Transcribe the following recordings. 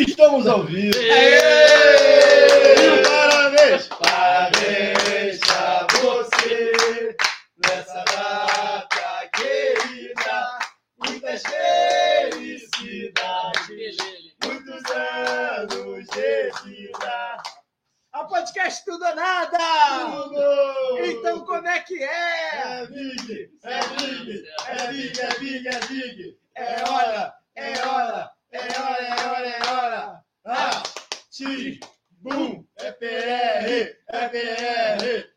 Estamos ao vivo. Êêêê! Parabéns! Parabéns a você nessa data querida. Muitas felicidades, muitos anos de vida. A podcast Tudo ou Nada! Tudo! Então como é que é? É Big! É Big! É Big! É Big! É Big! É hora! É hora! É hora! É hora! É hora! Ah! Ti! Bum! É PR! É PR!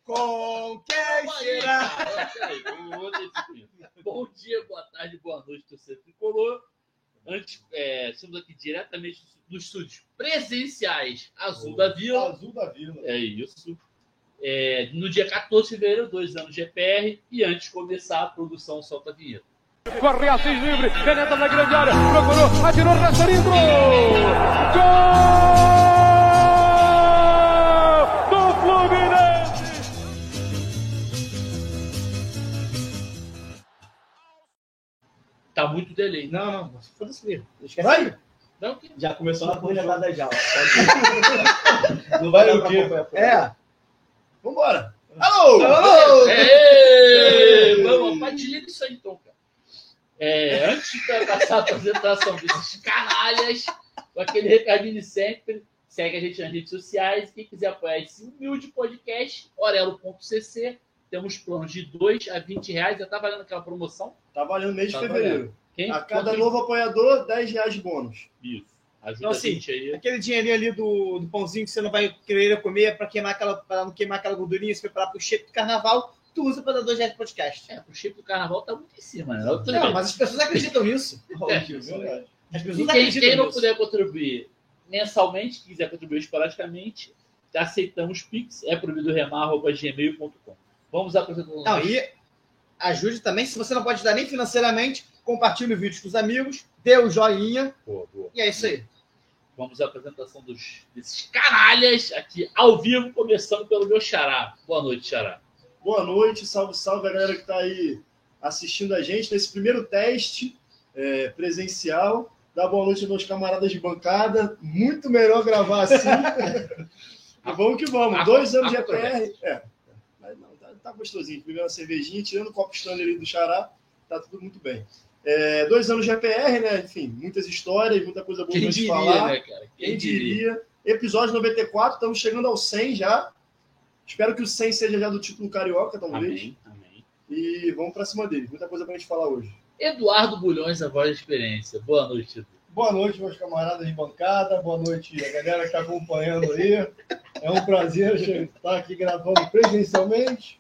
Disciplina. Bom dia, boa tarde, boa noite, torcedor tricolor. Antes, é, estamos aqui diretamente dos estúdios presenciais Azul da Vila. Azul da Vila. É isso. É, no dia 14 de fevereiro, dois anos de GPR. E antes de começar a produção, solta a vinheta. Corre Assis livre, penetra na grande área, procurou, atirou, Rasterinho, gol do Fluminense! Tá muito delay. Não, não, foda-se mesmo. Esquece. Vai! Não, que... Já começou na cornetada já. ó. Não vai o quê? É. Vambora! Alô! Ei, vamos, compartilha isso aí então, cara. É, antes de passar a apresentação desses canalhas, com aquele recadinho de sempre, segue a gente nas redes sociais. Quem quiser apoiar esse humilde podcast, orelo.cc. Temos planos de 2 a 20 reais. Já tá valendo aquela promoção? Tá valendo mês de Tá fevereiro. Quem? A cada Quanto- novo apoiador, 10 reais de bônus. Isso. Ajuda Então, a assim, gente aí. Aquele dinheirinho ali do, do pãozinho que você não vai querer comer para queimar aquela, para não queimar aquela gordurinha, se preparar pro shape do carnaval, tu usa para dar dois reais de podcast. É, pro shape do carnaval tá muito em cima, né? Tudo Não, bem. mas as pessoas acreditam nisso. É. As E pessoas quem, acreditam quem não nisso. puder contribuir mensalmente, quiser contribuir esporadicamente, aceitamos Pix, é proibidoremar.gmail.com. Vamos apresentar o Não, e ajude também, se você não pode ajudar nem financeiramente, compartilhe o vídeo com os amigos, dê o joinha, Boa, boa. e é isso aí. Vamos à apresentação dos, desses canalhas aqui ao vivo, começando pelo meu xará. Boa noite, xará. Boa noite, salve, salve a galera que está aí assistindo a gente nesse primeiro teste é, presencial. Dá boa noite aos meus camaradas de bancada. Muito melhor gravar assim. e vamos que vamos. Dois anos de EPR. É, mas não, tá, tá gostosinho. Bebendo uma cervejinha, tirando o copo stand ali do Xará, tá tudo muito bem. É, dois anos de EPR, né? Enfim, muitas histórias, muita coisa boa Quem pra gente diria, falar. né, cara? Quem diria? Episódio 94, estamos chegando ao 100 já. Espero que o 100 seja já do título carioca, talvez. Amém, amém. E vamos pra cima dele. Muita coisa pra gente falar hoje. Eduardo Bulhões, a voz da experiência. Boa noite, Edu. Boa noite, meus camaradas de bancada. Boa noite, a galera que está acompanhando aí. É um prazer estar aqui gravando presencialmente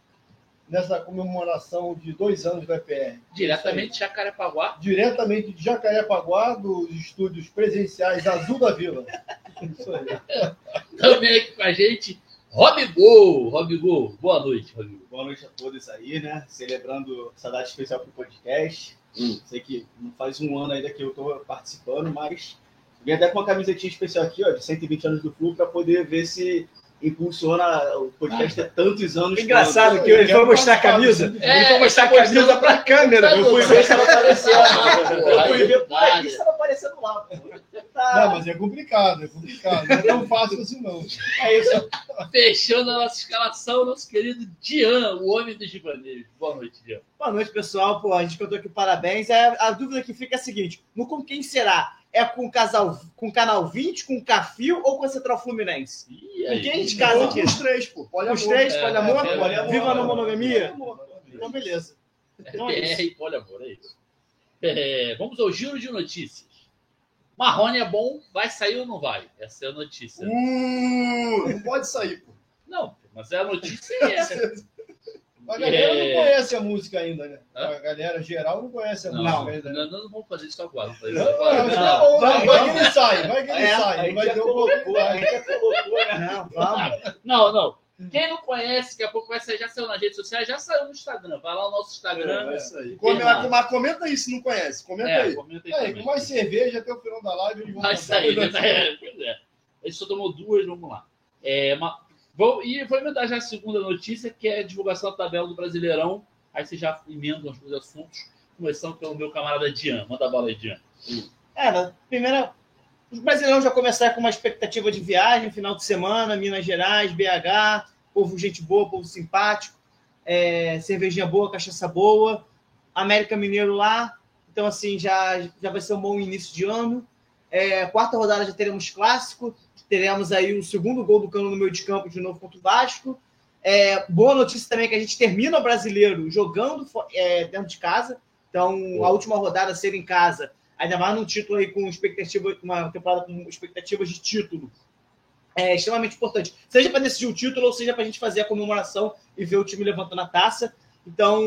nessa comemoração de dois anos do EPR. Diretamente de Jacarepaguá. Diretamente de Jacarepaguá, dos estúdios presenciais Azul da Vila. Isso aí. Também aqui com a gente, Rob Gol. Rob Gol, boa noite, Rob Gol. Boa noite a todos aí, né? Celebrando essa data especial pro podcast. Sei que não faz um ano ainda que eu tô participando, mas vim até com uma camisetinha especial aqui, ó, de 120 anos do Flu, para poder ver se impulsiona o podcast ter tantos anos. Engraçado quanto- que ele foi mostrar a camisa, É, ele foi mostrar a tá camisa mostrando pra câmera. Tá Eu fui ver se ela apareceu Eu fui ver, aqui estava aparecendo lá. pô. Tá. Não, mas é complicado, é complicado. Não é tão fácil assim, não. É isso. Fechando a nossa escalação, nosso querido Dian, o homem dos divaneiros. Boa noite, Dian. Boa noite, pessoal. Pô, a gente cantou aqui parabéns. É, a dúvida que fica é a seguinte: no com quem será? É com o casal, com o canal 20, com o Cafio ou com a Central Fluminense? E Com aí? quem a gente casa aqui? Os três, pô. Olha Os três, É, poliamor? é, poliamor. Viva na monogamia? Poliamor. Então, beleza. Então é PR isso. poliamor, é isso. É, vamos ao giro de notícias. Marrone é bom, vai sair ou não vai? Essa é a notícia. Uh, não pode sair, pô. Não, mas é a notícia é essa. A galera É. não conhece a música ainda, né? Hã? A galera geral não conhece a Não, música não, ainda, né? não, não vamos fazer isso agora. Fazer isso Não, agora. não, tá bom, vai, vai que ele sai, vai que ele É, sai. Não vai já ter colocou, a oportunidade. gente já colocou, né? Não. Não, não. Quem não conhece, daqui a pouco vai sair, já saiu nas redes sociais, já saiu no Instagram. Vai lá no nosso Instagram. É isso aí. Comenta, mas comenta aí se não conhece. Comenta É, aí. comenta aí Aí, também. com mais cerveja até o final da live eles vão Vai sair, né? É, pois é. Ele só tomou duas, vamos lá. É, vou, e vou emendar já a segunda notícia, que é a divulgação da tabela do Brasileirão. Aí você já emenda os dois assuntos, começando pelo meu camarada Dian. Manda a bola aí, Dian. É, na primeira. Os brasileiros já começaram com uma expectativa de viagem, final de semana, Minas Gerais, BH, povo gente boa, povo simpático, é, cervejinha boa, cachaça boa, América Mineiro lá. Então, assim, já, já vai ser um bom início de ano. É, quarta rodada já teremos clássico, teremos aí o segundo gol do Cano no meio de campo de novo contra o Vasco. É, boa notícia também é que a gente termina o brasileiro jogando é, dentro de casa. Então, a última rodada ser em casa, ainda mais num título aí com expectativa, uma temporada com expectativas de título, é extremamente importante. Seja para decidir o título ou seja para a gente fazer a comemoração e ver o time levantando a taça. Então,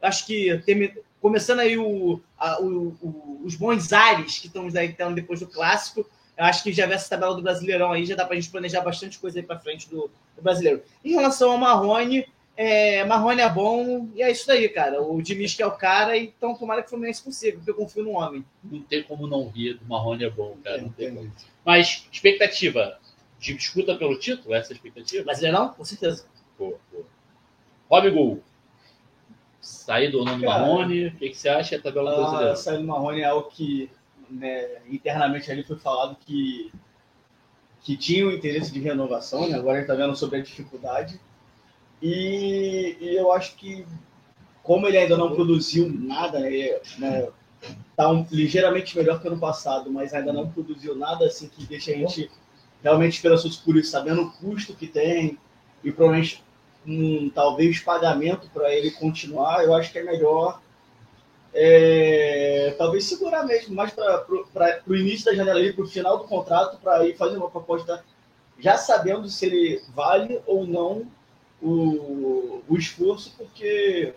acho que tem, começando aí o, a, o, o, os bons ares que estamos aí então, depois do clássico, eu acho que já vê essa tabela do Brasileirão aí, já dá para a gente planejar bastante coisa aí para frente do, do, brasileiro. Em relação ao Marrone, é, Marrone é bom e é isso daí, cara. O Diniz que é o cara, então tomara que o Fluminense consiga, porque eu confio no homem. Não tem como não rir do Marrone é bom, cara. Não tem como. Mas, expectativa, disputa pelo título? Essa é a expectativa? Brasileirão? Com certeza. Pô, pô. Rob Gol. Sair do nome Marrone, o que, que, você acha da tabela ah, brasileira? Sair do Marrone é algo que né, internamente ali foi falado que, que tinha o interesse de renovação, né? agora a gente está vendo sobre a dificuldade. E, e, eu acho que, como ele ainda não produziu nada, né, tá um, ligeiramente melhor que ano passado, mas ainda não produziu nada assim que deixa a gente realmente esperançoso por isso, sabendo o custo que tem e provavelmente um talvez pagamento para ele continuar, eu acho que é melhor é, talvez segurar mesmo, mais para o início da janela para o final do contrato, para ir fazer uma proposta já sabendo se ele vale ou não o, o esforço, porque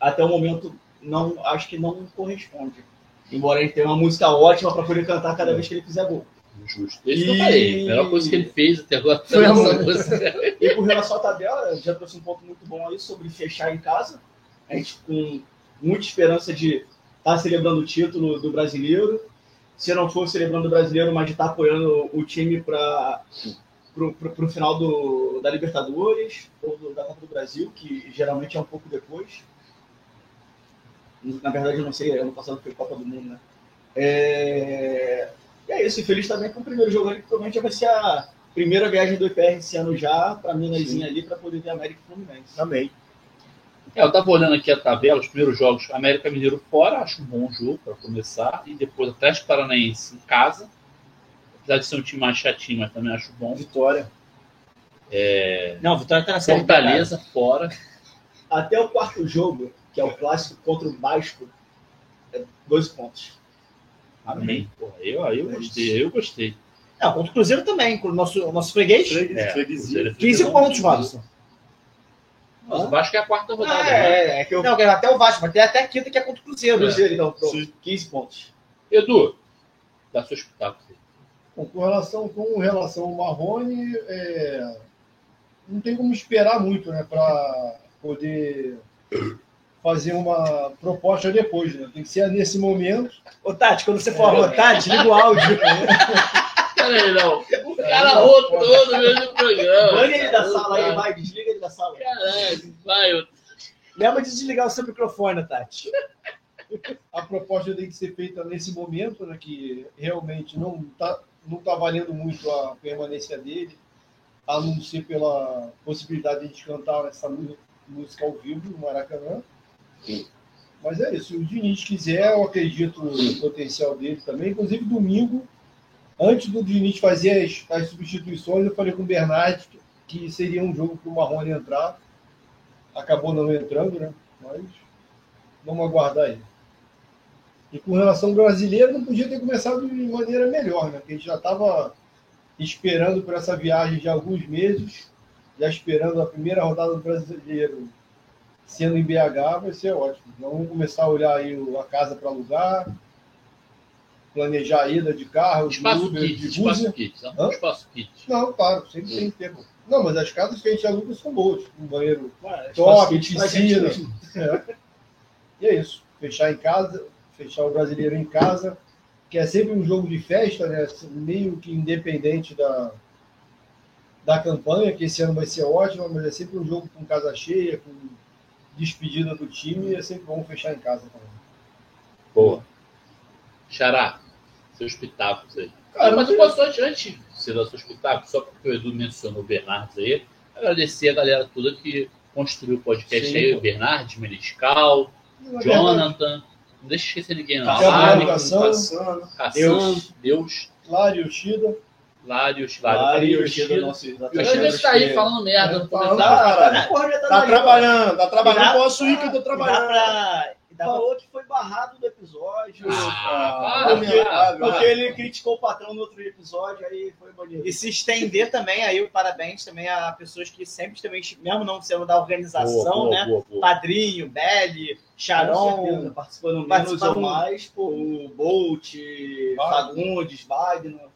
até o momento não acho que não corresponde. Embora ele tenha uma música ótima para poder cantar cada vez que ele fizer gol. Justo. Isso e... eu falei. A melhor coisa que ele fez até agora foi a música. E com relação à tabela, já trouxe um ponto muito bom aí sobre fechar em casa. A gente com muita esperança de estar tá celebrando o título do brasileiro. Se não for celebrando o brasileiro, mas de estar tá apoiando o time para o final do, da Libertadores ou do, da Copa do Brasil, que geralmente é um pouco depois. Na verdade, eu não sei, ano passado foi Copa do Mundo, né? É... E é isso, feliz também com o primeiro jogo ali, que provavelmente vai ser a primeira viagem do IPR esse ano já, para Minazinha ali, para poder ver América e Fluminense. Também. É, eu estava olhando aqui a tabela, os primeiros jogos, América Mineiro fora, acho um bom jogo para começar, e depois Atlético Paranaense em casa, apesar de ser um time mais chatinho, mas também acho bom. Vitória. É... Não, Vitória está na série Fortaleza fora. Até o quarto jogo, que é o clássico contra o Vasco, é dois pontos. Amém. Porra, eu, eu gostei, eu gostei. Não, contra o Cruzeiro também, com o nosso, nosso freguês. É, 15 pontos, Robson. Mas o Vasco é a quarta rodada. Ah, é, né? é, que eu... Não, até o Vasco, mas tem até a quinta que é contra o Cruzeiro. Cruzeiro, então, pronto. 15 pontos. Edu, dá seu espetáculo. Com relação, com relação ao Marrone, é, não tem como esperar muito né, para poder fazer uma proposta depois. Né? Tem que ser nesse momento. Ô, Tati, quando você for é. Tati, liga o áudio. Peraí, não. O cara rotou no meio do programa. Manda ele da sala aí, vai, desliga ele da sala. Caralho, vai. Lembra de desligar o seu microfone, Tati. A proposta tem que ser feita nesse momento, né, que realmente não está não tá valendo muito a permanência dele, a não ser pela possibilidade de a gente cantar essa música ao vivo no Maracanã. Mas é isso. Se o Diniz quiser, eu acredito no potencial dele também. Inclusive, domingo, antes do Diniz fazer as, as substituições, eu falei com o Bernardo que seria um jogo para o Marrone entrar. Acabou não entrando, né? Mas vamos aguardar aí. E com relação ao brasileiro, não podia ter começado de maneira melhor, né? Porque a gente já estava esperando por essa viagem de alguns meses, já esperando a primeira rodada do brasileiro sendo em BH, vai ser ótimo. Então, vamos começar a olhar aí a casa para alugar, planejar a ida de carro, espaço Uber, kit, de espaço kit, não? espaço kit. Não, claro, sempre tem tempo. Não, mas as casas que a gente aluga são boas. Um banheiro ah, top, piscina. É. E é isso. Fechar em casa, fechar o brasileiro em casa, que é sempre um jogo de festa, né? meio que independente da, da campanha, que esse ano vai ser ótimo, mas é sempre um jogo com casa cheia, com despedida do time, é sempre bom fechar em casa também. Boa. Xará, seus pitacos aí. Cara, mas eu posso antes, antes de dar seus pitacos, só porque o Edu mencionou o Bernardes aí, agradecer a galera toda que construiu o podcast Sim, aí, pô. o Bernardes, Menescal, Jonathan, não deixa de esquecer ninguém não. Cassandra, Lari, Cassandra, Cassandra, Cassandra, Deus, Claro, Yoshida. Lários, Lari, Lário, Yoshida, Yoshida. nosso Eu acho que ele tá aí falando merda, não Tá na lista. trabalhando, tá trabalhando. Não posso ir que eu tô trabalhando. pra. Dá pra Falou que foi barrado do episódio. Ah, Ah, porque, lamentável, porque né? ele criticou o patrão no outro episódio, aí foi banido. E se estender também, aí o parabéns também a pessoas que sempre também, mesmo não sendo da organização, Boa, boa, né? boa, boa. Padrinho, Belly, Com Sharon, certeza, participando menos ou mais, pô, o Bolt. Fagundes, Wagner,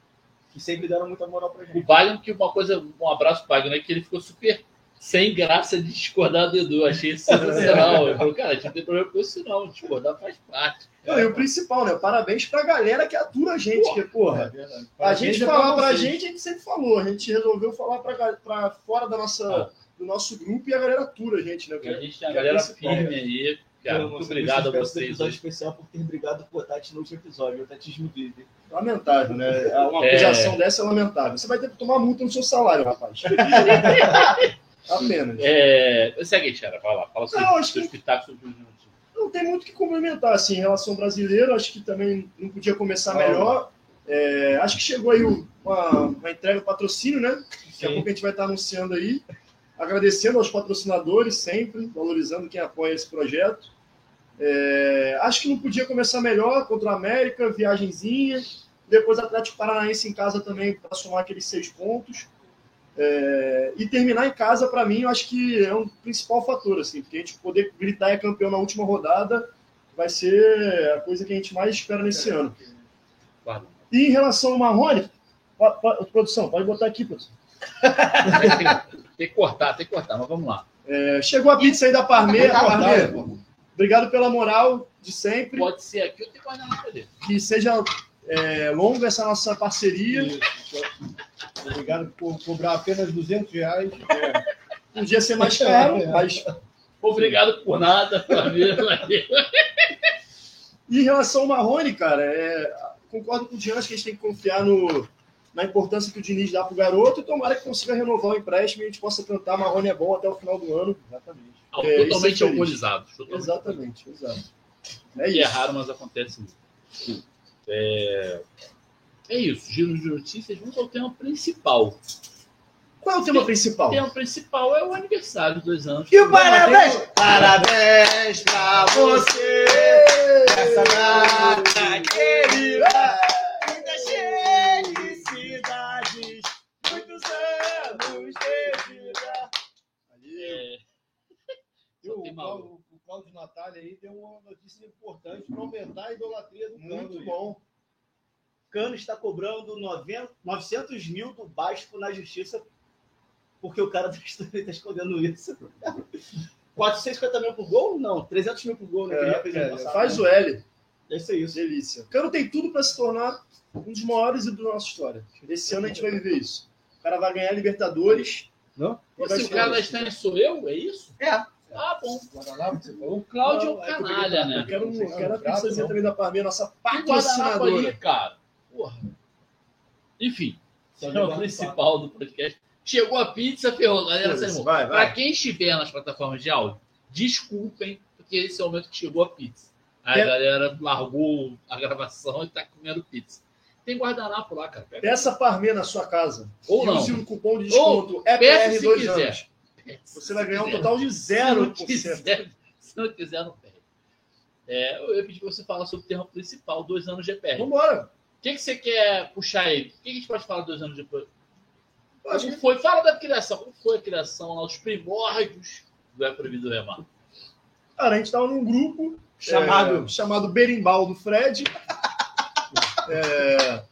que sempre deram muita moral pra O gente. Wagner, que uma coisa, um abraço pro Wagner, que ele ficou super sem graça de discordar do Edu. Achei sensacional. Ele falou, cara, a gente não tem problema com isso, não. Discordar faz parte. Não, e o principal, né? Parabéns pra galera que atura a gente, que, porra. verdade. A gente é falar pra gente, a gente sempre falou. A gente resolveu falar pra, pra fora da nossa, do nosso grupo e a galera atura a gente, né? Porque a gente tem a é galera firme aí. Cara, muito obrigado a eu vocês. episódio especial por ter brigado com o Tati no último episódio. O Tatismo vive. Lamentável, né? Uma É. acusação dessa é lamentável. Você vai ter que tomar multa no seu salário, rapaz. Apenas. É... Segue, Tiara, vai lá. Fala Não, acho seus, sobre os minutos. Não tem muito o que complementar, assim, em relação ao brasileiro. Acho que também não podia começar Não. melhor. É, acho que chegou aí uma, uma entrega do patrocínio, né? Daqui a pouco a gente vai estar anunciando aí. Agradecendo aos patrocinadores sempre, valorizando quem apoia esse projeto. É, acho que não podia começar melhor contra o América, viagenzinha. Depois Atlético Paranaense em casa também para somar aqueles seis pontos. É, e terminar em casa, para mim, eu acho que é um principal fator, assim, porque a gente poder gritar é campeão na última rodada vai ser a coisa que a gente mais espera nesse ano. E em relação ao Marrone, produção, pode botar aqui, produção. Tem, que cortar, tem que cortar, mas vamos lá. É, chegou a pizza aí da Parmê, Parmê. Obrigado pela moral de sempre. Pode ser aqui ou tem que guardar na. Que seja é, longa essa nossa parceria. Obrigado por cobrar apenas 200 reais. Podia ser mais caro, mas Obrigado por nada. E em relação ao Marrone, cara, é, concordo com o Diante que a gente tem que confiar no, na importância que o Diniz dá pro garoto e tomara que consiga renovar o empréstimo e a gente possa cantar Marrone é bom até o final do ano. Exatamente. É, isso é Totalmente alcoolizado. Exatamente, exato. É é isso. raro, mas acontece muito. É... é isso, giro de notícias. Vamos ao tema principal. Qual é o tema principal? O tema principal é o aniversário dos dois anos. E o parabéns! Parabéns pra você! Essa data querida! Muitas felicidades! Muitos anos de vida! É, E o, tem Cláudio, Natália aí deu uma notícia importante para aumentar a idolatria do Muito Cano. bom. Cano está cobrando 90, 900 mil do Basco na justiça porque o cara está escondendo isso. 450 mil por gol? Não, 300 mil por gol, né? É, passado, faz né? o L. Deve ser isso. Delícia. Cano tem tudo para se tornar um dos maiores da nossa história. Esse ano a gente vai viver isso. O cara vai ganhar Libertadores. Não? Se o cara da estranha sou eu, é isso? É. Ah, bom. Guaraná, você falou? O Cláudio é um é eu canalha, Eu né? quero, um- eu quero a pizzazinha também da Parmeira, nossa patrocinadora. cara. Porra. Enfim, esse é o principal do podcast. Chegou a pizza, ferrou. Galera, vai. quem estiver nas plataformas de áudio, desculpem, porque esse é o momento que chegou a pizza. Aí É. a galera largou a gravação e tá comendo pizza. Tem guardanapo lá, cara. Pega. Peça Parmê na sua casa. Ou e não. use o cupom de desconto peça EPR se dois quiser. anos. Você vai ganhar um total de Se não 0%. quiser, se não quiser, não perde. É, eu ia pedir pra você falar sobre o tema principal, dois anos de EPR. O Vambora. que, que você quer puxar aí? O que, que a gente pode falar dois anos depois? Como foi? Fala da criação. Como foi a criação lá, os primórdios do É Proibido Remar? Cara, a gente tava num grupo Chamado- é, chamado Berimbau do Fred. É,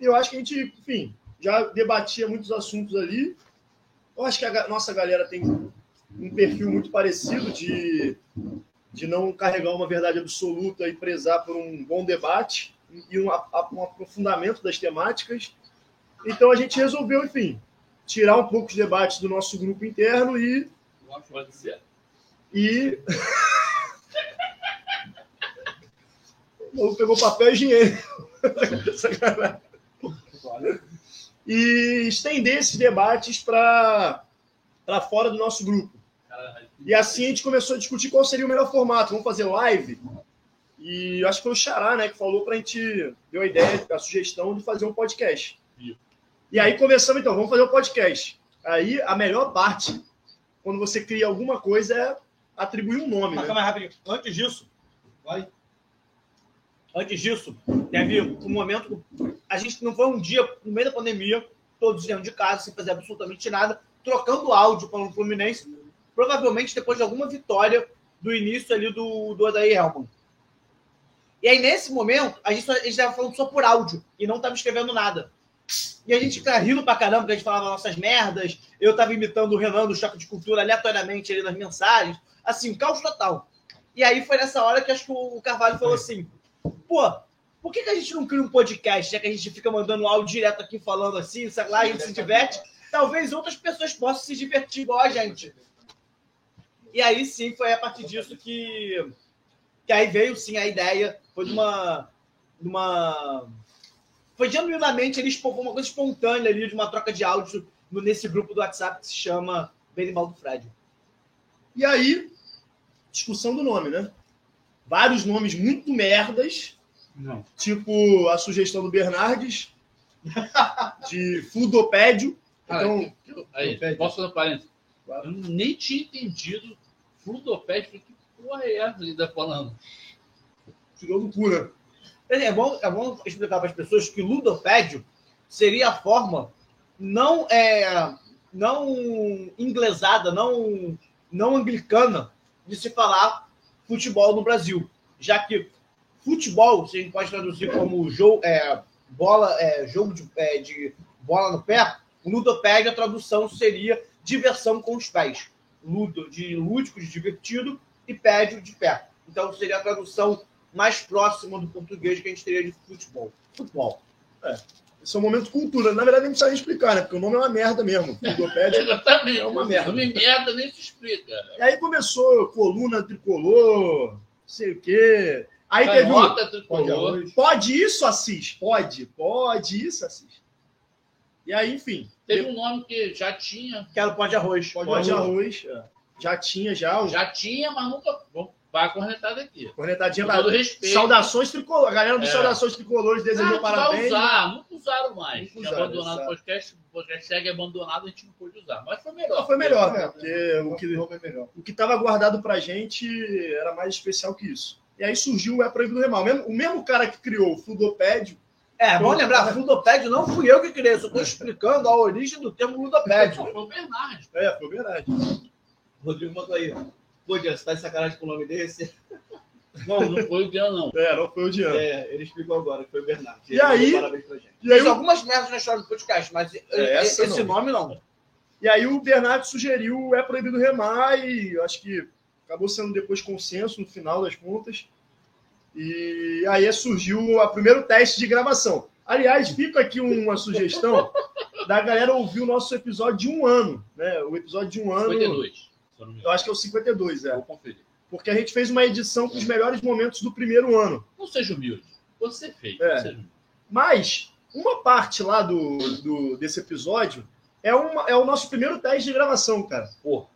eu acho que a gente, enfim, já debatia muitos assuntos ali. Eu acho que a nossa galera tem um perfil muito parecido de, de não carregar uma verdade absoluta e prezar por um bom debate e um, um aprofundamento das temáticas. Então a gente resolveu, enfim, tirar um pouco os debates do nosso grupo interno e e. o pegou papel higiênico. Sacanagem. E estender esses debates para fora do nosso grupo. E assim a gente começou a discutir qual seria o melhor formato. Vamos fazer live? E acho que foi o Xará, né, que falou para a gente, deu a ideia, a sugestão de fazer um podcast. E aí começamos, então, vamos fazer um podcast. Aí a melhor parte, quando você cria alguma coisa, é atribuir um nome. Né? aí, rapidinho. Antes disso, Vai. Antes disso, teve um momento. A gente não foi um dia, no meio da pandemia, todos dentro de casa, sem fazer absolutamente nada, trocando áudio para o Fluminense, provavelmente depois de alguma vitória do início ali do, do Adair Helman. E aí, nesse momento, a gente estava falando só por áudio e não estava escrevendo nada. E a gente ficava rindo pra caramba, porque a gente falava nossas merdas. Eu tava imitando o Renan do Choque de Cultura aleatoriamente ali nas mensagens. Assim, caos total. E aí foi nessa hora que acho que o Carvalho falou assim: pô, por que, que a gente não cria um podcast, já que a gente fica mandando áudio direto aqui falando assim, sei lá, a gente se diverte? Talvez outras pessoas possam se divertir igual a gente. E aí sim foi a partir disso que, que aí veio sim a ideia. Foi de uma. De uma foi genuinamente ele expô- uma coisa espontânea ali de uma troca de áudio no- nesse grupo do WhatsApp que se chama Berimbau do Fred. E aí, discussão do nome, né? Vários nomes muito merdas, Não. tipo a sugestão do Bernardes, de Fludopédio. Cara, Então, eu- aí, posso fazer um parênteses? Claro. Eu nem tinha entendido Fludopédia. Falei, que porra é essa que tá falando? que loucura. É bom, é bom explicar para as pessoas que ludopédio seria a forma não é não inglesada, não não anglicana de se falar futebol no Brasil, já que futebol, se a gente pode traduzir como jogo, é, bola, é, jogo de, é, de bola no pé, o ludopédio a tradução seria diversão com os pés, ludo de lúdico, de divertido e pédio de pé. Então seria a tradução mais próxima do português que a gente teria de futebol. Futebol. É um momento de cultura. Na verdade, nem precisa explicar, né? Porque o nome é uma merda mesmo. Fludopédio. Exatamente. É uma merda. Nome merda nem se explica. E aí começou coluna tricolor, não sei o quê. Aí teve um. Tricolor. Pode isso, Assis? Pode, pode isso, Assis. E aí, enfim, Teve um nome que já tinha, Quero pó de arroz. pode de arroz. é. Já tinha já. o- já tinha, mas nunca. Bom, vai cornetada aqui. Cornetadinha Com pra... todo respeito. Saudações tricolor. A galera dos É. Saudações Tricolores desejou Ah, vai parabéns. usar, nunca usaram mais. Nunca usaram, abandonado o podcast, o podcast segue abandonado, a gente não pôde usar. Mas foi melhor. Foi melhor, né? É, Porque o que, é melhor. o que estava guardado pra gente era mais especial que isso. E aí surgiu o É Proibido Remar. O mesmo, o mesmo cara que criou o Fludopédio, É, bom lembrar, ludopédio não fui eu que criei, só estou explicando a origem do termo ludopédio. Foi o Bernardo. é, foi verdade. Rodrigo mandou aí. Pô, Dian, você tá de sacanagem com o nome desse? Não, não foi o Dian, não. É, não foi o Diano. É, ele explicou agora que foi o Bernardo. E aí- Parabéns pra gente. E aí, Fiz algumas merdas na história do podcast, mas essa esse não. nome não. e aí o Bernardo sugeriu É Proibido Remar e acho que acabou sendo depois consenso no final das contas. E aí surgiu o primeiro teste de gravação. Aliás, fica aqui uma sugestão da galera ouvir o nosso episódio de um ano. Né? O episódio de um ano. 52. Eu acho que é o 52, é. Vou conferir. Porque a gente fez uma edição com os melhores momentos do primeiro ano. Não seja humilde. Você fez. É. seja. Mas uma parte lá do, do- desse episódio é, uma, é o nosso primeiro teste de gravação, cara.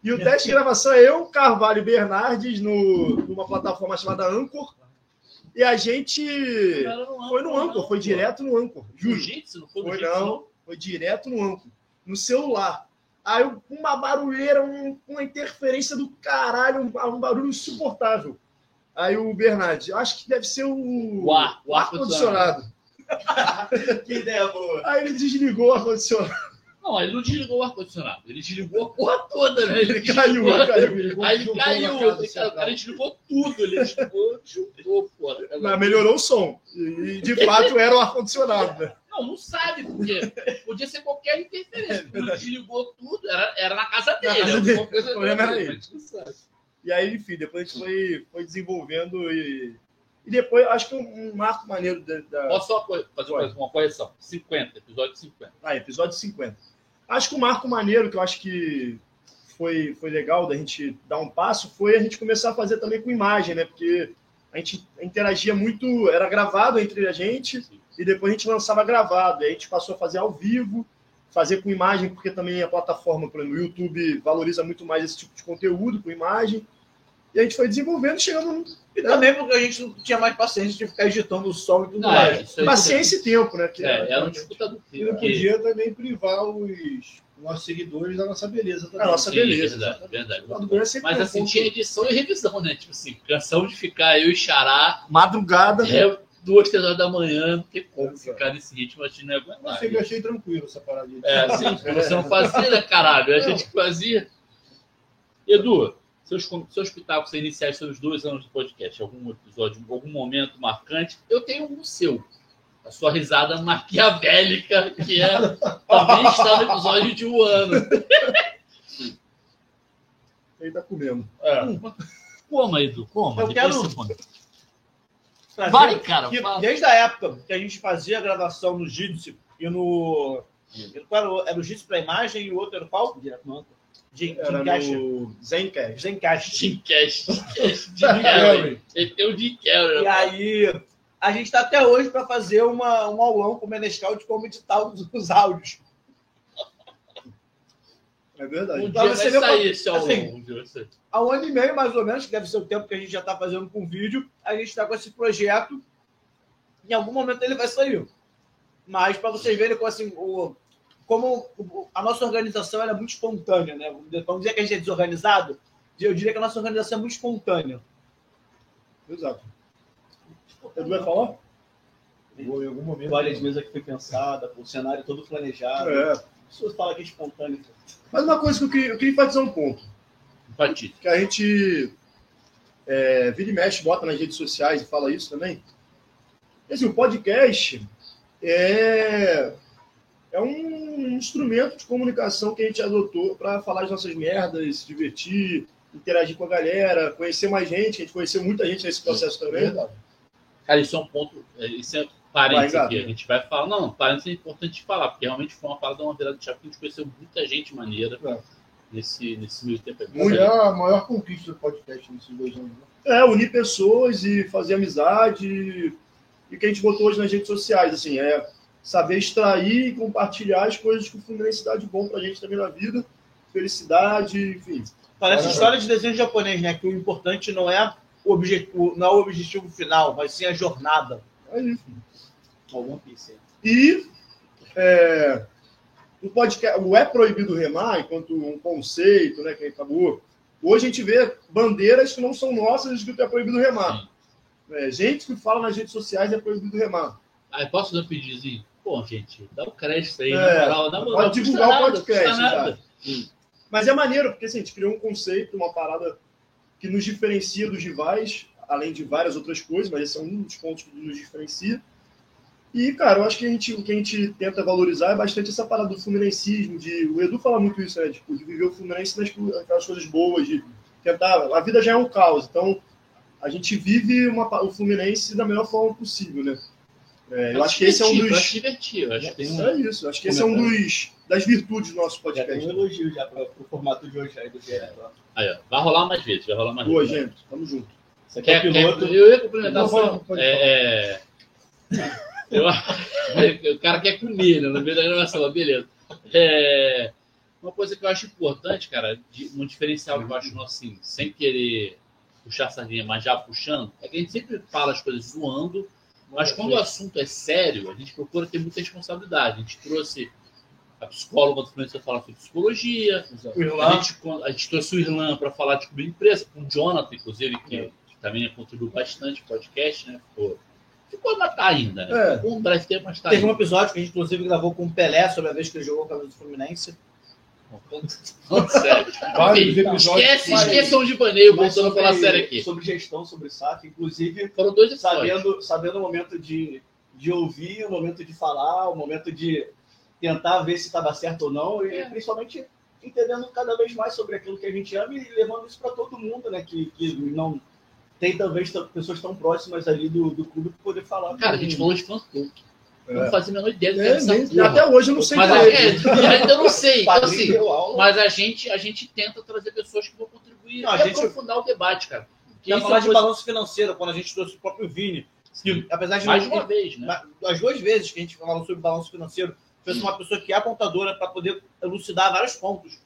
E o teste de gravação é eu, Carvalho e Bernardes no, numa plataforma chamada Anchor. E a gente. No Foi no Anchor, foi direto no Anchor. Jiu-jitsu? Não foi Foi não, foi direto no Anchor. No celular. Aí uma barulheira, um- uma interferência do caralho, um, um barulho insuportável. Aí o Bernardes, eu acho que deve ser o, O ar, o o ar-condicionado. Que ideia boa. Aí ele desligou o ar-condicionado. Não, ele não desligou o ar-condicionado. Ele desligou a porra toda, né? Ele Ele caiu, caiu. Aí ele caiu. falei, cara, central. O cara desligou tudo. Ele desligou, juntou, pô. Mas melhorou o som. E de fato era o ar-condicionado, né? Não, não sabe, porque podia ser qualquer interferência. Ele desligou tudo, era, era na casa dele. casa dele. O problema era ele. E aí, enfim, depois a gente foi, foi desenvolvendo e. E depois, acho que um, um marco maneiro da. da- Posso só fazer Pode. uma- correção? 50, episódio 50. Ah, episódio 50. Acho que o marco maneiro que eu acho que foi, foi legal da gente dar um passo foi a gente começar a fazer também com imagem, né? Porque a gente interagia muito, era gravado entre a gente e depois a gente lançava gravado. E a gente passou a fazer ao vivo, fazer com imagem, porque também a plataforma, por exemplo, o YouTube valoriza muito mais esse tipo de conteúdo com imagem. E a gente foi desenvolvendo, chegando no. E também porque a gente não tinha mais paciência de ficar editando o som e tudo Não, mais. é, Paciência e tempo, né? Que É, era um disputador. E não podia também privar os nossos seguidores da nossa beleza também. A nossa Sim, beleza. verdade, verdade. É Mas assim, tinha edição e revisão, né? Tipo assim, canção de ficar eu e Xará madrugada. é duas, três horas da manhã, não tem como Exato. ficar nesse ritmo, a gente não ia Eu achei tranquilo essa parada. de- É, assim, porque você não fazia, né, caralho? A gente que fazia. Edu, seus, seus pitacos iniciais sobre os dois anos do podcast, algum episódio, algum momento marcante, eu tenho um seu. A sua risada maquiavélica, que é, também está no episódio de um ano. Ele tá comendo. É. Coma, Edu, coma. Eu depois quero- você come. Vai, cara, que fala. desde a época que a gente fazia a gravação no Jitsi e no. Era, o- era o Jitsi para imagem e o outro era qual? Direto no Jim Era Cash. no Zencast. Zencast. Jim Cash. Jim Carrey. Carrey. Ele tem o Jim Carrey. E aí, a gente está até hoje para fazer uma, um aulão com o Menescal de como editar os, os áudios. É verdade. Um dia você vai sair esse ao assim. Um dia vai sair. Há um ano e meio, mais ou menos, que deve ser o tempo que a gente já está fazendo com vídeo, a gente está com esse projeto. Em algum momento ele vai sair. Mas para vocês verem como, assim, o, como a nossa organização é muito espontânea, né? Vamos dizer que a gente é desorganizado. Eu diria que a nossa organização é muito espontânea. Exato. Edu vai falar? Vou em algum momento. Toalha de mesa que foi pensada, o cenário todo planejado. É. As pessoas falam que é espontâneo. Mas uma coisa que eu queria, eu queria enfatizar um ponto. Patito. Que a gente é, vira e mexe, bota nas redes sociais e fala isso também. Assim, o podcast é, é um instrumento de comunicação que a gente adotou para falar as nossas merdas, se divertir, interagir com a galera, conhecer mais gente. A gente conheceu muita gente nesse processo também. Verdade. Cara, isso é um ponto. é, Isso é parênteses aqui. A gente vai falar. Não, parênteses é importante falar, porque realmente foi uma parada, uma virada de chave que a gente conheceu muita gente maneira É. nesse, nesse meio tempo. Muito. É a maior conquista do podcast nesses dois anos. né? É, unir pessoas e fazer amizade. E o que a gente botou hoje nas redes sociais, assim, é saber extrair e compartilhar as coisas que o Fluminense dá de bom pra gente também na vida. Felicidade, enfim. Parece Caramba. história de desenho japonês, né? Que o importante não é o objetivo, não é o objetivo final, mas sim a jornada. É isso. Algum pincel. E é, o podcast, o é proibido remar, enquanto um conceito, né, que acabou. Hoje a gente vê bandeiras que não são nossas escrito é proibido remar. É, gente que fala nas redes sociais é proibido remar. Aí posso dar um pedidozinho? Pô, gente, dá o crédito aí, É, na moral. Moral pode divulgar o podcast. Mas é maneiro, porque assim, a gente criou um conceito, uma parada que nos diferencia dos rivais, além de várias outras coisas, mas esse é um dos pontos que nos diferencia. E, cara, eu acho que a gente, o que a gente tenta valorizar é bastante essa parada do fluminensismo, de, o Edu fala muito isso, né? Tipo, de viver o Fluminense nas aquelas coisas boas, de tentar. A vida já é um caos, então a gente vive uma, o Fluminense da melhor forma possível, né? É, eu acho que esse é um dos. eu acho que tem isso É isso, acho que esse é um dos das virtudes do nosso Já tem podcast. um elogio já para o formato de hoje aí do GE. Aí, ó, vai rolar mais vezes, vai rolar mais Boa, vezes. gente. Tamo junto. É Quer, quer, piloto. eu ia complementar só. É, é, eu, o cara quer comer, né? No meio da gravação, beleza. É, uma coisa que eu acho importante, cara, de- um diferencial que eu acho assim, sem querer puxar a sardinha, mas já puxando, é que a gente sempre fala as coisas zoando, mas quando o assunto é sério, a gente procura ter muita responsabilidade. A gente trouxe a psicóloga do Fluminense para falar sobre psicologia, O a gente, a gente trouxe o Irlan para falar de comida empresa, com o Jonathan, inclusive, que, que também contribuiu bastante no podcast, né? Ficou, ficou mas tá ainda, né? É. Um breve tempo, mas tá Teve um ainda. episódio que a gente, inclusive, gravou com o Pelé sobre a vez que ele jogou com a camisa do Fluminense. Sério. Esquece, esqueção de baneio, voltando a falar sério aqui. sobre gestão, sobre saque, inclusive Foram dois episódios. sabendo, sabendo o momento de, de ouvir, o momento de falar, o momento de tentar ver se estava certo ou não, e É. principalmente entendendo cada vez mais sobre aquilo que a gente ama e levando isso para todo mundo, né? Que, que não tem talvez pessoas tão próximas ali do, do clube que poder falar. Cara, a gente falou de fã clube. Não É. fazia a menor ideia do que É, era essa nem- até hoje eu não sei Mas a, é. é, ainda não sei. Então, assim, mas a gente, a gente tenta trazer pessoas que vão contribuir Não, a e gente- aprofundar o debate, cara. Que Já é falar de coisa- balanço financeiro, quando a gente trouxe o próprio Vini. Que, apesar de mais não- uma vez, né? As duas vezes que a gente falou sobre balanço financeiro, fez uma pessoa que é apontadora para poder elucidar vários pontos.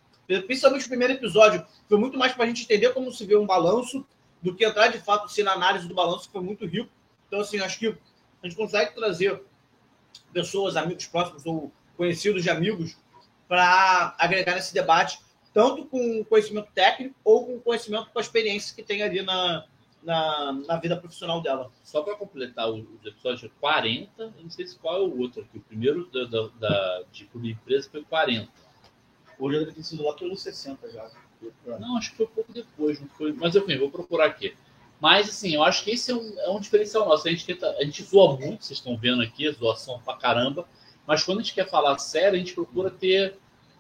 Principalmente o primeiro episódio, foi muito mais para a gente entender como se vê um balanço do que entrar de fato assim, na análise do balanço, que foi muito rico. Então, assim, acho que a gente consegue trazer pessoas, amigos próximos ou conhecidos de amigos, para agregar nesse debate, tanto com conhecimento técnico ou com conhecimento com a experiência que tem ali na, na, na vida profissional dela. Só para completar os os episódios 40, eu não sei se qual é o outro aqui. O primeiro da, da, da- de Clube Empresa foi 40. Hoje deve ter sido lá pelos 60 já. Não, acho que foi um pouco depois, não foi? Mas enfim, vou procurar aqui. Mas assim, eu acho que esse é um, é um diferencial nosso. A gente tenta, a gente zoa muito, vocês estão vendo aqui, zoação pra caramba. Mas quando a gente quer falar sério, a gente procura ter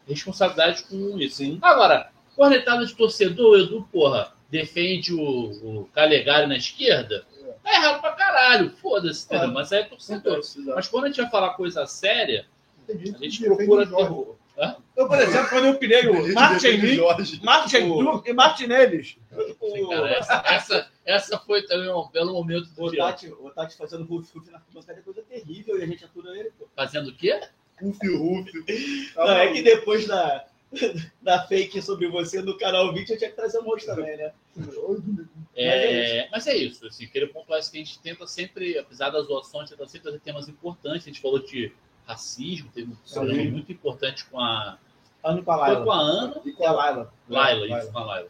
responsabilidade com isso. Sim. Agora, cornetada de torcedor, Edu, porra, defende o, o Calegari na esquerda, tá errado pra caralho. Foda-se, entendeu? Mas aí é torcedor. Mas quando a gente vai falar coisa séria, a gente procura ter. Eu, por exemplo, quando eu pirei o Martin Lee, Jorge. Martin Duke e Martinelli. Essa, essa, essa foi também um belo momento do O dia. Tati, o Tati fazendo roof roof na arquibancada é coisa terrível e a gente atura ele. Pô. Fazendo o quê? Rufi, Rufi. Não, é que depois da, da fake sobre você no canal 20 eu tinha que trazer um monte também, né? É, mas é isso, assim, queria pontuar isso que a gente tenta sempre, apesar das zoações, tenta sempre trazer temas importantes. A gente falou de racismo, teve um Sim. muito importante com a. Ano com a Foi Laila. com a Ana, E com a Laila. Laila, Laila. isso, com a Laila.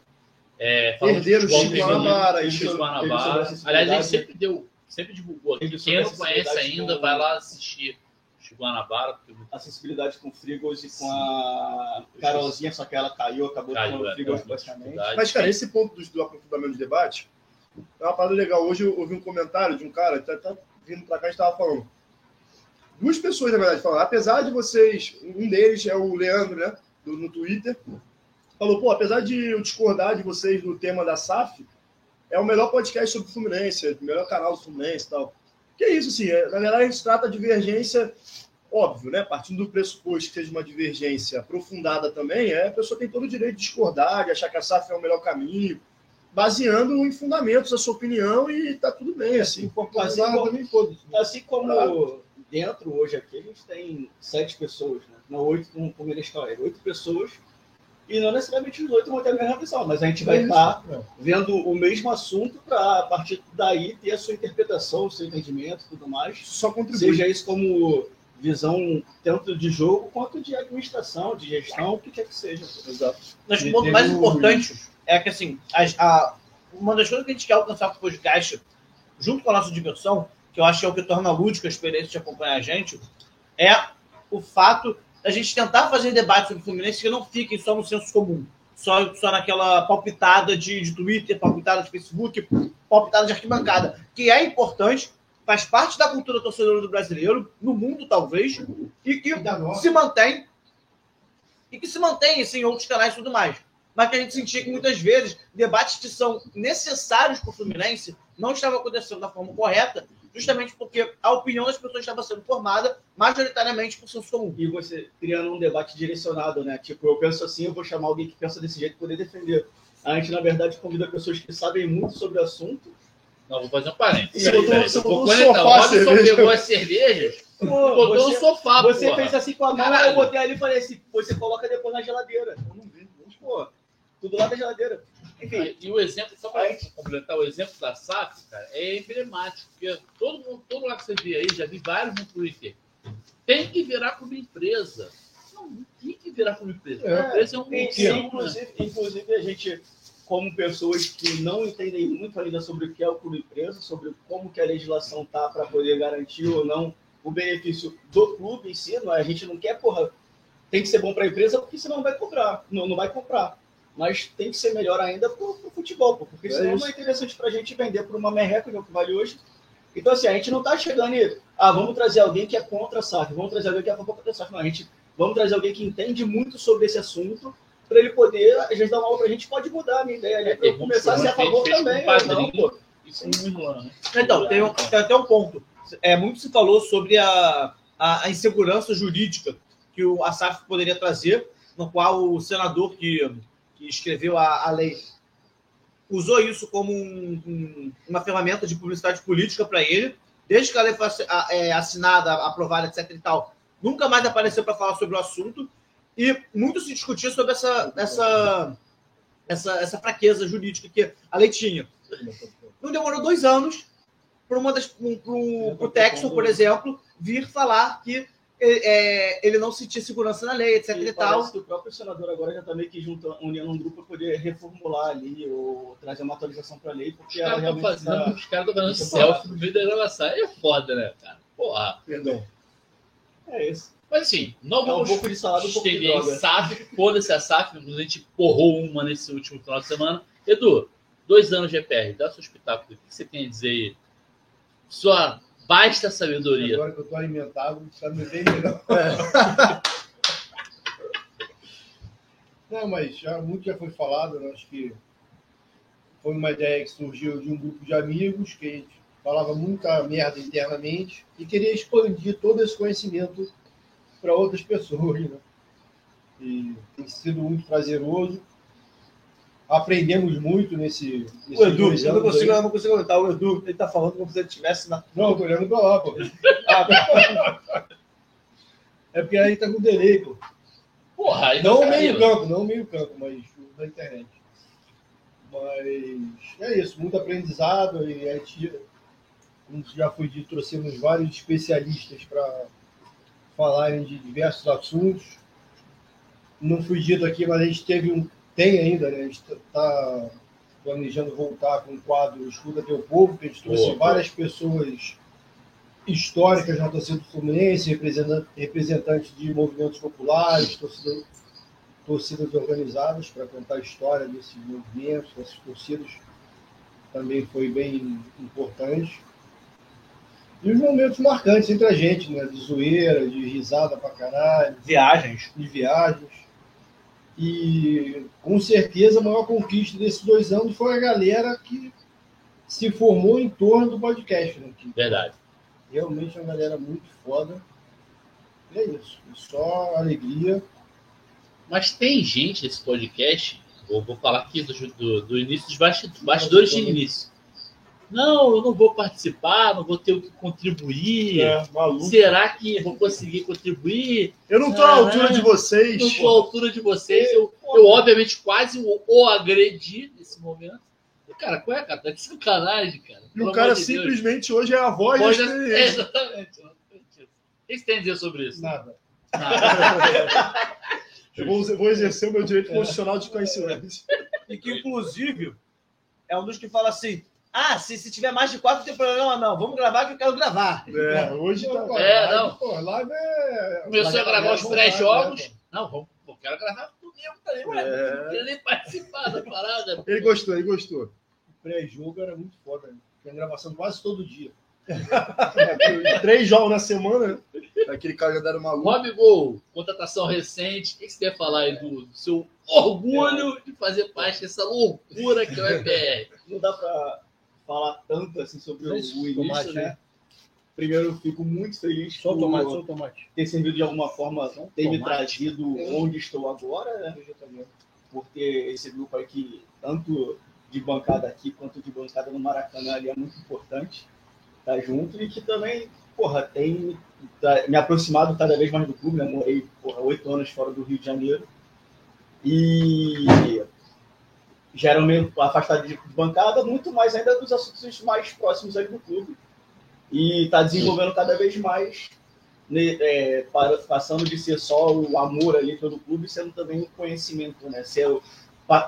É, falando de Herdeiro futebol Chico Guanabara, Chico isso- Guanabara. Aliás, a gente sempre deu, sempre divulgou aqui. Teve Quem não conhece ainda, com- vai lá assistir Chico Guanabara, porque Acessibilidade com Frigos e com a Carolzinha, só que ela caiu, acabou Caiu, com o é, Frigos é, basicamente. Mas, cara, esse ponto do, do aprofundamento do debate é uma parada legal. Hoje eu ouvi um comentário de um cara, tá, tá vindo pra cá, a gente tava falando. Duas pessoas, na verdade, falaram. Apesar de vocês, um deles é o Leandro, né? do- no Twitter, falou: pô, apesar de eu discordar de vocês no tema da SAF, é o melhor podcast sobre Fluminense, é o melhor canal do Fluminense e tal. Que é isso, assim, é, na verdade a gente trata a divergência, óbvio, né? Partindo do pressuposto que seja uma divergência aprofundada também, é, a pessoa tem todo o direito de discordar, de achar que a SAF é o melhor caminho, baseando em fundamentos a sua opinião e tá tudo bem, assim. Assim como, assim como dentro hoje aqui, a gente tem sete pessoas, né? Não oito como, como eles falam, oito pessoas. E não necessariamente os oito vão ter a mesma visão, mas a gente vai É estar é. vendo o mesmo assunto para, a partir daí, ter a sua interpretação, o seu entendimento e tudo mais. Só contribui. Seja isso como visão tanto de jogo quanto de administração, de gestão, o que quer que seja. Exato. Mas o ponto mais importante é que, assim, as- a- uma das coisas que a gente quer alcançar com o podcast, junto com a nossa diversão, que eu acho que é o que torna lúdico a experiência de acompanhar a gente, é o fato da gente tentar fazer debates sobre o Fluminense que não fiquem só no senso comum. Só, só naquela palpitada de, de Twitter, palpitada de Facebook, palpitada de arquibancada, que é importante, faz parte da cultura torcedora do brasileiro, no mundo talvez, e que se mantém e que se mantém assim, em outros canais e tudo mais. Mas que a gente sentia que muitas vezes debates que são necessários para o Fluminense não estavam acontecendo da forma correta, justamente porque a opinião das pessoas estava sendo formada majoritariamente por comum. E você criando um debate direcionado, né? Tipo, eu penso assim, eu vou chamar alguém que pensa desse jeito para poder defender. A gente, na verdade, convida pessoas que sabem muito sobre o assunto. Não, vou fazer um parênteses. Você botou- você. O sofá a Robson cerveja. pegou as cervejas Pô, botou você, sofá, você porra. fez assim com a mão, eu botei ali e falei assim, você coloca depois na geladeira. Eu não vi. Pô, tudo lá da geladeira. Enfim, E o exemplo, só para completar, o exemplo da SAF, cara, é emblemático, porque todo mundo, todo lugar que você vê aí, já vi vários no Twitter, tem que virar como empresa. Não, não tem que virar como empresa. É. A empresa é um E, modelo, né? inclusive, inclusive, a gente, como pessoas que não entendem muito ainda sobre o que é o clube empresa, sobre como que a legislação tá para poder garantir ou não o benefício do clube em si, não é? a gente não quer, porra, tem que ser bom para a empresa porque senão não vai cobrar, não, não vai comprar. Mas tem que ser melhor ainda para o futebol, pô, porque É senão isso. não é interessante para a gente vender por uma merreca, que é o que vale hoje. Então, assim, a gente não está chegando e, ah, vamos trazer alguém que é contra a SAF, vamos trazer alguém que é a favor da SAF. Não, a gente vamos trazer alguém que entende muito sobre esse assunto para ele poder, às vezes, dar uma aula para a gente, pode mudar a minha ideia ali, para eu É, começar a ser a favor também. não, pô. Isso é né? Então, tem, um- tem até um ponto. É, muito se falou sobre a, a, a insegurança jurídica que o ASAF poderia trazer, no qual o senador que, que escreveu a, a lei usou isso como um- um- uma ferramenta de publicidade política para ele. Desde que a lei foi é, assinada, aprovada, etc. e tal, nunca mais apareceu para falar sobre o assunto. E muito se discutia sobre essa, essa, essa, essa fraqueza jurídica que a lei tinha. Não demorou dois anos para o Texon, por exemplo, vir falar que é, ele não sentia segurança na lei, etc. E, E tal. que o próprio senador agora já está meio que junto, unindo um grupo para poder reformular ali ou trazer uma atualização para a lei, Os porque ela caras estão realmente fazendo, tá- os caras tão fazendo é selfie no meio da gravação. É foda, né, cara? Porra. Perdão. É isso. Mas assim, não É um vamos pouco de salada, um pouco de droga. SAF. Foda-se a SAF. Inclusive, a gente porrou uma nesse último final de semana. Edu, dois anos de EPR. Dá seu espetáculo. O que você tem a dizer aí? Sua vasta sabedoria. Agora que eu tô alimentado, está me bem melhor. Não, mas já, muito já foi falado, né? acho que foi uma ideia que surgiu de um grupo de amigos que a gente falava muita merda internamente e queria expandir todo esse conhecimento para outras pessoas, né? E tem sido muito prazeroso. Aprendemos muito nesse. nesses O Edu, dois eu não consigo, eu não consigo aguentar. O Edu, ele tá falando como se ele estivesse na. Não, eu tô olhando pra lá, pô. é porque aí tá com delay, pô. Porra, aí Não o caiu. meio campo, não o meio campo, mas o da internet. Mas é isso, muito aprendizado e a gente, como já foi dito, trouxemos vários especialistas para falarem de diversos assuntos. Não foi dito aqui, mas a gente teve um, tem ainda, né? A gente está planejando voltar com o quadro Escuta Teu Povo, que a gente trouxe Boa, várias pessoas históricas na torcida do Fluminense, representan- representantes de movimentos populares, torcida, torcidas organizadas, para contar a história desses movimentos, dessas torcidas. Também foi bem importante. E os momentos marcantes entre a gente, né? De zoeira, de risada pra caralho, Viagens. de viagens. E com certeza a maior conquista desses dois anos foi a galera que se formou em torno do podcast. Né? Que Verdade. realmente é uma galera muito foda. E é isso. Só alegria. Mas tem gente nesse podcast, vou, vou falar aqui do, do, do início dos basti- bastidores de início. Não, eu não vou participar, não vou ter o que contribuir. É, maluco. Será que vou conseguir contribuir? Eu não tô à altura de vocês. Não estou à altura de vocês. Eu, eu obviamente, quase o, o agredi nesse momento. E, Cara, qual é, cara? Tá de sacanagem, cara. E o cara de Deus. simplesmente hoje é a voz da Pode- é, experiência. exatamente. O que você tem a dizer sobre isso? Nada. Nada. Eu vou, vou exercer o meu direito constitucional de ficar em silêncio. E que, inclusive, é um dos que fala assim: ah, se, se tiver mais de quatro, não tem problema, não. Vamos gravar que eu quero gravar. É, hoje tá. Pô, É, live, não. Pô, live é. Começou a gravar é os pré-jogos. né? Não, vamos, eu quero gravar comigo também, ué. É. Não queria nem participar da parada. Ele gostou, ele gostou. O pré-jogo era muito foda. Né? Tinha gravação quase todo dia. Três jogos na semana? Aquele calendário maluco. Rob Gol, contratação recente. O que você quer falar aí do, do seu orgulho de fazer parte dessa loucura que é o EPR? Não dá para falar tanto assim sobre o, o início, Tomate, né? né? Primeiro, eu fico muito feliz Só o por tomate, só tomate. ter servido de alguma forma, ter me trazido onde estou agora, né? por ter esse grupo aí que tanto de bancada aqui quanto de bancada no Maracanã ali é muito importante estar junto e que também, porra, tem tá- me aproximado cada vez mais do clube, né? Morei, porra, oito anos fora do Rio de Janeiro e já meio afastado de bancada, muito mais ainda dos assuntos mais próximos ali do clube e está desenvolvendo cada vez mais né, é, para- passando de ser só o amor ali pelo clube, sendo também o conhecimento, né? Ser,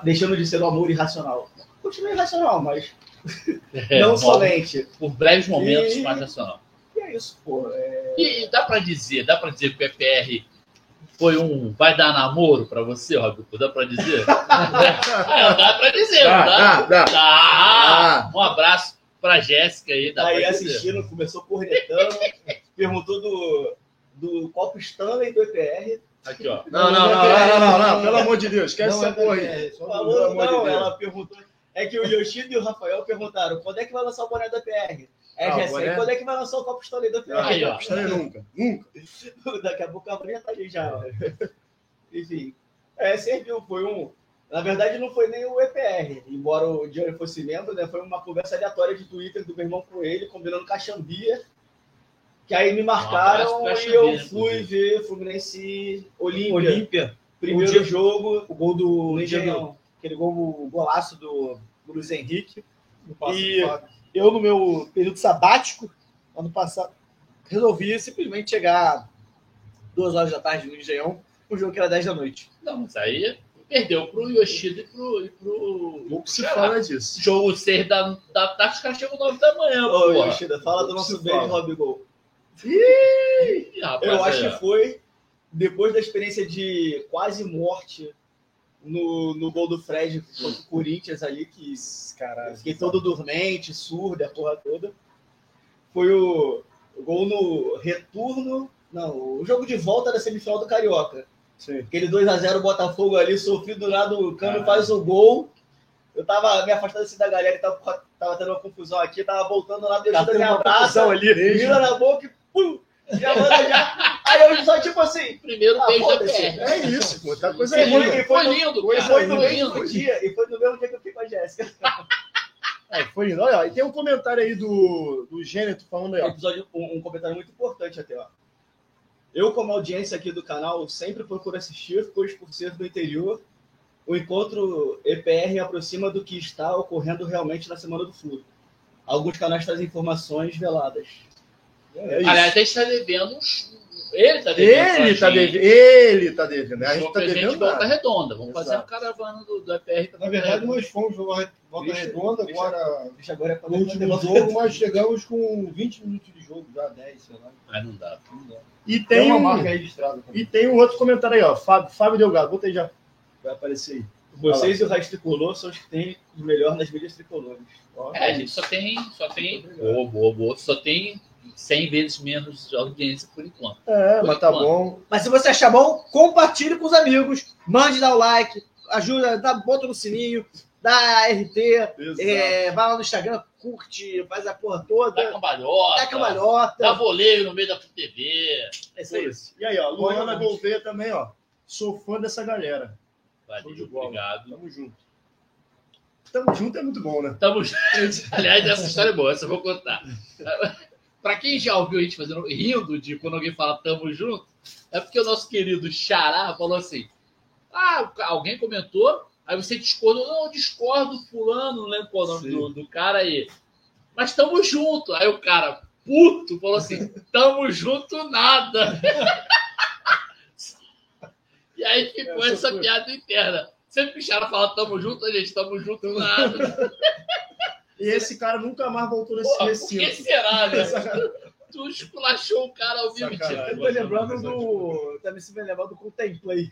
deixando de ser o amor irracional. Continua irracional, mas É, não bom, somente. Por breves momentos, E- mais nacional. E é isso, pô. É, E dá pra dizer, dá pra dizer que o EPR foi um. Vai dar namoro pra você, Roberto? Dá pra dizer? É, dá pra dizer, Dá, não dá? dá, dá. Dá. Um abraço pra Jéssica aí, dá tá aí pra dizer. assistindo, começou cornetando, perguntou do, do Copo Stanley do EPR. Aqui, ó. Não, não, não, não, não, não, pelo amor de Deus, esquece Não, essa porra aí. é, só do- Falou, pelo amor de não, Deus. ela perguntou. É que o Yoshida e o Rafael perguntaram quando é que vai lançar o boné do EPR? É, Ah, Jéssica, boné? quando é que vai lançar o Copo Stanley do EPR? Aí, ó. Estranho nunca, nunca. Daqui a pouco a Maria tá ali já. Enfim, é, serviu, foi um. Na verdade, não foi nem o EPR, embora o Johnny fosse membro, né? Foi uma conversa aleatória de Twitter do meu irmão com ele, combinando caxambia. Que aí me marcaram Um e eu fui inclusive. ver Fluminense Olímpia. Olímpia, Primeiro O dia- jogo o gol do, Engenhão. aquele gol, o golaço do, do Luiz Henrique. No passo E-. Eu, no meu período sabático, ano passado, resolvi simplesmente chegar duas horas da tarde no Engenhão, um jogo que era 10 da noite. Não, mas aí perdeu pro Yoshida e pro. E pro Pouco se fala disso. Jogo 6 da, da tarde, os caras chegam 9 da manhã, Ô, porra. Yoshida, fala do nosso beijo, fala. Rob Gol. Ih, rapaz, Eu acho aí, que foi depois da experiência de quase morte no, no gol do Fred contra o Corinthians ali, que Caralho. eu fiquei todo dormente, surdo, a porra toda. Foi o, o gol no retorno. Não, o jogo de volta da semifinal do Carioca. Sim. Aquele 2x0 Botafogo ali, sofrido do lado, o Cano faz o gol. Eu tava me afastando assim da galera tava, tava tendo uma confusão aqui, tava voltando lá, Deus Tá me confusão ali. vira na boca e pum! Já manda já. Aí eu só tipo assim. Primeiro Ah, beijo da. PR. É isso, pô. Tá coisa E foi, linda. e Foi foi, lindo, foi, cara. foi no mesmo lindo. dia, e foi no mesmo dia que eu fiquei com a Jéssica. É, foi lindo. Olha, ó, e tem um comentário aí do, do Gêneto falando aí, Um ó. episódio, um, um comentário muito importante até, ó. Eu, como audiência aqui do canal, sempre procuro assistir, pois por ser do interior, o encontro EPR aproxima do que está ocorrendo realmente na Semana do Flu. Alguns canais trazem informações veladas. É. Aliás, a gente tá devendo uns. Ele tá devendo. ele, pra tá devendo, ele tá devendo. A gente tá gente devendo volta nada. redonda. Vamos fazer uma Exato. caravana do, do EPR. Na verdade, nós fomos jogar volta Deixa- redonda deixa- agora. Deixa agora é No último jogo, nós chegamos com 20 minutos de jogo, já 10, sei lá. Mas não dá. Não dá. E Tem tem, uma um, marca registrada também. e tem um outro comentário aí, ó. Fábio, Fábio Delgado, bota aí já. Vai aparecer aí. Vocês e o Raiz Tricolor são os que têm o melhor nas mídias tricolores. Ó, É, a gente só tem. Só tem. Boa, boa, boa. Só tem 100 vezes menos audiência por enquanto. É, mas tá bom. Mas se você achar bom, compartilhe com os amigos, mande dar o like, ajuda, dá, bota no sininho, dá RT, é, vai lá no Instagram, curte, faz a porra Dá toda, cambalhota. dá cambalhota. Dá voleio no meio da TV. É isso aí. E aí, ó, Luana Gouveia também, ó. Sou fã dessa galera. Valeu, de obrigado. Tamo junto. Tamo junto é muito bom, né? Tamo junto. Aliás, essa história é boa, essa eu vou contar. Pra quem já ouviu a gente fazendo, rindo de quando alguém fala tamo junto, é porque o nosso querido Xará falou assim: ah, alguém comentou, aí você discordou, não, eu discordo, fulano, não lembro qual o nome do, do cara aí. Mas tamo junto. Aí o cara, puto, falou assim: tamo junto nada. e aí ficou Essa piada interna. Sempre que o Xará fala tamo junto, a gente, tamo junto nada. E esse cara nunca mais voltou nesse Porra, por que será, né? Tu esculachou o cara ao vivo. Sacanagem. Eu tô lembrando do. Também se vai lembrar do Contemplay.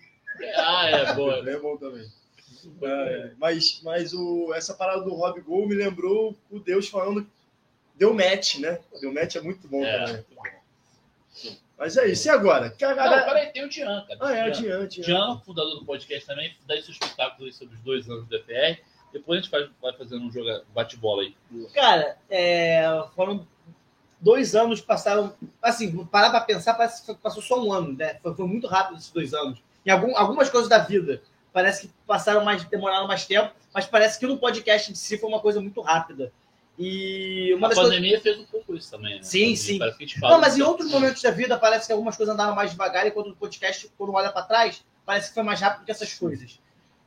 Ah, é, boa. É bom também. É, mas mas o, essa parada do Rob Gol me lembrou o Deus falando. Deu match, né? Deu match é muito bom É. também. Mas é isso. E agora? Que a Não, peraí, tem o Jean, cara. Ah, é, Jean. adiante. Jean, fundador do podcast também, dá esse espetáculo aí sobre os dois anos do DPR. Depois a gente faz, vai fazendo um jogo bate-bola aí. Cara, é, foram dois anos que passaram. Assim, parar pra pensar, parece que passou só um ano, né? Foi, foi muito rápido esses dois anos. Em algum- algumas coisas da vida, parece que passaram mais, demoraram mais tempo, mas parece que no podcast em si foi uma coisa muito rápida. E uma a das coisas. pandemia fez um pouco isso também, né? Sim, sim. Não, mas em outros momentos da vida parece que algumas coisas andaram mais devagar e quando o podcast, quando olha para trás, parece que foi mais rápido que essas coisas.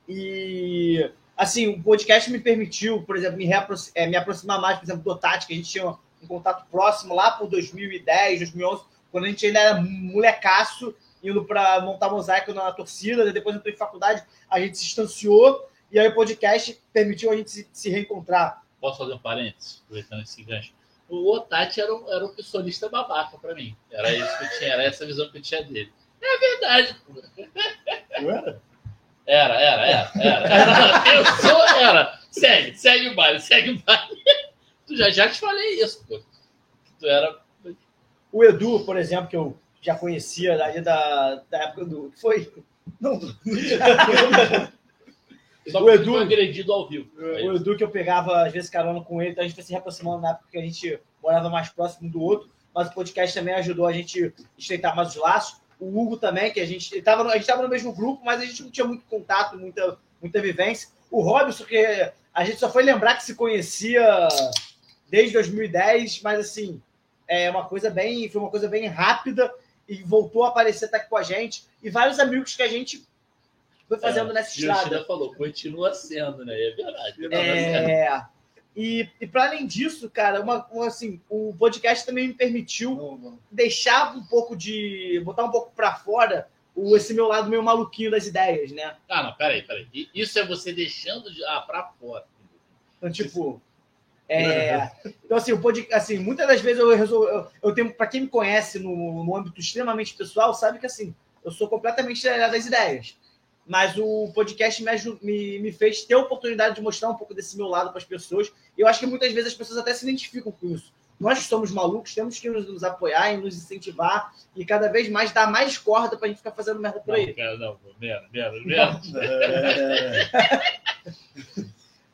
E assim, o podcast me permitiu, por exemplo, me, reapro- eh, me aproximar mais, por exemplo, do Tati, que a gente tinha um contato próximo lá por 2010, 2011, quando a gente ainda era molecaço, indo para montar mosaico na torcida, depois entrou em faculdade, a gente se distanciou, e aí o podcast permitiu a gente se, se reencontrar. Posso fazer um parênteses, aproveitando esse gancho? O Otati era um, era um pessoalista babaca pra mim. Era isso que eu tinha, era essa visão que eu tinha dele. É verdade, pô. Não era? Era, era, era, era. era. Eu sou, era. Segue, segue o baile, segue o baile. Tu já, já te falei isso, pô. Tu era. O Edu, por exemplo, que eu já conhecia daí da, da época do. que Foi? Não, Só O Edu- agredido ao vivo. É o Edu que eu pegava às vezes carona com ele, então a gente foi se reaproximando na época que a gente morava mais próximo do outro, mas o podcast também ajudou a gente estreitar mais os laços. O Hugo também, que a gente estava a gente tava no mesmo grupo, mas a gente não tinha muito contato, muita, muita vivência. O Robson, que a gente só foi lembrar que se conhecia desde 2010, mas assim, é uma coisa bem, foi uma coisa bem rápida e voltou a aparecer até aqui com a gente. E vários amigos que a gente foi fazendo nessa E o estrada. China falou, continua sendo, né? É verdade. É, e, e para além disso, cara, uma, assim, o podcast também me permitiu não. deixar um pouco de. botar um pouco para fora o, esse meu lado meio maluquinho das ideias, né? Ah, não, peraí, peraí. Isso é você deixando de. Ah, pra fora. Então, tipo. É, então, assim, o pod, assim, muitas das vezes eu resolvo. Eu, eu tenho, para quem me conhece no, no âmbito extremamente pessoal, sabe que assim, eu sou completamente acelerado das ideias. Mas o podcast me, me, me fez ter a oportunidade de mostrar um pouco desse meu lado para as pessoas. E eu acho que muitas vezes as pessoas até se identificam com isso. Nós que somos malucos, temos que nos, nos apoiar e nos incentivar e cada vez mais dar mais corda para a gente ficar fazendo merda por aí. Não, cara, não, menos, menos, menos.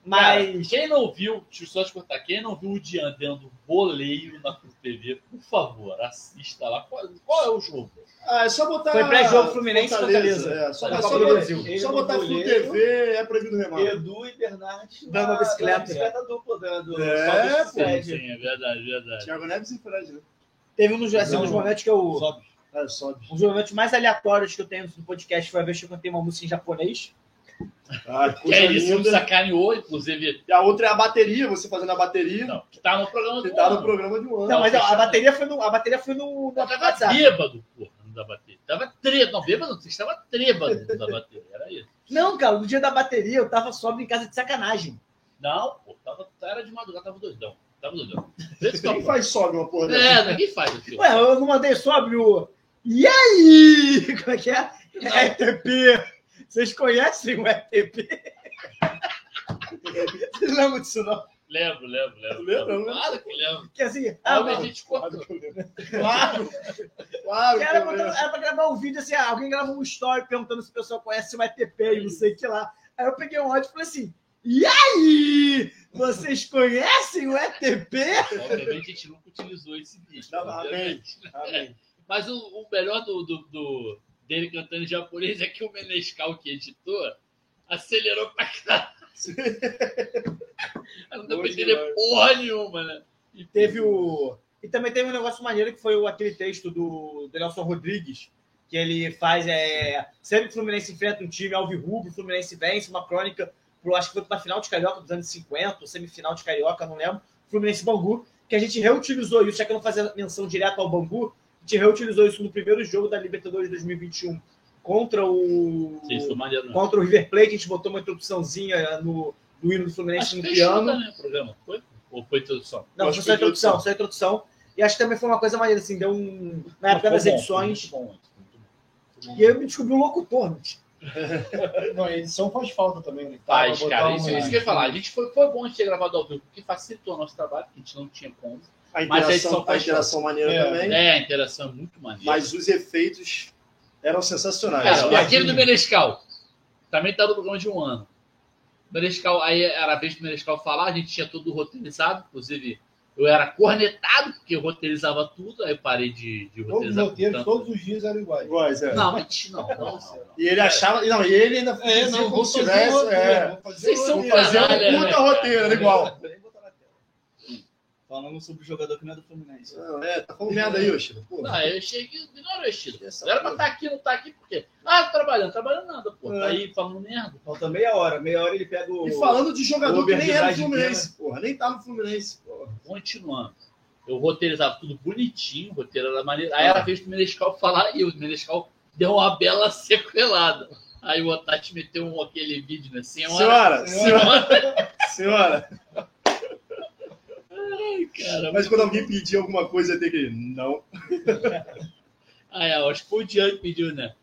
Mas. Quem não viu, deixa eu só te contar, quem não viu o Dian dando boleiro na TV, por favor, assista lá. Qual, qual é o jogo? Ah, é só botar. Foi pré-jogo Fluminense e Fortaleza. É, só, é só, Brasil. Só botar Flu. TV é proibido remar. Edu e Bernard Dando a bicicleta. bicicleta dupla da- do É, Sobe e pô. Sim, é verdade, verdade. Thiago Neves e Fred, né? Teve um dos, assim, dos momentos que eu. Sobe. É, sobe. Um dos momentos mais aleatórios que eu tenho no podcast foi a vez que eu cantei uma música em japonês. Ah, Que é isso, linda. sacaneou, inclusive. E a outra é a bateria, você fazendo a bateria. Não, que tá no programa do tá ano. no programa de um ano. Não, mas fechado. a bateria foi no, a bateria foi no, no tava WhatsApp. bêbado, porra, não da bateria. Tava trêbado. Não, bêbado não, você estava trêbado da bateria. Era isso. Não, cara, no dia da bateria eu tava sóbrio em casa de sacanagem. Não, pô, tava, era de madrugada, tava doidão. Tava doidão. É Quem faz sobe uma porra? É, ninguém faz o filme. Ué, eu não mandei sóbrio. E aí? Como é que é? RTP. Vocês conhecem o RTP? Vocês lembram disso, não? Lembro, lembro, lembro. Lembra, lembro. Claro que lembro. Que assim, Ah, a gente cortou. Claro! Claro! era, pra, era pra gravar um vídeo assim, ah, alguém grava um story perguntando se o pessoal conhece o ETP e não sei o que lá. Aí eu peguei um áudio e falei assim, e aí? Vocês conhecem o ETP? Obviamente a gente nunca utilizou esse vídeo. Não, amém. Amém. Mas o, o melhor do, do- do- dele cantando em japonês é que o Menescal que editou acelerou pra caralho. Não deu Bom pra entender porra nenhuma, né? E Teve o. E também teve um negócio maneiro que foi o- aquele texto do, do Nelson Rodrigues, que ele faz. É, sempre que o Fluminense enfrenta um time alvirrubro, o Fluminense vence, uma crônica, pro, acho que foi na final de Carioca dos anos 50, ou semifinal de Carioca, não lembro. Fluminense Bangu, que a gente reutilizou isso, já que eu não fazia menção direta ao Bangu, a gente reutilizou isso no primeiro jogo da Libertadores 2021 contra o. Maneiro. né? Contra o River Plate, a gente botou uma introduçãozinha no, no hino do Fluminense Acho no piano. chuta, né, programa. Foi? Ou foi introdução? Não, foi só foi introdução, só introdução. E acho que também foi uma coisa maneira, assim, deu um. Na época das edições. bom, muito bom, muito bom. E eu me descobri um locutor. né? Não, a edição faz falta também. Né? Faz, Botar cara. Isso, isso que eu ia falar. A gente foi, foi bom a gente ter gravado ao vivo, porque facilitou o nosso trabalho, que a gente não tinha como. A a interação, a faz interação maneira É. também. É, a interação é muito maneira. Mas os efeitos eram sensacionais. Cara, As aquele do. Menescal também tá no programa de um ano. Menescal, aí era a vez do Menescal falar, a gente tinha tudo roteirizado, inclusive eu era cornetado, porque eu roteirizava tudo, aí eu parei de, de Todos os roteirizar. roteiros, tanto. todos os dias eram iguais. Iguais, é. Não, mas não, não, não. E ele achava. Não, e ele ainda É, fazia não, vou fazer tivesse. o roteiro, é, vou fazer Vocês são um canalha, né? puta roteiro, era igual. Nem botar na tela. Falando sobre o jogador que não é do Fluminense. Não, é, tá falando merda aí, Yoshida. Pô, Não, eu cheguei, ignorou o estilo. Essa Era pra estar aqui, não tá aqui, por quê? Ah, trabalhando, trabalhando nada, pô. Tá É. aí falando merda. Falta meia hora. Meia hora ele pega o. E falando de jogador que nem era do Fluminense, porra. Nem tá no Fluminense, porra. Continuando. Eu roteirizava tudo bonitinho, o roteiro era maneiro. Aí era a vez do Menescal falar e o Menescal deu uma bela sequelada. Aí o Otati meteu um, aquele vídeo, né? Senhora, Senhora, senhora, senhora. senhora. Cara. Mas quando alguém pedir alguma coisa, tem que. Não. Aí, ó, acho que foi o Jean que pediu, né?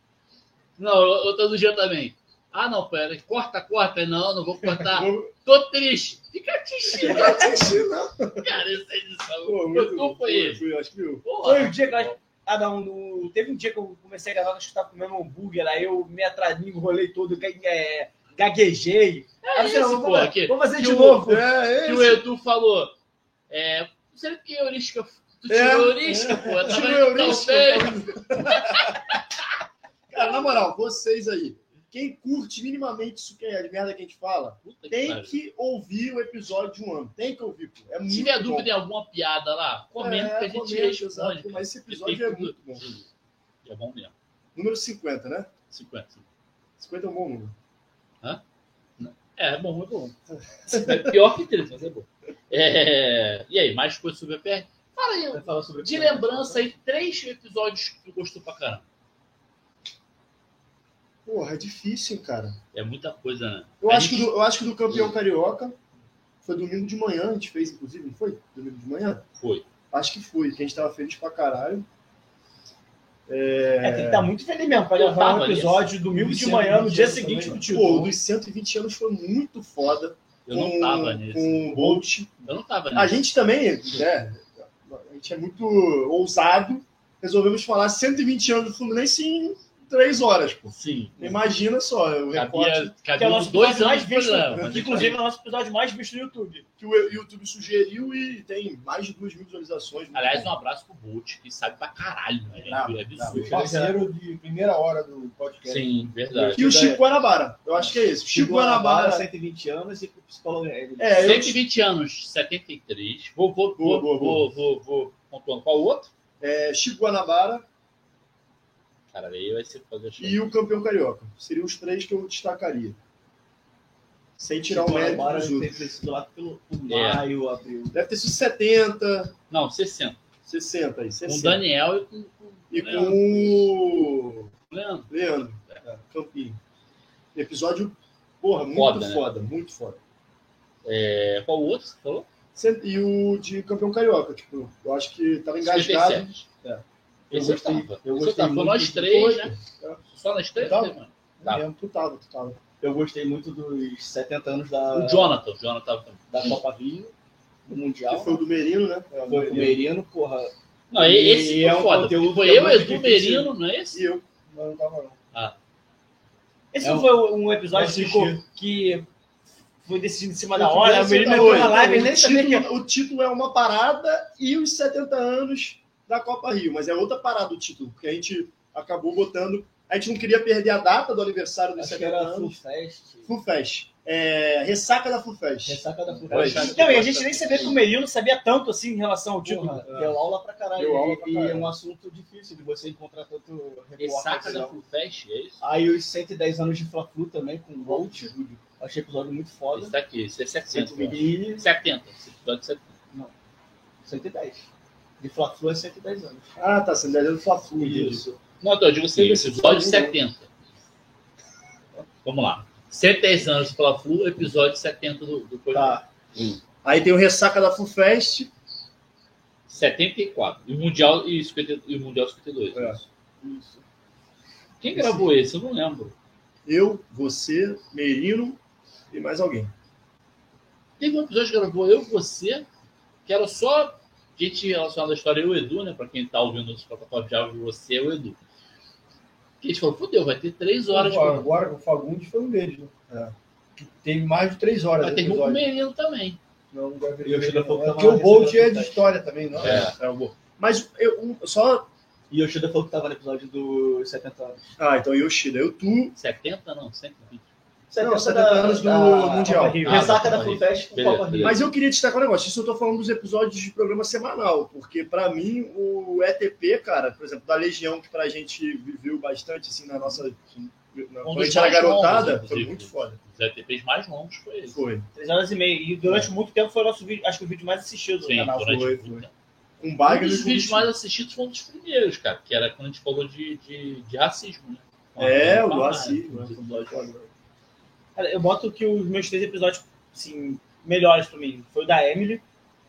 Não, eu, eu tô do Jean também. Ah, não, pera, corta, corta. Não, não vou cortar. Vou- Tô triste. Fica triste, Não assisti, não. cara. Essa edição. Pô, Foi muito tu, foi ele. Foi, acho que eu. Foi o dia que eu. Ah, não, no- teve um dia que eu comecei a gravar, acho que eu tava comendo um hambúrguer, aí eu me atrasei, enrolei todo, ga- é, gaguejei. Eu falei, esse, não, vou, que- vou fazer de o- novo. É, que o Edu falou. É, sei que heurística. Tu tirou É, heurística, pô. Tirou Tava heurística. Cara, na moral, vocês aí. quem curte minimamente isso que é de merda que a gente fala, Puta que tem pariu. que ouvir o episódio de um ano. Tem que ouvir, pô. É muito Se tiver bom. dúvida em alguma piada lá, comenta É, que a gente comenta, responde. exato. Mas esse episódio é muito bom. É bom mesmo. Número 50, né? 50. 50 é um bom número. É, é bom, é bom. É pior que 13, mas é bom. É, E aí, mais coisas sobre a PR? Fala aí, Vai falar sobre de lembrança aí, três episódios que tu gostou pra caramba. Porra, é difícil, cara. É muita coisa, né? Eu A acho, que gente- do, eu acho que do campeão carioca foi domingo de manhã, a gente fez, inclusive, não foi? Domingo de manhã? Foi. Acho que foi, que a gente tava feliz pra caralho. É, tem que estar muito feliz mesmo para levar um episódio domingo de manhã, no dia seguinte do Pô, o título. dos 120 anos foi muito foda. Eu não com- tava nesse. Com o Bolt. Eu não tava A nesse. gente também, né? A gente é muito ousado. Resolvemos falar 120 anos do Fluminense em três horas, pô. Sim. Imagina só, o recorte Cabia, Que é o nosso dois mais visto, programa. inclusive é o nosso episódio mais visto no YouTube. que o YouTube sugeriu e tem mais de 2 mil visualizações. Aliás, um abraço pro Bolt, que sabe pra caralho, né? gente? Bravo, é absurdo. Parceiro de primeira hora do podcast. Sim, verdade. E o Chico Guanabara, eu acho que é esse. O Chico Guanabara. 120 anos e psicólogo. É, eu, 120 anos, 73. Vou, vou, Boa, vou, boa, vou, vou, vou pontuando. Qual o outro? é, Chico Guanabara Cara, aí vai ser fazer show. e o campeão carioca. Seriam os três que eu destacaria. Sem tirar o mérito Agora dos outros. tem sido lá pelo por É. maio, abril. Deve ter sido 70, Não, 60. 60 aí. Com 60. o Daniel e com, com E Leandro. com o Leandro. Leandro, é, Campinho. Episódio, porra, muito Foda, foda, né? muito foda. É, qual o outro que você falou? E o de campeão carioca, tipo, eu acho que tava engasgado. 57. É. Esse eu gostei- tava. eu gostei tava. Foi muito nós do- três, Foi, né? é. Só nós três, Tava. né, mano? Tá. Mesmo, tu tava, tu tava. Eu gostei muito dos 70 anos da, O Jonathan, o Jonathan da Copa Rio, do Que Mundial. foi o do Merino, né? É, Foi o Merino, porra. Não, e- E esse é foi um foda. conteúdo Foi que é eu, Edu difícil. Merino, não é esse? E eu. Mas não tava, não. Esse É não um- foi um episódio que, ficou, que foi decidido em cima da hora. tivesse O menino outra meteu na coisa, live, ele o nem sabia que título, o título é uma parada e os 70 anos da Copa Rio, mas é outra parada o título, porque a gente acabou botando. A gente não queria perder a data do aniversário dos Acho que 70 era Full anos. Fest. Full Fest. É, ressaca da Full Fest. Ressaca da Full Pois. Fest. Não, e a gente nem sabia que o Merino sabia tanto assim em relação ao título. Porra, deu aula pra caralho. Deu aula pra e caralho. é um assunto difícil de você encontrar tanto Ressaca da. Full Fest, é isso? Aí os 110 anos de Fla-Flu também, com o Bolt. Achei episódio muito foda. Esse daqui, esse é 70. eu acho. E 70. Esse episódio é 70. 110. De Fla-Flu é 110 anos. Ah, tá. Você deu do Fla-Flu. Isso. Não, então, eu digo assim, Esse episódio episódio 70. Vamos lá. 110 anos pela Flu, episódio 70 do, do Tá. Aí tem o Ressaca da Full Fest. 74. E o Mundial, e, 50, e o mundial 52. É. isso. Quem gravou esse? Eu não lembro. Eu, você, Merino e mais alguém. Teve um episódio que gravou eu, você, que era só gente relacionada à história, eu e o Edu, né? Pra quem tá ouvindo os plataformas de áudio, você e o Edu. Que a gente falou, fodeu, vai ter três horas. Agora, pra- agora o Fagundes foi um deles, né? Que Teve mais de três horas Mas tem um o. Menino também. Não, não o falou que Porque o Bolt é de história também, não? É. É, eu vou. Mas eu um- só. E o Yoshida falou que tava no episódio dos 70 anos. Ah, então Yoshida, eu, tu. 70, não, 120. Não, 70 anos do Mundial. Copa Rio. Ressaca Ah, da Rio. Fest com Copa Rio. Mas eu queria destacar um negócio. Isso eu tô falando dos episódios de programa semanal, porque pra mim o ETP, cara, por exemplo, da Legião, que pra gente viveu bastante, assim, na nossa. Na, quando a gente era mais longos, garotada, foi muito foda. Os ETPs mais longos foi esse. Foi. Três horas e meia. E durante muito tempo foi o nosso vídeo, acho que o vídeo mais assistido do Sim, canal. durante foi, foi. Com Um Bagre dos vídeos mais assistidos foi um dos primeiros, cara, que era quando a gente falou de, de, de racismo, né? É, o racismo, né? né? Episódio- Cara, eu boto que os meus três episódios, assim, melhores pra mim, foi o da Emily.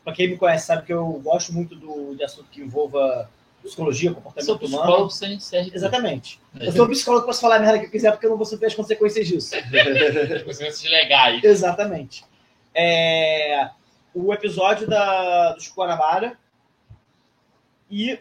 Pra quem me conhece sabe que eu gosto muito do, de assunto que envolva psicologia, comportamento humano. psicólogo sem CRT. Exatamente. É. Eu sou psicólogo, posso falar a merda que eu quiser, porque eu não vou sofrer as consequências disso. Consequências legais. Exatamente. É, o episódio da, do Chico Guanabara e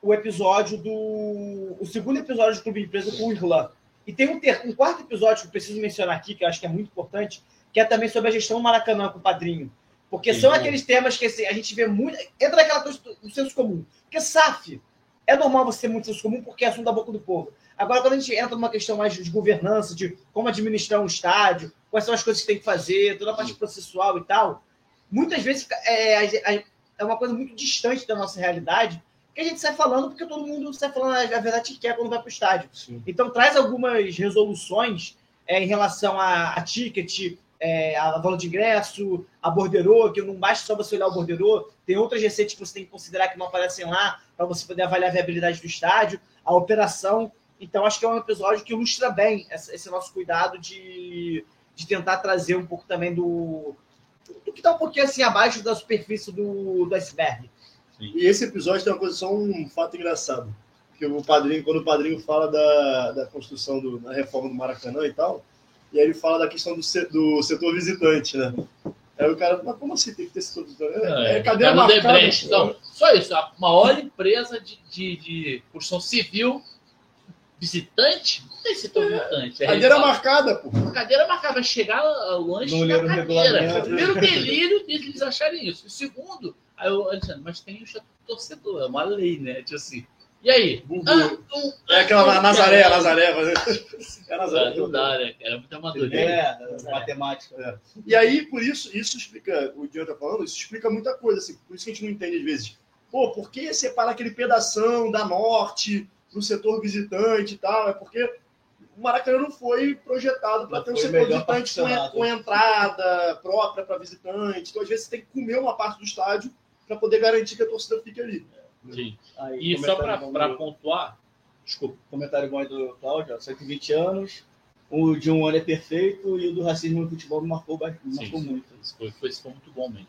o episódio do. O segundo episódio do Clube de Empresa com o Irlan. E tem um, ter, um quarto episódio que eu preciso mencionar aqui, que eu acho que é muito importante, que é também sobre a gestão do Maracanã com o padrinho. Porque Sim. são aqueles temas que assim, a gente vê muito. Entra naquela coisa do senso comum. Porque SAF, é normal você ter muito senso comum porque é assunto da boca do povo. Agora, quando a gente entra numa questão mais de governança, de como administrar um estádio, quais são as coisas que tem que fazer, toda a parte processual e tal, muitas vezes é, é- é uma coisa muito distante da nossa realidade, que a gente sai falando porque todo mundo sai falando a verdade que quer quando vai para o estádio. Então, traz algumas resoluções é, em relação a, a ticket, é, a valor de ingresso, a borderô, que não basta só você olhar o borderô, tem outras receitas que você tem que considerar que não aparecem lá, para você poder avaliar a viabilidade do estádio, a operação. Então, acho que é um episódio que ilustra bem essa- esse nosso cuidado de, de tentar trazer um pouco também do, do que está um pouquinho assim abaixo da superfície do, do iceberg. E esse episódio tem uma coisa, só um fato engraçado. Que o padrinho, quando o padrinho fala da, da construção do, da reforma do Maracanã e tal, e aí ele fala da questão do, se- do setor visitante, né? Aí o cara, mas como assim tem que ter setor visitante? É, é cadeira é marcada. Debrecht. Então, só isso. A maior empresa de, de, de construção civil visitante, não tem setor visitante. É Cadeira marcada, pô. cadeira marcada, vai chegar o lanche Não na cadeira. regulamento. Primeiro delírio deles acharem isso. E segundo, aí o Alexandre, mas tem o chato torcedor, é uma lei, né? Tipo assim. E aí? Bubu. Ah, É aquela ah, Nazaré, Nazaré. mas- É Ah, Nazaré. Não dá, né? Era muita amadorismo. É, matemática. E aí, por isso, isso explica, o Dion tá falando, isso explica muita coisa, assim, por isso que a gente não entende às vezes. Pô, por que separar aquele pedação da norte no setor visitante e tal? É porque o Maracanã não foi projetado para ter um setor visitante com, com entrada própria para visitante. Então, às vezes, você tem que comer uma parte do estádio para poder garantir que a torcida fique ali. Sim. Aí, E só para do- pontuar, desculpa, Comentário bom aí do Cláudio, ó, 120 anos. O de um ano é perfeito e o do racismo no futebol me marcou, me Sim, marcou sim. muito. Isso foi, foi, foi muito bom mesmo.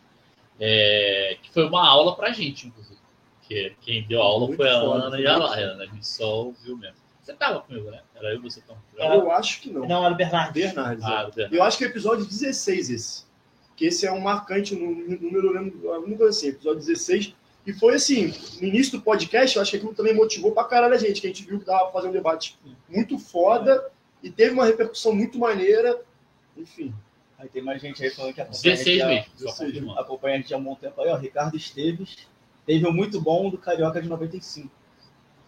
É, que foi uma aula pra gente, inclusive. Que quem deu a aula Muito foi a foda, Ana e a muito Laia, a gente só ouviu mesmo. Você tava comigo, né? Era eu e você tão. Eu acho que não. Não, era o Bernardo. Bernardes. Ah, é. Bernardo. Eu acho que é o episódio 16 esse. Que esse é um marcante nú- número, eu lembro, alguma coisa assim, episódio 16. E foi assim, no início do podcast, eu acho que aquilo também motivou pra caralho a gente, que a gente viu que dava pra fazer um debate muito foda e teve uma repercussão muito maneira. Enfim, Aí tem mais gente aí falando que acompanha a 16 gente há- mesmo, só 16, confirmando. acompanha a gente há um bom tempo aí, ó. Ricardo Esteves teve um muito bom do Carioca de 95.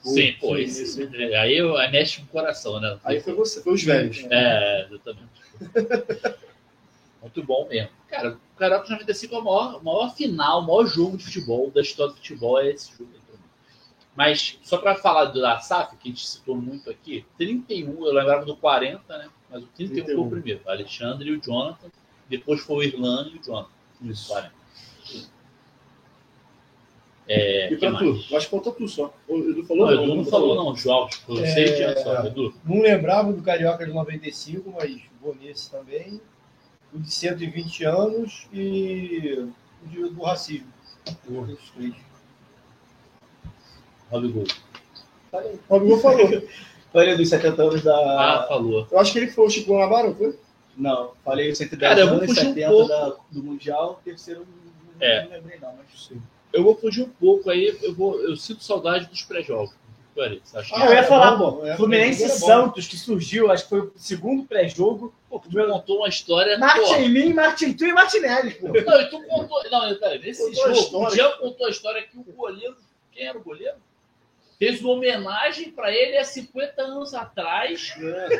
Sim, pô, Sim, esse, esse- aí eu aí mexe com o coração, né? aí foi você, foi os velhos. É, exatamente. Muito bom mesmo. Cara, o Carioca 95 é o maior, o maior final, o maior jogo de futebol da história do futebol é esse jogo. Mas, só para falar do da SAF, que a gente citou muito aqui, 31, eu lembrava do 40, né? Mas o 31, foi 31. o primeiro. O Alexandre e o Jonathan. Depois foi o Irlanda e o Jonathan. Isso. 40. É, E pra tu? Eu acho que falta tu só. O Edu falou? Não, o Edu não falou, não. João, eu sei que tinha só. É. Edu. Não lembrava do Carioca de 95, mas vou nesse também. O de 120 anos e o de- do racismo. Os três. Rodrigo. O Rodrigo falou. Falei dos 70 anos da. Ah, falou. Eu acho que ele foi o Chico Guanabara, não foi? Não, falei os 110 Cara, anos, fugir um 70 pouco. da- do Mundial, terceiro não, É. não lembrei não, mas Eu vou fugir um pouco aí, eu, vou, eu sinto saudade dos pré-jogos. Ah, eu ia falar, é bom, pô. é, Fluminense é. Santos, que surgiu, acho que foi o segundo pré-jogo. Pô, tu me contou uma história. Martin Min, Martin Tu e Martinelli, pô. pô. Não, e tu contou. Não, pera, nesse Contou a jogo, o Jean contou a história que o goleiro. Quem era o goleiro? Fez uma homenagem pra ele há 50 anos atrás.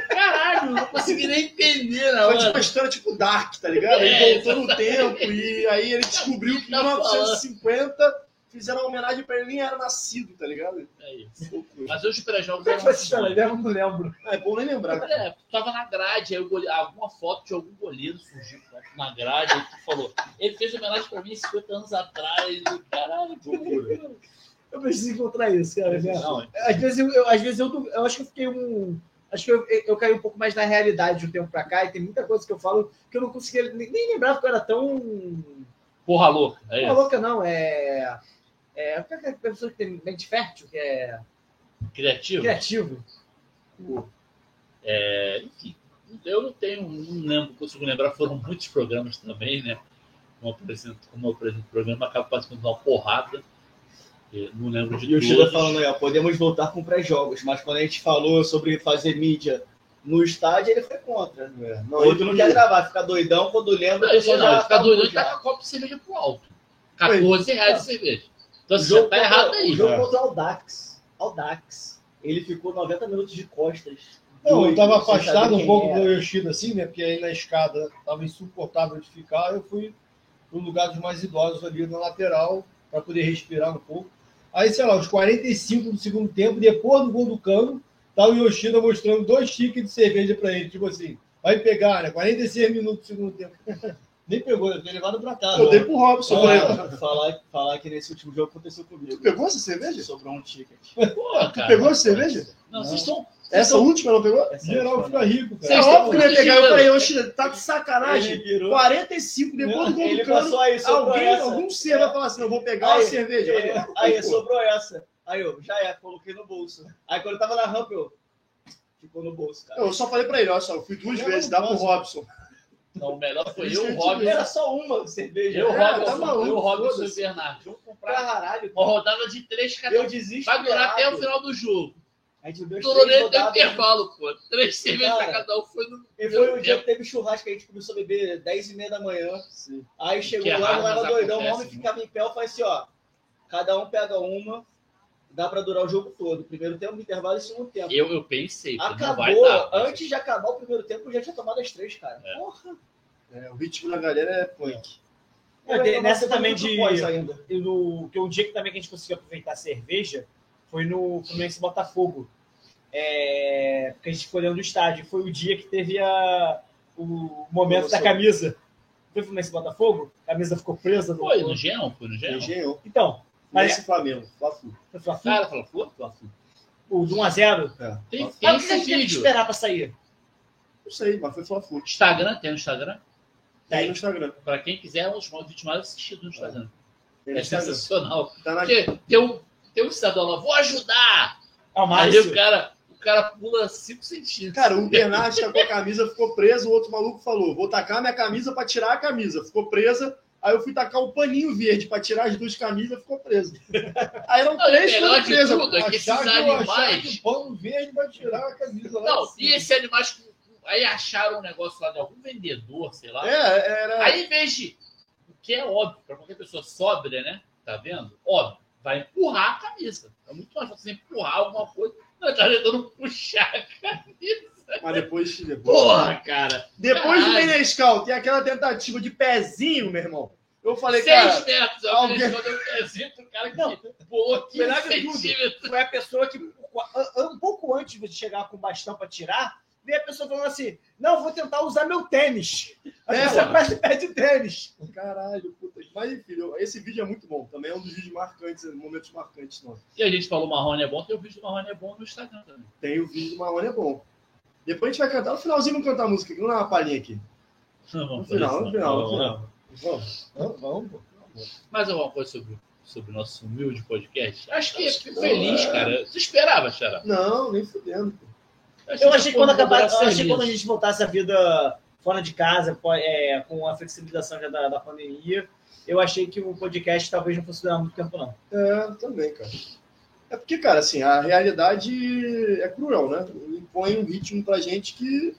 Caralho, eu não consegui nem entender na Foi hora. tipo uma história tipo Dark, tá ligado? É, Ele voltou no tempo e aí ele descobriu que em Tá falando. 1950 fizeram uma homenagem pra ele nem era nascido, tá ligado? É isso. Mas os pré-jogos Como é que eram foi essa assim, história? Eu não lembro. É bom nem lembrar. cara. É, tu tava na grade, aí o goleiro, alguma foto de algum goleiro surgiu na grade, aí tu falou, ele fez homenagem pra mim 50 anos atrás, caralho, que loucura. Eu preciso encontrar isso, cara. né? Não, Às vezes eu, eu- às vezes eu, eu acho que eu fiquei um. Acho que eu, eu caí um pouco mais na realidade de um tempo pra cá, e tem muita coisa que eu falo que eu não conseguia nem, nem lembrar porque eu era tão. porra louca. É Não é isso. louca, não. É. É. O que é pessoa que tem mente fértil, que é Criativo? criativo? É, enfim, eu não tenho, não lembro, consigo lembrar, foram muitos programas também, né? Como eu apresento, como eu apresento o programa, acabo participando de uma porrada. Não lembro de E o Chida todos. falando aí, ó, podemos voltar com pré-jogos, mas quando a gente falou sobre fazer mídia no estádio, ele foi contra. É. Não, Outro não quer gravar, fica doidão quando lembra. Não, não, já fica tá já. com a copa de cerveja pro alto. 14 reais de cerveja. Então, você jogo tá contra- errado aí. O jogo É. contra o Dax. Audax. Ele ficou 90 minutos de costas. Não, eu saber afastado um pouco era. do Yoshida, assim, né? Porque aí na escada estava insuportável de ficar. Eu fui para o lugar dos mais idosos ali na lateral, para poder respirar um pouco. Aí, sei lá, os 45 do segundo tempo, depois do gol do Cano, tá o Yoshida mostrando dois tickets de cerveja para ele. Tipo assim, vai pegar, né? 46 minutos do segundo tempo. Nem pegou, eu tenho levado para casa. Eu dei pro Robson. Ah, falar, falar que nesse último jogo aconteceu comigo. Tu pegou essa cerveja? Sobrou um ticket. Pô, Tu pegou essa cerveja? Não, vocês estão. Essa última não pegou? Essa Geral foi- fica rico, É cara. Vocês óbvio que eu ia pegar. Eu falei, Yoshida, tá de Ele sacanagem. virou. 45 depois do gol Ele do Cano. passou aí, Alguém, essa. algum ser vai falar assim, eu vou pegar uma Aí, cerveja. Ele- aí, pô, sobrou essa. Aí eu, já é, coloquei no bolso. Aí quando eu tava na rampa, eu. Ficou no bolso, cara. Eu só falei pra ele, olha só, eu fui duas Eu vezes, não dá pro. Robson. Não, o melhor foi eu, o Robson. Era só uma cerveja. Eu, É, Robson, tá maluco, eu, Robson e o. Bernardo. Vamos comprar Caralho, uma rodada de três cada eu um. desisto. Vai durar até o final do jogo. A gente bebeu Durou tem rodadas. intervalo, pô. Três cervejas pra Cara, cada um foi no. E foi o dia que teve churrasco, a gente começou a beber 10 e meia da manhã. Aí chegou Que lá, tava mas doidão, o homem né? ficava em pé, eu falei assim, ó, cada um pega uma, dá pra durar o jogo todo. Primeiro tempo, intervalo e segundo tempo. Eu, eu pensei, Acabou, dar. antes de acabar o primeiro tempo, eu já tinha tomado as três, cara. É. Porra. É, o ritmo da galera é punk. É, nessa também de- ainda. No, que um dia que também que a gente conseguiu aproveitar a cerveja foi no Fluminense Botafogo. É, porque a gente ficou dentro do estádio. Foi o dia que teve a, o momento da camisa. Foi Fluminense Botafogo? A camisa ficou presa no. Foi no Geão, foi no Geão. Engenhou. Então, mas Esse Flamengo, Fla-Flu. foi Fla-Flu? Cara, falou, pô, o do 1x0. É. tem, Mas tem o esse gente teve que vídeo. esperar pra sair? Não sei, mas foi Fla-Flu. Instagram, tem no Instagram? Tem no Instagram. Pra quem quiser, é um dos vídeos mais assistidos no Instagram. Tem no É Instagram. sensacional. Tá na... Porque tem um, tem um cidadão lá, vou ajudar! Ah, o Aí o cara, o cara pula 5 centímetros. Cara, o Bernardo tacou a camisa, ficou preso, o outro maluco falou, vou tacar minha camisa pra tirar a camisa. Ficou presa, aí eu fui tacar o paninho verde pra tirar as duas camisas, ficou preso. Aí eram e três de presas. tudo é que esses animais. o pano verde vai tirar a camisa lá. Não, de e esses animais. Aí acharam um negócio lá de algum vendedor, sei lá. É, era... Aí, em vez de. O que é óbvio, pra qualquer pessoa sóbria, né? Tá vendo? Óbvio, vai empurrar a camisa. É muito mais fácil você empurrar alguma coisa. Não, tá tentando puxar a camisa. Mas depois... depois... Porra, cara. Depois do Caralho. Menescal, tem aquela tentativa de pezinho, meu irmão. Eu falei, Seis cara, metros. Eu alguém- alguém... quando eu pezinho do cara que Não. pulou 15 Melhor de tudo. centímetros. Foi a pessoa que, um pouco antes de chegar com o bastão pra tirar, veio a pessoa falando assim: Não, vou tentar usar meu tênis. Aí É, quase perde o tênis. caralho, puta. que- Mas enfim, eu- esse vídeo é muito bom. Também é um dos vídeos marcantes, momentos marcantes. Não. E a gente falou Marrone é bom, tem o vídeo do Marrone é bom no Instagram também. Tem o vídeo do Marrone, é bom. Depois a gente vai cantar. No finalzinho vamos cantar a música. Vamos dar uma palhinha aqui. Não, vamos No final, no isso, final, não. no final. Vamos, vamos, vamos. pô. Mais alguma coisa sobre, sobre o nosso humilde podcast? Acho que fico feliz, cara. Você esperava, Xará? Não, nem fudendo. pô. Eu achei que quando acabar, eu achei quando a gente voltasse a vida fora de casa, é, com a flexibilização já da, da pandemia, eu achei que o podcast talvez não fosse durar muito tempo, não. É, também, cara. É porque, cara, assim, a realidade é cruel, né? Impõe um ritmo pra gente que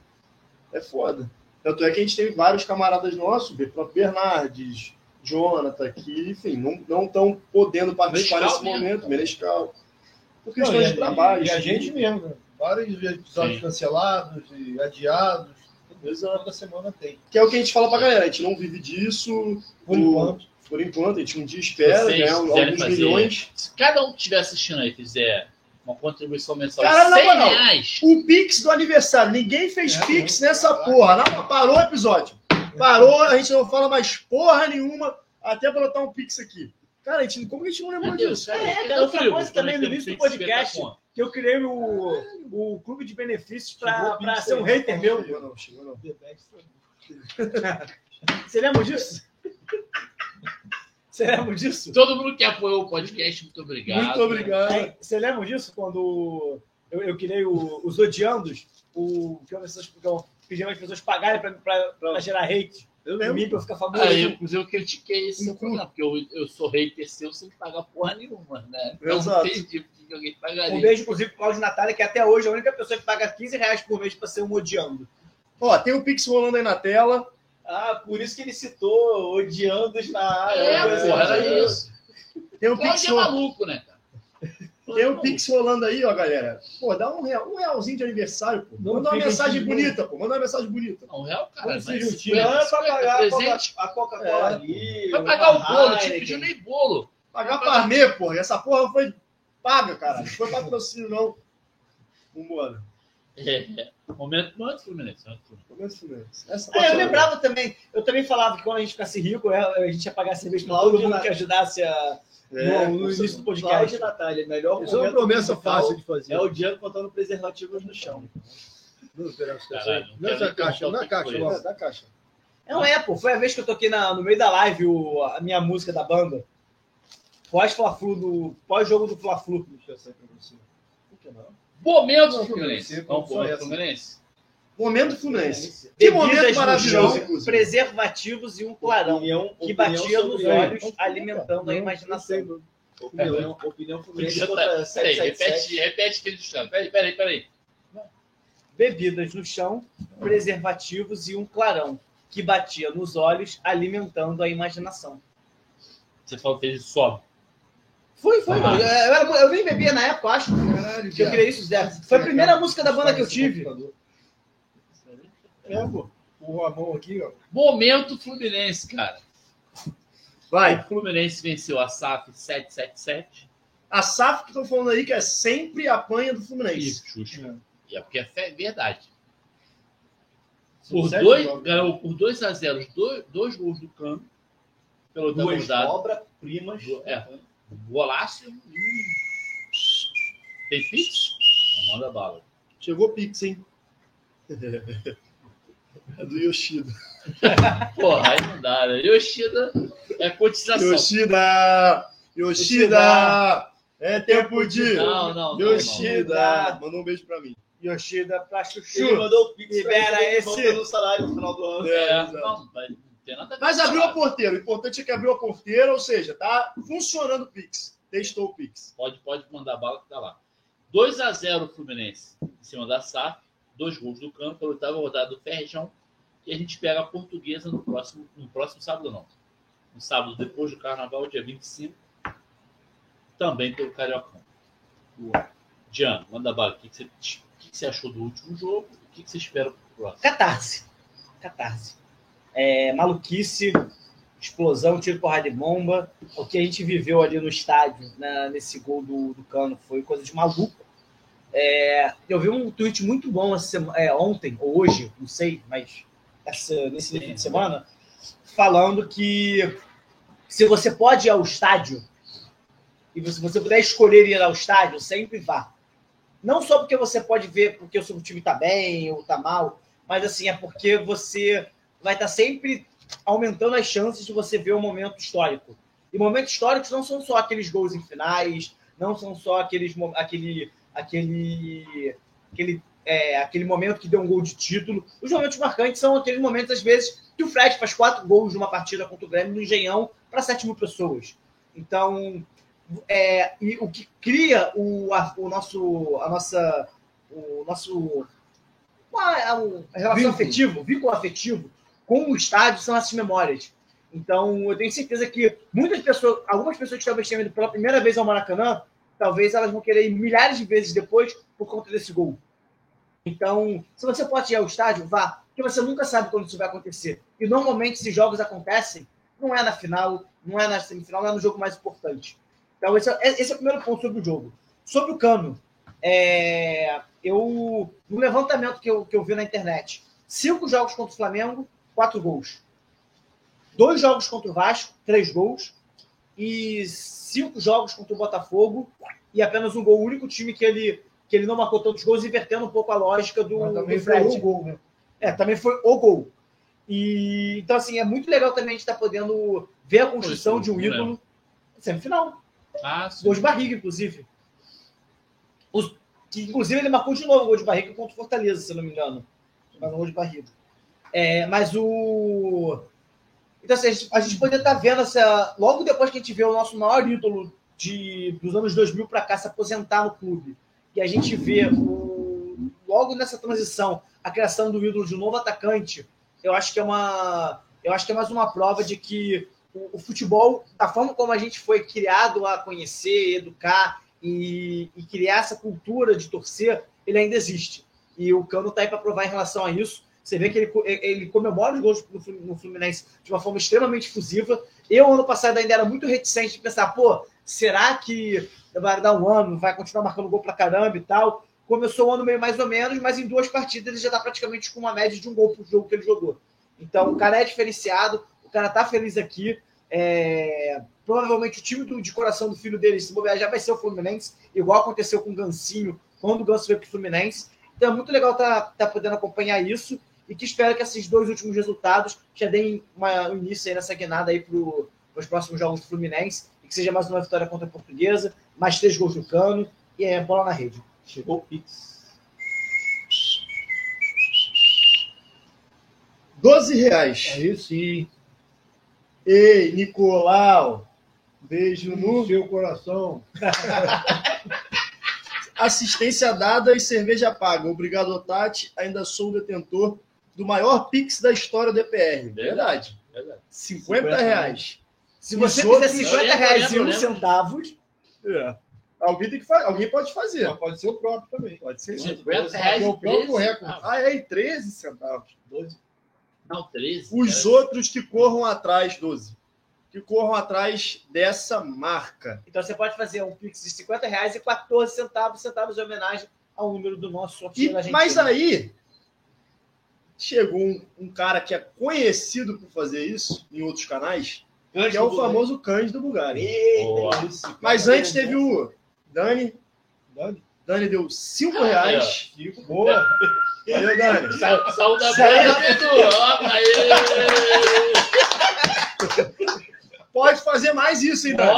é foda. Tanto é que a gente tem vários camaradas nossos, o próprio Bernardes, Jonathan, que, enfim, não estão podendo participar Menescal nesse momento, Menescal. Por Não, questões e, de trabalho. e a estudo. gente mesmo, né? Vários episódios Sim. cancelados e adiados. Exato. Toda semana tem. Que é o que a gente fala pra galera, a gente não vive disso Por O- enquanto. Por enquanto, a gente um dia espera Vocês ganhar quiserem alguns fazer- milhões. Se cada um que estiver assistindo aí fizer uma contribuição mensal Cara, de na 100 moral. reais, O Pix do aniversário, ninguém fez É, Pix não. nessa porra. Não, parou o episódio. Parou, a gente não fala mais porra nenhuma, até botar um Pix aqui. Cara, a gente, como a gente não lembrou meu Deus, disso? cara. É, eu outra frio, coisa também, no início do podcast, que eu criei o, o clube de benefícios para ser um hater meu. Chegou não, chegou não. Você lembra disso? Você lembra disso? Todo mundo que apoiou o podcast, muito obrigado. Muito obrigado. Aí, Você lembra disso quando eu, eu criei o- os odiandos? O, que eu, eu pedi as pessoas pagarem para gerar hate Eu em mim, lembro. para eu ficar famoso. Ah, eu, inclusive, eu critiquei esse Um programa, porque eu, eu sou hater seu sem pagar porra nenhuma, né? Então, Exato. não entendi por que alguém Um pagaria. beijo, inclusive, pro Cláudio Natália, que até hoje é a única pessoa que paga 15 reais por mês para ser um odiando. Ó, tem o Pix rolando aí na tela. Ah, por isso que ele citou odiando na área. É, Coisa porra, era isso. Tem o Pix é maluco, né, cara? Tem um Pix rolando aí, ó, galera. Pô, dá um, real, um realzinho de aniversário, pô. Não Manda uma mensagem bonita, pô. Manda uma mensagem bonita. Não, real, cara. Vamos se mas juntir. 50, Não é pra 50 pagar presente. a Coca-Cola É. ali. Vai pagar o bolo, não te pediu nem bolo. Pagar parmê, porra. E essa porra foi paga, cara. Não foi patrocínio, não. Vambora. É. Momento, momento Fluminense. momento Fluminense. Ah, eu lembrava também. Eu também falava que quando a gente ficasse rico, é, a gente ia pagar cerveja pra todo mundo que ajudasse a, É, no, no início do podcast. Natália, melhor Isso é uma promessa fácil de fazer. É o Diego contando preservativos no chão. Não, Caralho, não quero nem caixa, perguntar na o que caixa, logo. isso. da caixa. Não é, pô. Foi a vez que eu toquei na- no meio da live o- a minha música da banda. Pós-Fla-Flu, do- pós-jogo do Fla-Flu. Deixa eu sair pra você. Por que não? Momento Não, Fluminense. Vamos pro. Fluminense? Momento Fluminense. Que momento Bebidas no maravilhoso, chão, inclusive. preservativos e um clarão Opinião- que batia nos olhos, alimentando a imaginação. Opinião, opinião Fluminense Peraí, repete, 777. repete aquele distante. Peraí, peraí, peraí. Bebidas no chão, preservativos e um clarão que batia nos olhos, alimentando a imaginação. Você falou que ele sobe. Foi, foi. Ah. Eu, eu era- eu nem bebia na época, eu acho. Caralho, Que eu queria isso, Zé. Foi a primeira música da banda que eu tive. É, pô. Porra, a mão aqui, ó. Momento Fluminense, cara. Vai. O Fluminense venceu a SAF 777. A SAF que estão falando aí que é sempre a panha do Fluminense. Isso, Xuxa. E é porque é verdade. Por dois, ganhou por 2 a 0 dois, dois gols do Cano. Pelo Duas rodada. obras-primas. É. Golaço. Hum. Tem pix? Manda bala. Chegou Pix, hein? É do Yoshida. Porra, aí não dá, né? Yoshida é cotização. Yoshida! Yoshida! É tempo de. Não, não, não. Yoshida! Mandou um beijo pra mim. Yoshida pra Ele Chuchu. mandou o Pix Libera ele, esse- no salário no final do ano. É, É, não, mas a Mas abriu a porteira. O importante é que abriu a porteira, ou seja, tá funcionando o Pix. Testou o Pix. Pode, pode mandar bala que tá lá. 2 a 0 Fluminense em cima da SAF. Dois gols do campo pela oitava rodada do Ferrejão. E a gente pega a portuguesa no próximo, no próximo sábado, não. No sábado depois do carnaval, dia 25. Também pelo Cariocão. Diano, manda bala. O que, que, você, o que, que você achou do último jogo? O que, que você espera pro próximo? Catarse. Catarse. É, maluquice, explosão, tiro, porrada de bomba. O que a gente viveu ali no estádio, na- nesse gol do, do Cano, foi coisa de maluco. É, eu vi um tweet muito bom essa é, ontem, ou hoje, não sei, mas essa- nesse fim de semana, falando que se você pode ir ao estádio, e se você puder escolher ir ao estádio, sempre vá. Não só porque você pode ver porque o seu time está bem ou está mal, mas assim, é porque você vai estar sempre aumentando as chances de você ver um momento histórico. E momentos históricos não são só aqueles gols em finais, não são só aqueles aquele aquele aquele é, aquele momento que deu um gol de título. Os momentos marcantes são aqueles momentos, às vezes, que o Fred faz quatro gols numa partida contra o Grêmio no Engenhão para 7 mil pessoas. Então, é, e o que cria o, a, o nosso, a nossa, o nosso a, a- a relação Vínculo. afetivo, vínculo afetivo com o estádio são essas memórias. Então, eu tenho certeza que muitas pessoas, algumas pessoas que talvez tenham ido pela primeira vez ao Maracanã, talvez elas vão querer ir milhares de vezes depois por conta desse gol. Então, se você pode ir ao estádio, vá, porque você nunca sabe quando isso vai acontecer. E normalmente, esses jogos acontecem, não é na final, não é na semifinal, não é no jogo mais importante. Então, esse é, esse é o primeiro ponto sobre o jogo. Sobre o Cano, é, eu, no levantamento que eu, que eu vi na internet, cinco jogos contra o Flamengo, quatro gols. Dois jogos contra o Vasco, três gols. E cinco jogos contra o Botafogo e apenas um gol. O único time que ele, que ele não marcou tantos gols, invertendo um pouco a lógica do, Mas também do foi Fred. um gol, né? É, também foi o gol. E então, assim, é muito legal também a gente estar podendo ver a construção Foi, de um não ídolo semifinal. Ah, sim. Gol de barriga, inclusive. Os- que, inclusive, ele marcou de novo o gol de barriga contra o Fortaleza, se eu não me engano. Mas um gol de barriga. É, mas o. Então, assim, a gente, a gente poderia estar vendo essa. Logo depois que a gente vê o nosso maior ídolo de, dos anos 2000 para cá se aposentar no clube, e a gente vê o, logo nessa transição a criação do ídolo de um novo atacante, eu acho que é uma. Eu acho que é mais uma prova de que o, o futebol, da forma como a gente foi criado a conhecer, educar e, e criar essa cultura de torcer, ele ainda existe. E o Cano está aí para provar em relação a isso. Você vê que ele, ele comemora os gols no Fluminense de uma forma extremamente efusiva. Eu, ano passado, ainda era muito reticente de pensar, pô, será que vai dar um ano, vai continuar marcando gol pra caramba e tal? Começou o ano meio mais ou menos, mas em duas partidas ele já está praticamente com uma média de um gol por jogo que ele jogou. Então, o cara é diferenciado, o cara tá feliz aqui. É, provavelmente o time do, de coração do filho dele, se bobear, já vai ser o Fluminense, igual aconteceu com o Gancinho, quando o Ganso veio para o Fluminense. Então é muito legal tá, tá podendo acompanhar isso e que espero que esses dois últimos resultados já deem uma, um início aí nessa guinada aí para os próximos jogos do Fluminense e que seja mais uma vitória contra a Portuguesa, mais três gols no cano e é bola na rede. Chegou o Pix. 12 reais. Aí sim. Ei, Nicolau. Beijo no No seu coração. assistência dada e cerveja paga. Obrigado, Tati. Ainda sou o detentor do maior Pix da história do EPR. Verdade. Verdade. 50 50 reais. Se você fizer outros- 50 Eu reais e um lembro. centavos, É. Alguém, tem que fa... Alguém pode fazer. Mas pode ser o próprio também. Pode ser. 50 reais. É o próprio 13. recorde. Ah, é, e 13 centavos. 12. Não, 13. Os cara. outros que corram atrás, 12. Que corram atrás dessa marca. então você pode fazer um Pix de 50 reais e 14 centavos, centavos em homenagem ao número do nosso E, sorteio Argentina. mas aí chegou um, um cara que é conhecido por fazer isso em outros canais, que é o famoso Cândido Bugari. Boa. Mas antes teve o Dani. Dani. Dani deu 5 Ah, reais. Chico, boa. Valeu, Dani. Sa- Saúde da Pedro. Ó, Aê! Pode fazer mais isso, hein, Dani?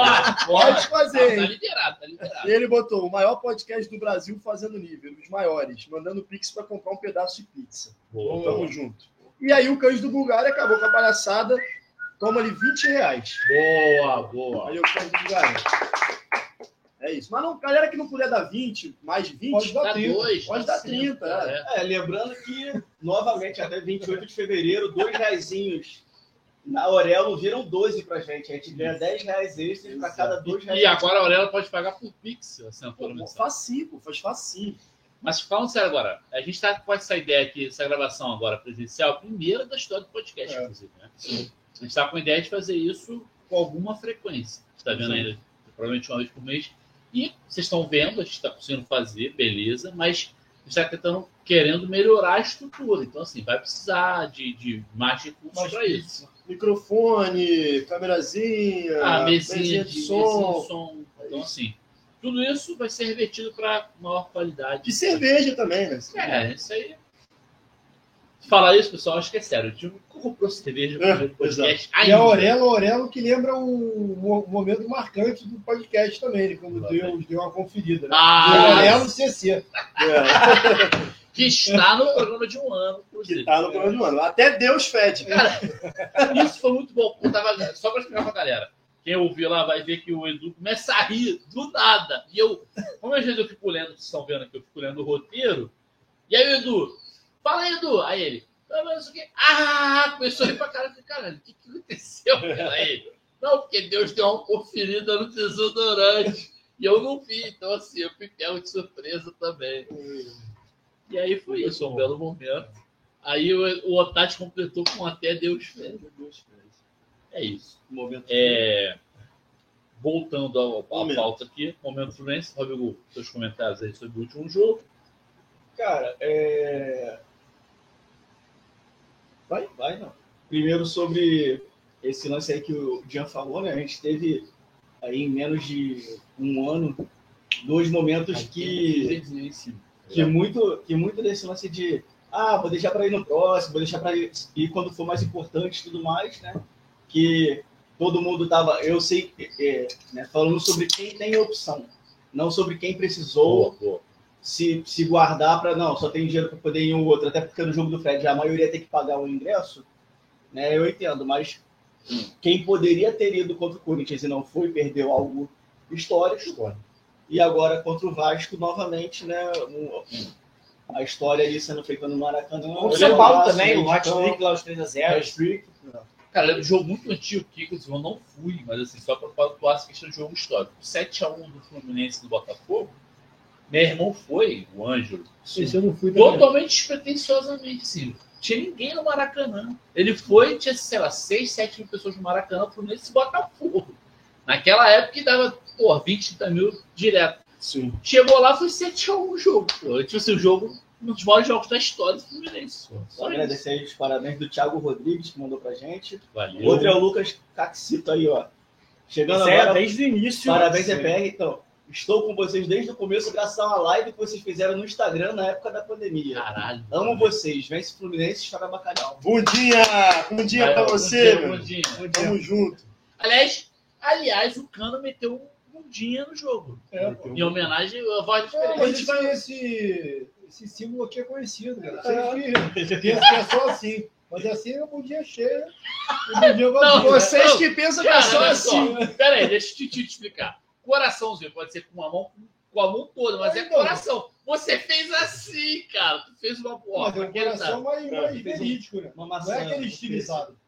Pode, fazer, Tá tá liberado. E ele botou o maior podcast do Brasil fazendo nível, os maiores, mandando pix para comprar um pedaço de pizza. Boa. Tamo junto. E aí o Cândido Bulgária acabou com a palhaçada, toma ali 20 reais. Boa, boa. Aí o Cândido Bulgária. É isso. Mas não, galera que não puder dar 20, mais de 20, Pode dar Dá 30. dois. Pode dar 30, é. É, lembrando que, novamente, até 28 de fevereiro, dois reaisinhos na Aurelo viram 12 pra gente. A gente ganha 10 reais extras pra cada dois reais. E agora a Aurélia pode pagar por Pix, assinatura mensal. facinho, pô, faz facinho. Mas falando sério agora, a gente está com essa ideia aqui, essa gravação agora presencial, primeira da história do podcast, É. inclusive. Né? A gente está com a ideia de fazer isso com alguma frequência. Você está vendo ainda, provavelmente uma vez por mês. E vocês estão vendo, a gente está conseguindo fazer, beleza, mas a gente está tentando, querendo melhorar a estrutura. Então, assim, vai precisar de, de mais recursos para isso. Microfone, câmerazinha, A mesinha de, de som. som. Então, assim, tudo isso vai ser revertido para maior qualidade. E cerveja também, né? É, isso aí. Falar isso, pessoal, acho que é sério. O time comprou cerveja É, no podcast. E a ainda. Aurelo, Aurelo que lembra um, mo- momento marcante do podcast também, ele quando deu, deu uma conferida. Né? Ah, Aurelo CC. É, que está no programa de um ano, inclusive. que tá no programa do ano. Até Deus fede. Isso foi muito bom. Tava, só para explicar pra galera. Quem ouvir lá vai ver que o Edu começa a rir do nada. E eu, como às vezes eu fico lendo, vocês estão vendo aqui, eu fico lendo o roteiro. E aí o Edu, fala aí, Edu. Aí ele, "Ah, mas isso aqui." ah, começou a rir pra falei, caralho, o que, que aconteceu? cara?" Aí ele, não, porque Deus deu uma conferida no desodorante. E eu não vi, então assim, eu fui pego de surpresa também. E aí foi isso, um belo momento. Aí o, o Otati completou com até Deus fez. É isso. Momento. É, voltando ao, à pauta aqui, momento Fluminense, Rodrigo, seus comentários aí sobre o último jogo. Cara, é. Vai, vai, não. Primeiro sobre esse lance aí que o Jean falou, né? A gente teve aí em menos de um ano dois momentos que, que muito que muito desse lance de ah, vou deixar para ir no próximo, vou deixar para ir, ir quando for mais importante e tudo mais, né? Que todo mundo tava, eu sei, é, né, falando sobre quem tem opção, não sobre quem precisou Boa, boa. se, se guardar para não, só tem dinheiro para poder ir em um outro, até porque no jogo do Fred a maioria tem que pagar o ingresso, né? Eu entendo, mas quem poderia ter ido contra o Corinthians e não foi, perdeu algo histórico. E agora contra o Vasco, novamente, né? um- a história ali sendo feita no Maracanã. O São o Paulo também, o né, Hot então, Streak lá, os 3x0. hat-trick. Cara, de um jogo muito antigo que, inclusive, eu não fui, mas assim, só para pontuar essa questão de jogo histórico. O 7x1 do Fluminense do Botafogo, meu irmão foi, o Ângelo, Esse eu não fui também. totalmente despretensiosamente, assim. Tinha ninguém no Maracanã. Ele foi, tinha, sei lá, 6, 7 mil pessoas no Maracanã, o Fluminense e Botafogo. Naquela época que dava, pô, 20, 30 mil direto. Sim. Chegou lá, foi 7x1 o jogo. Pô. Tipo assim, o jogo, um dos maiores jogos da história do Fluminense. Só agradecer aí os parabéns do Thiago Rodrigues, que mandou pra gente. Valeu. O outro é o Lucas Caxito aí, ó. Chegando Isso é agora. desde o início. Parabéns. EPR. Então, estou com vocês desde o começo, graças a uma live que vocês fizeram no Instagram na época da pandemia. Caralho. Amo vocês. Vence Fluminense, estoura bacalhau. Bom dia! Bom dia Valeu, pra bom você, dia, meu. bom dia. Tamo junto. Aliás, aliás, o Cano meteu um bundinha no jogo. É. Em homenagem à voz Não, diferente. mas esse, esse, esse símbolo aqui é conhecido, cara. Que é só assim. Mas assim é um bom dia cheio e um bom dia vazio. Não, Vocês que pensam que é só assim. só. Pera aí, deixa eu te, te explicar. Coraçãozinho pode ser com a mão, com a mão toda, mas é Então. coração. Você fez assim, cara. Tu fez uma porra. Mas é um não coração mais, um- verídico, né? Uma Não maçã. é aquele estilizado.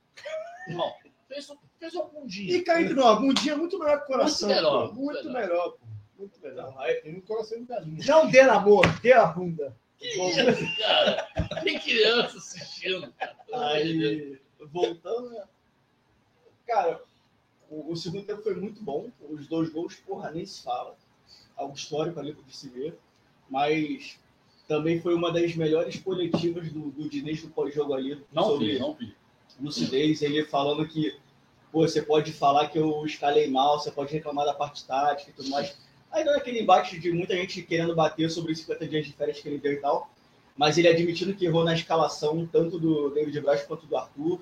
Não, fez, um- fez um bundinho. E cá entre nós, bom dia é muito melhor que coração. Muito melhor, pô. muito Muito melhor, pô. Muito melhor. Não, aí tem um coração de galinha. Não dê amor, dê a bunda. Que isso, cara? Tem criança assistindo, cara. Aí, voltando, né? Cara, o, o segundo tempo foi muito bom. Os dois gols, porra, nem se fala. Algo histórico ali se ver. Mas também foi uma das melhores coletivas do, do Diniz no pós-jogo ali. Não sobre vi, não vi. lucidez. Ele falando que pô, você pode falar que eu escalei mal, você pode reclamar da parte tática e tudo mais. Ainda naquele embate de muita gente querendo bater sobre os 50 dias de férias que ele deu e tal. Mas ele admitindo que errou na escalação, tanto do David Braz quanto do Arthur,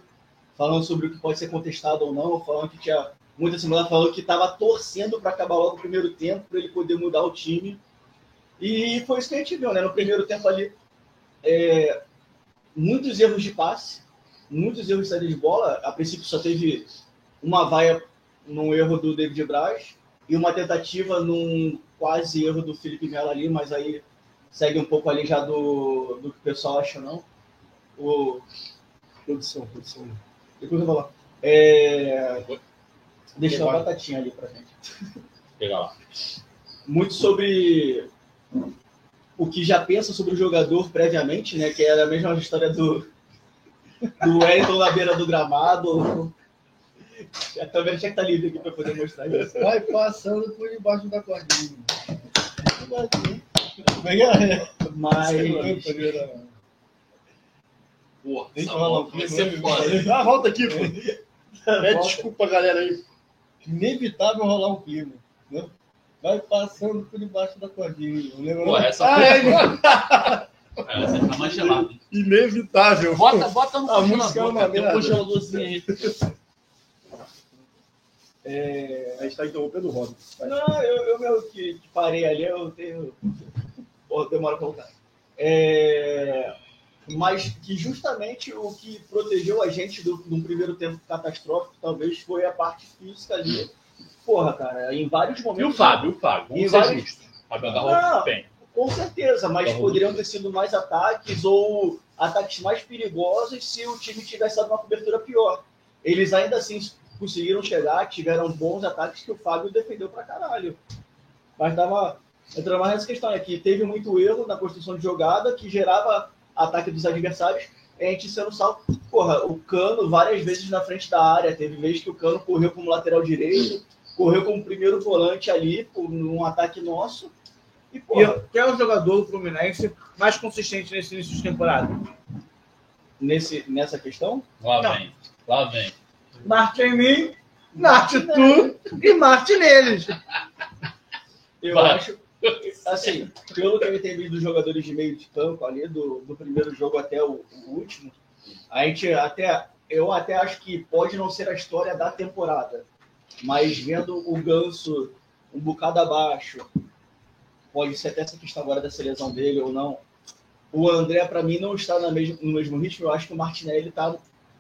falando sobre o que pode ser contestado ou não, falando que tinha muita semana, falando que estava torcendo para acabar logo o primeiro tempo, para ele poder mudar o time. E foi isso que a gente viu, né? No primeiro tempo ali, é, muitos erros de passe, muitos erros de saída de bola. A princípio só teve uma vaia num erro do David Braz e uma tentativa num quase erro do Felipe Melo ali, mas aí segue um pouco ali já do, do que o pessoal acha, não. O, Produção, produção. depois eu vou lá. É, deixa uma batatinha ali pra gente. Pega lá. Muito sobre o que já pensa sobre o jogador previamente, né? Que era a mesma história do, do Wellington na beira do gramado. A câmera tinha que estar livre aqui para poder mostrar isso. Vai passando por debaixo da cordinha. Vai, Mas Porra, Deixa eu um né? Ah, volta aqui, pô. Pede desculpa, galera aí. Inevitável rolar um clima. Né? Vai passando por debaixo da cordinha. Não lembra? Porra, não? essa Ah, é essa tá mais gelada. inevitável. Bota, bota no A música é congelador. Tem um congeladorzinho aí. É, A gente tá interrompendo o Robin. Não, eu, eu mesmo que, que parei ali, eu tenho. Pô, demora pra voltar. É, Mas que justamente o que protegeu a gente do, de um primeiro tempo catastrófico, talvez, foi a parte física ali. Porra, cara, em vários E momentos. o Fábio, o Fábio. E Vamos ser vários- justos. O Fábio Não. bem. Com certeza, mas poderiam ter sido mais ataques ou ataques mais perigosos se o time tivesse dado uma cobertura pior. Eles ainda assim conseguiram chegar, tiveram bons ataques que o Fábio defendeu pra caralho. Mas tava entrando mais nessa questão aqui. Teve muito erro na construção de jogada que gerava ataque dos adversários. E a gente sendo salvo. Porra, o Cano várias vezes na frente da área. Teve vezes que o Cano correu como lateral direito, correu como primeiro volante ali, por um ataque nosso. E, E porra, quem é o jogador do Fluminense mais consistente nesse início de temporada? nesse, nessa questão, Lá Não. vem. Lá vem. Marte em mim, Marte tu e Marte neles. eu Vai. acho, assim, pelo que eu entendi dos jogadores de meio de campo ali, do, do primeiro jogo até o, o último, a gente até, eu até acho que pode não ser a história da temporada, mas vendo o Ganso um bocado abaixo, pode ser até essa questão agora dessa lesão dele ou não. O André, para mim, não está na mesma, no mesmo ritmo. Eu acho que o Martinelli está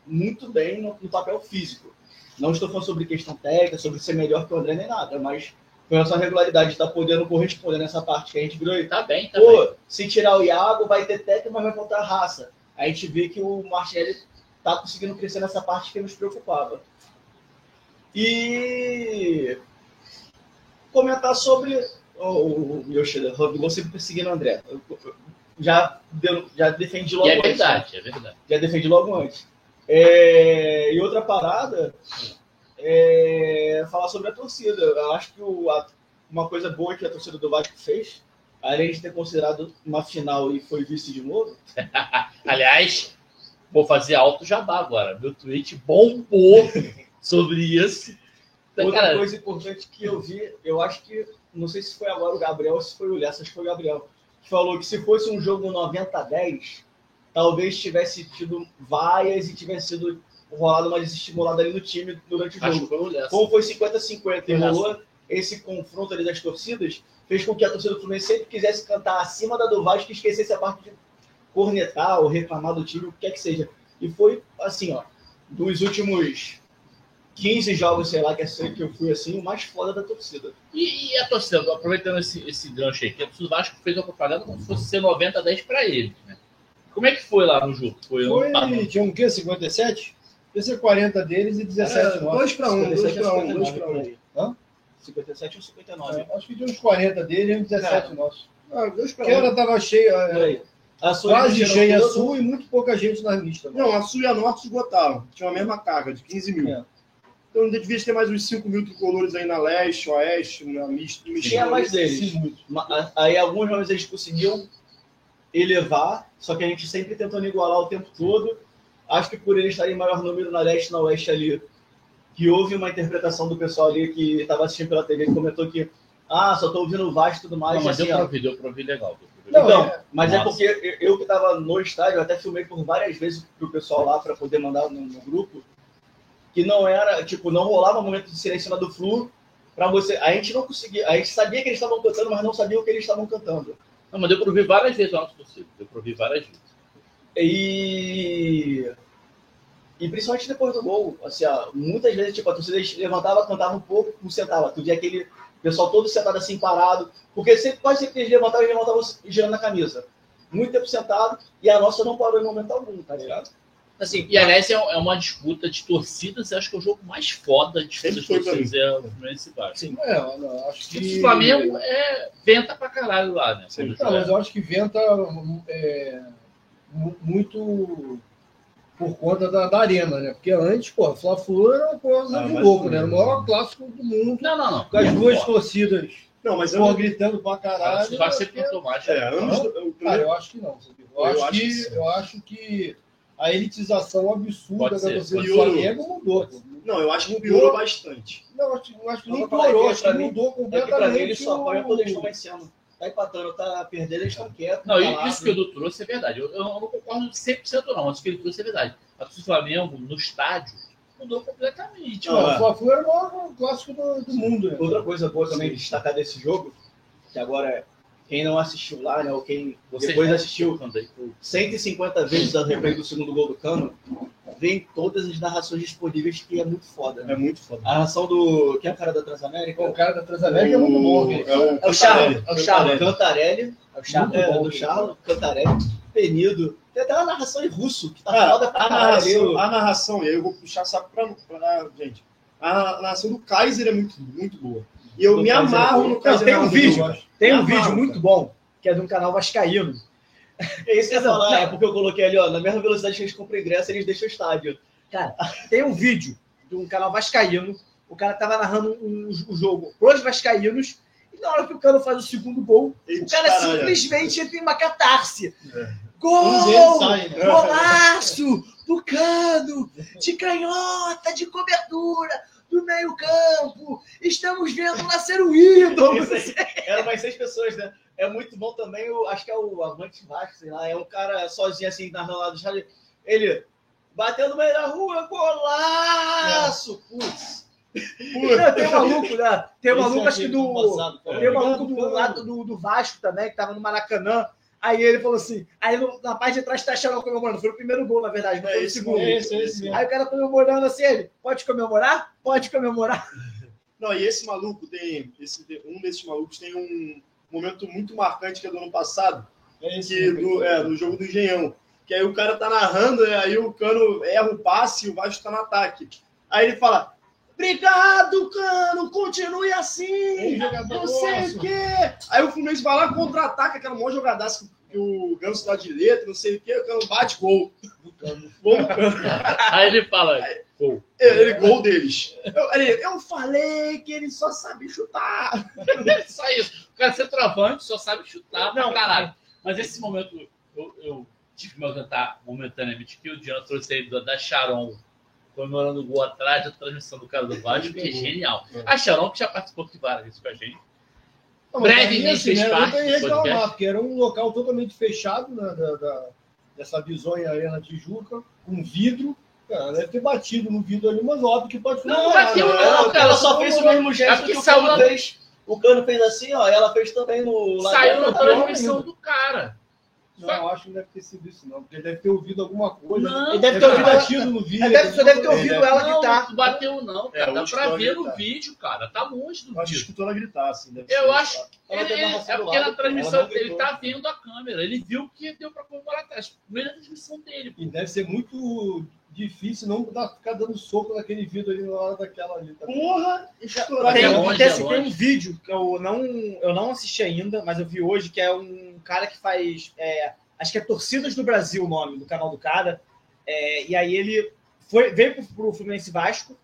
muito bem no, no papel físico. Não estou falando sobre questão técnica, sobre ser melhor que o André nem nada, mas com essa regularidade, está podendo corresponder nessa parte que a gente virou aí. Tá bem, tá bem. Pô, se tirar o Iago, vai ter técnica, mas vai faltar raça. A gente vê que o Martinelli tá conseguindo crescer nessa parte que nos preocupava. E comentar sobre o, Yoshida, vou sempre perseguindo o André. Eu- Já, deu- já defendi logo E é antes. verdade, é verdade. Já defendi logo antes. É, e outra parada é falar sobre a torcida. Eu acho que o- a- uma coisa boa que a torcida do Vasco fez, além de ter considerado uma final e foi vice de novo, Aliás, vou fazer alto jabá agora. Meu tweet bombou sobre isso. Então, Outra cara, coisa importante que eu vi, eu acho que, não sei se foi agora o Gabriel ou se foi o Lessa, acho que foi o Gabriel, que falou que se fosse um jogo 90 a 10, talvez tivesse tido vaias e tivesse sido rolado uma desestimulada ali no time durante o acho jogo. o. Como foi 50-50 e rolou esse confronto ali das torcidas, fez com que a torcida do Fluminense sempre quisesse cantar acima da do Vasco e esquecesse a parte de cornetar ou reclamar do time, o que quer que seja. E foi assim, ó, dos últimos 15 jogos, sei lá, que é que eu fui assim, o mais foda da torcida. E, e a torcida, aproveitando esse, esse gancho aí, que a torcida do Vasco fez uma propaganda como se fosse ser 90 a 10 para eles, né? Como é que foi lá no jogo? Foi, um Foi, tinha um quê? 57? Ia ser 40 deles e 17 nossos. 2 para 1, 2 57 para ou 1, 2 59 para por 1. aí. Hã? 57 ou 59. É, Acho que de uns 40 dele e uns 17 nossos. Ah, 2 para Porque ela 1. tava cheia, é. A sua quase cheia a sul e muito pouca gente na mista. né? Não, a Sul e a Norte esgotaram. Tinha a mesma carga, de 15 mil. É. Então ainda devia ter mais uns 5 mil tricolores aí na leste, oeste, na mista. Tinha mais deles. Muito. Aí alguns nomes eles conseguiam elevar, só que a gente sempre tentando igualar o tempo todo. Acho que por eles estarem em maior número na leste e na oeste ali, que houve uma interpretação do pessoal ali que estava assistindo pela TV que comentou que ah, só tô ouvindo o Vasco e tudo mais. Não, mas assim, deu ó. pra ouvir, deu pra ouvir legal. ouvir Não, legal. Então, mas é Nossa. porque eu- eu que estava no estádio, eu até filmei por várias vezes pro pessoal lá para poder mandar no, no grupo, que não era, tipo, não rolava momento de silêncio do Flu para você. A gente não conseguia, a gente sabia que eles estavam cantando, mas não sabia o que eles estavam cantando. Não, mas pra ouvir várias vezes a nossa torcida. Deu pra ouvir várias vezes. E. E principalmente depois do gol, assim, ó, muitas vezes, tipo, a torcida levantava, cantava um pouco, não sentava. Tu via aquele pessoal todo sentado assim, parado, porque sempre, quase sempre eles levantavam, eles levantavam girando a camisa. Muito tempo sentado, e a nossa não parou em momento algum, tá ligado? Assim, e aliás, é, é uma disputa de torcidas. Eu acho que é o jogo mais foda de disputa de Sempre foi pra torcidas é o Fluminense e Vasco. Sim. É, eu não, acho que. O Flamengo é venta pra caralho lá, né? Sim. Não, mas eu acho que venta é, mu- muito por conta da, da arena, né? Porque antes, pô, Fla-Flu era uma coisa Ah, de louco, né? Era o maior clássico do mundo. Não, não, não. Com as duas torcidas Não, mas eu pô, não. gritando pra caralho. Sempre cantou mais. É, anos. do- o Cara, primeiro- eu acho que não. Eu, Eu acho, acho que, que eu acho que a elitização absurda Pode da torcida do. Flamengo mudou. Não, eu acho que piorou bastante. Não, eu acho, eu acho que Não, piorou, acho que mudou É pra completamente. mim eles só apoiam quando eles estão vencendo. Tá empatando, tá perdendo, eles estão quietos. Não, calados. isso que o Edu trouxe é verdade. Eu, eu não concordo 100% não, mas o que ele trouxe é verdade. A torcida do Flamengo, no estádio, mudou completamente. Não, o Fla-Flu era o maior clássico do, do mundo. Né? Outra coisa boa também de destacar desse jogo, que agora quem não assistiu lá, né, ou quem Você depois assistiu Quando aí, pô, 150 vezes a replay do segundo gol do Cano, vem todas as narrações disponíveis, que é muito foda. Né? É muito foda. A narração do. Quem é o cara da Transamérica? O cara da Transamérica é muito bom. É É o Charles. É o Charles. Cantarelli. É o Charles. É, bom, do Charles, Cantarelli, Penido. Tem até uma narração em russo, que tá Cara, foda pra a narração, a narração, e aí eu vou puxar saco pra, pra gente. A narração do Kaiser é muito, muito boa. E eu Do me Kaiser é amarro no Kaiser. tem um vídeo. Tem um vídeo cara. muito bom, que é de um canal vascaíno. É isso que eu ia falar, é porque eu coloquei ali, ó, na mesma velocidade que eles compram ingresso, eles deixam o estádio. Tem um vídeo de um canal vascaíno. O cara tava narrando um, um jogo pros vascaínos. E na hora que o Cano faz o segundo gol, Ele o cara descaralha. simplesmente entra em uma catarse. É. Gol! né? Golaço do Cano! De canhota, de cobertura, do meio campo. Estamos vendo nascer o ídolo. Eram mais seis pessoas, né? É muito bom também, o, acho que é o Avante Vasco, sei lá, é um cara sozinho assim, narrando lá do estádio. Ele bateu no meio da rua, golaço! Putz! Não, tem um maluco, né? Tem um maluco, aqui acho que do do. passado. Tem um maluco do lado do, do Vasco também, que tava no Maracanã. Aí ele falou assim. Aí no- na parte de trás tá achando comemorando. Foi o primeiro gol, na verdade, não É foi o segundo. É esse, é esse. Aí o cara comemorando assim, ele, pode comemorar? Pode comemorar. Não, e esse maluco tem. Esse, um desses malucos tem um momento muito marcante que é do ano passado, É esse que no, é, no jogo do Engenhão. Que aí o cara tá narrando, né? aí o Cano erra o passe e o Vasco tá no ataque. Aí ele fala: Obrigado, Cano, continue assim. Não sei o quê. Aí o Fluminense vai lá contra-ataca, aquela maior jogadaça que o Ganso dá de letra, não sei o quê, o Cano bate gol. Gol do Cano. Aí ele fala, pô, Ele, gol deles. Eu, ele, eu falei que ele só sabe chutar. só isso. O cara ser travante só sabe chutar pra Não, caralho. Mas esse momento, eu, eu tive que me ausentar momentaneamente que o Diana trouxe aí da, da Sharon comemorando o gol atrás da transmissão do cara do Vasco, que é genial. A que já participou aqui várias vezes com a gente. Não, Brevemente assim, fez né, eu parte não do reclamar, porque era um local totalmente fechado né, da, da- dessa bizonha Arena Tijuca, com vidro. Cara, deve ter batido no vidro ali, mas óbvio que pode Não, funcionar, bateu não, Ela, cara, ela só fez o mesmo gesto porque que o Cano fez. O Cano fez assim, ó, ela fez também no Saiu na tá transmissão do cara. Não, eu acho que não deve ter sido isso, não. Porque ele deve ter ouvido alguma coisa. Não, Ele deve ter ouvido, batido no vidro. ele deve, você deve ter Ele ouvido deve- ela não, gritar. não bateu não, cara. É, Dá pra ver no tá. vídeo, cara. Tá longe do Eu acho que vídeo. escutou ela gritar, assim. deve Eu acho Ele, ele- é porque na transmissão ele tá vendo a câmera. Ele viu que deu pra comemorar atrás. Primeira transmissão dele. E deve ser muito difícil não dar- ficar dando soco naquele vidro ali na hora daquela ali. Tá? Porra! Estourar. Tem, é longe, tem, é tem um vídeo que eu não, eu não assisti ainda, mas eu vi hoje, que é um cara que faz. é, acho que é Torcidas do Brasil o nome do canal do cara. É, e aí ele foi, veio pro, pro Fluminense Vasco,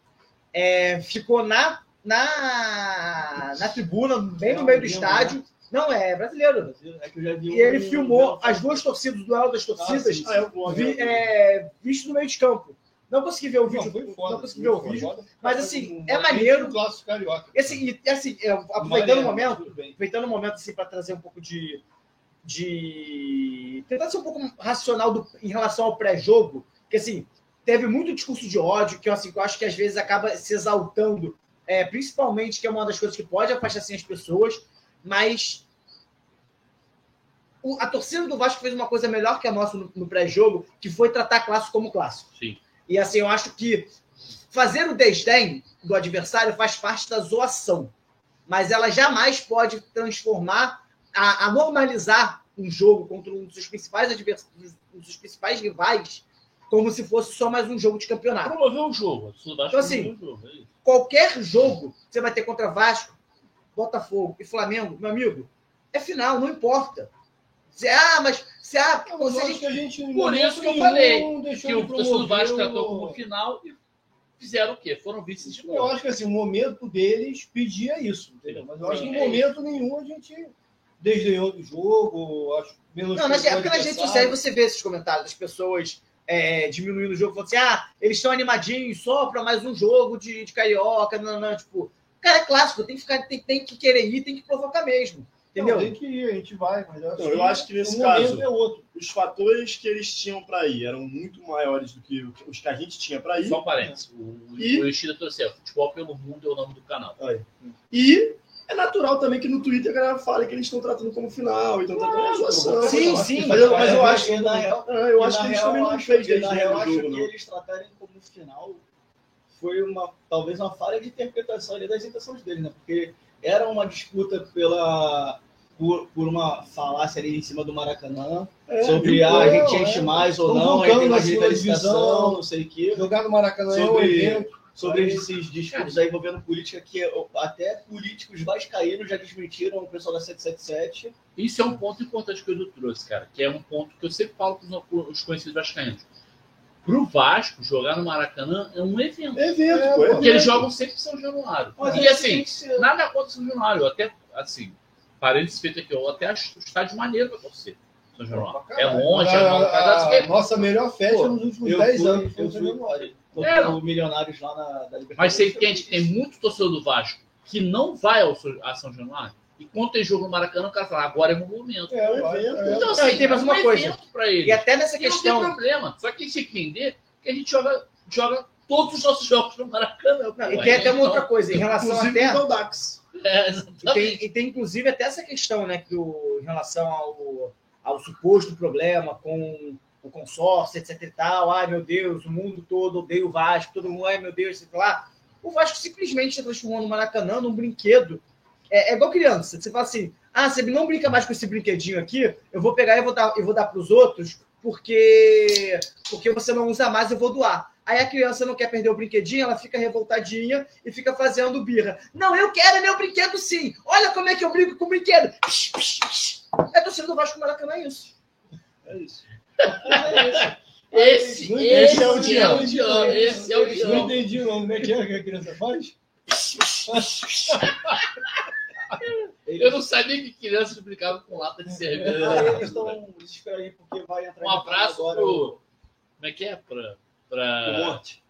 é, ficou na, na, na tribuna, bem no meio do estádio. Não, é brasileiro. É que eu já vi E ele um- filmou as duas torcidas, o duelo das torcidas, sim. Ah, vou. vi- é, visto no meio de campo. Não consegui ver o vídeo, Não, foda. não consegui ver o vídeo. foda. mas, assim, Um- é maneiro. clássico carioca. E assim, e, assim, é, aproveitando o momento, aproveitando o momento assim, para trazer um pouco de, de. tentar ser um pouco racional do- em relação ao pré-jogo, que assim, teve muito discurso de ódio, que, assim, eu acho que às vezes acaba se exaltando, é, principalmente, que é uma das coisas que pode afastar assim, as pessoas, mas o- a torcida do Vasco fez uma coisa melhor que a nossa no, no pré-jogo, que foi tratar clássico como clássico. Sim. E assim, eu acho que fazer o desdém do adversário faz parte da zoação. Mas ela jamais pode transformar, a, a normalizar um jogo contra um dos seus principais adversários, um dos principais rivais, como se fosse só mais um jogo de campeonato. Promoveu o jogo. Então, assim, o jogo. é. Qualquer jogo que você vai ter contra Vasco, Botafogo e Flamengo, meu amigo, é final, não importa. Você, ah, mas se, ah, Não, mas você eu acho que a gente, Por isso que eu falei deixou Que o do promover Vasco tratou o- como final e fizeram o quê? Foram vices de Eu novo. acho que assim, o momento deles pedia isso, entendeu? Mas eu acho que em É. momento nenhum a gente desdenhou do jogo, acho menos. Não, nas, é porque nas redes sociais você vê esses comentários das pessoas é, diminuindo o jogo, falando assim, ah, eles estão animadinhos só para mais um jogo de, de carioca, não, não, tipo, cara, é clássico, tem que, ficar, tem, tem que querer ir, tem que provocar mesmo, entendeu? Tem que ir, a gente vai, mas eu acho, Não, eu acho que nesse momento caso- é outro. Os fatores que eles tinham para ir eram muito maiores do que os que a gente tinha para ir. Só um parênteses. O, E- o Yoshida trouxe assim, Futebol pelo Mundo é o nome do canal. E é natural também que no Twitter a galera fale que eles estão tratando como final e estão tratando como zoação. Sim, Mas- sim. Mas eu, mas eu É, acho, e na real- Ah, eu acho que eles real, também não fez que- desde o real, jogo, acho que não. eles tratarem como final foi uma talvez uma falha de interpretação ali das intenções deles, né? Porque era uma disputa pela por, por uma falácia ali em cima do Maracanã É, sobre ah, a gente enche é. mais ou Tão não, aí tem mais divisão. não sei o quê. Jogar no Maracanã é um Sobre- evento. Sobre Aí- esses discursos aí envolvendo política que até políticos vascaínos já desmentiram o pessoal da 777. Isso é um ponto importante que o Edu trouxe, cara, que é um ponto que eu sempre falo com os, os conhecidos vascaínos. Pro Vasco, jogar no Maracanã é um evento. É evento, É, pô. pô. É Porque eles jogam sempre em São Januário. Mas e aí assim, que nada contra São Januário. Eu até, assim, parênteses feito aqui, eu até acho o estádio maneiro pra você. São Januário. Pra É caralho. longe, é A- longe. Mas a, assim, nossa melhor festa Pô, nos últimos eu 10 fui- anos. eu foi no Januário. É, Milionários lá na da Libertadores. Mas sei que a gente tem muito torcedor do Vasco que não vai ao, São- a São Januário. E quando tem jogo no Maracanã, o cara fala, agora é meu momento. É, um vai, evento. é. Então, Não, assim, e tem mais é uma um coisa. pra ele. E até nessa E não tem questão, problema. Só que a gente tem que entender que a gente joga, joga todos os nossos jogos no Maracanã. Não, e tem até uma Então, outra coisa, em relação até... Dax. É, E tem, e tem, inclusive, até essa questão, né, que o, em relação ao, ao suposto problema com o consórcio, etc e tal. Ai, meu Deus, o mundo todo odeia o Vasco, todo mundo, ai, meu Deus, sei lá. O Vasco simplesmente transformou no Maracanã num brinquedo. É, é igual criança. Você fala assim, ah, você não brinca mais com esse brinquedinho aqui, eu vou pegar e vou dar, eu vou dar para os outros porque, porque você não usa mais, eu vou doar. Aí a criança não quer perder o brinquedinho, ela fica revoltadinha e fica fazendo birra. Não, eu quero meu brinquedo sim. Olha como é que eu brinco com o brinquedo. Psh, psh, psh. É torcida do Vasco Maracanã é isso. É isso. Esse, Não esse é o é o Dião. Dião. Esse é o Não Dião. entendi não. Como é que é que a criança faz? Eu não sabia que crianças brincavam com lata de cerveja. É, Eles estão desesperados aí porque vai entrar Um abraço agora pro. o Como é que é? Pra. o pra... Monte.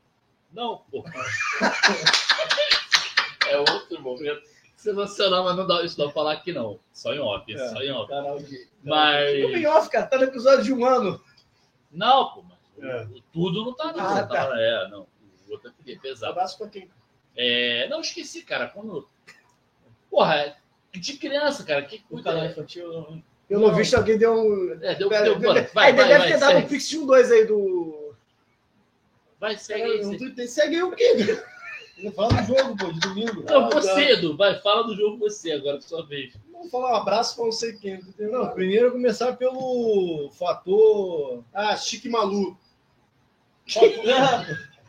Não, pô. é outro momento. Se emocionar, mas não dá, isso não falar aqui não. Só em off, É. só em off. Canal de. Mas. em off, cara. Tá no episódio de um ano. Não, pô, mas É. o- tudo não tá, não. Ah, tá. É, não. O outro aqui é pesado. Abraço pra quem? É, não, esqueci, cara. Quando. Porra, de criança, cara, que O cuida. canal infantil. Pelo visto, alguém deu um. É, deu, Pera, deu, deu- mano, vai, aí vai, deve vai, ter dado um. Pix de um 2 aí do. Vai, segue aí. Não segue. tô- Segue aí o quê? Ele fala do jogo, pô, de domingo. Não, Ah, você. Edu, vai, fala do jogo você agora, por sua vez. Vamos falar um abraço pra não sei quem. Não, primeiro começar pelo fator. Ah, Chique Malu.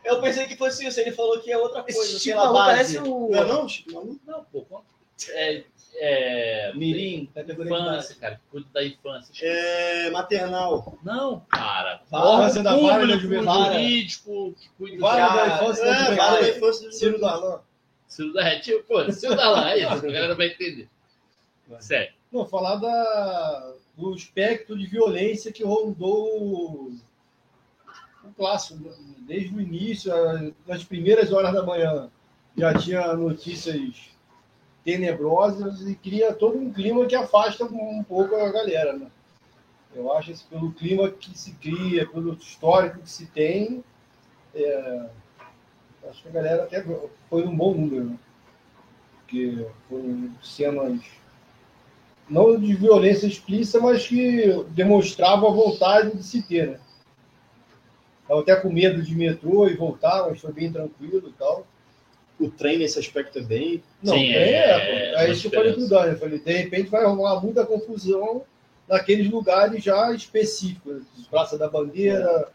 Eu pensei que fosse isso. Ele falou que é outra coisa. Esse maluco base. parece o. Não é não, Chique Malu? Não, pô, conta. É, é, Mirim, base. infância, cara, que cuida da infância. É maternal. Não, cara. Fala, Órgão vara da público, jurídico, que cuida Vara da... da infância da É, fala da infância do Ciro Darlan. Ciro da é, tipo, pô, Ciro da lá, é isso, a galera vai entender. Sério. Não, falar da, do espectro de violência que rondou o, clássico, né? desde o início, nas primeiras horas da manhã, já tinha notícias tenebrosas e cria todo um clima que afasta um pouco a galera. Né? Eu acho que pelo clima que se cria, pelo histórico que se tem, é, acho que a galera até foi um bom número. Né? Porque foram cenas não de violência explícita, mas que demonstravam a vontade de se ter. Né? Estava até com medo de metrô e voltar, mas foi bem tranquilo e tal. O trem nesse aspecto é bem. Não, Sim, é, é, é, é isso que eu falei pro Dani. Eu falei, de repente vai rolar muita confusão naqueles lugares já específicos. Praça da Bandeira,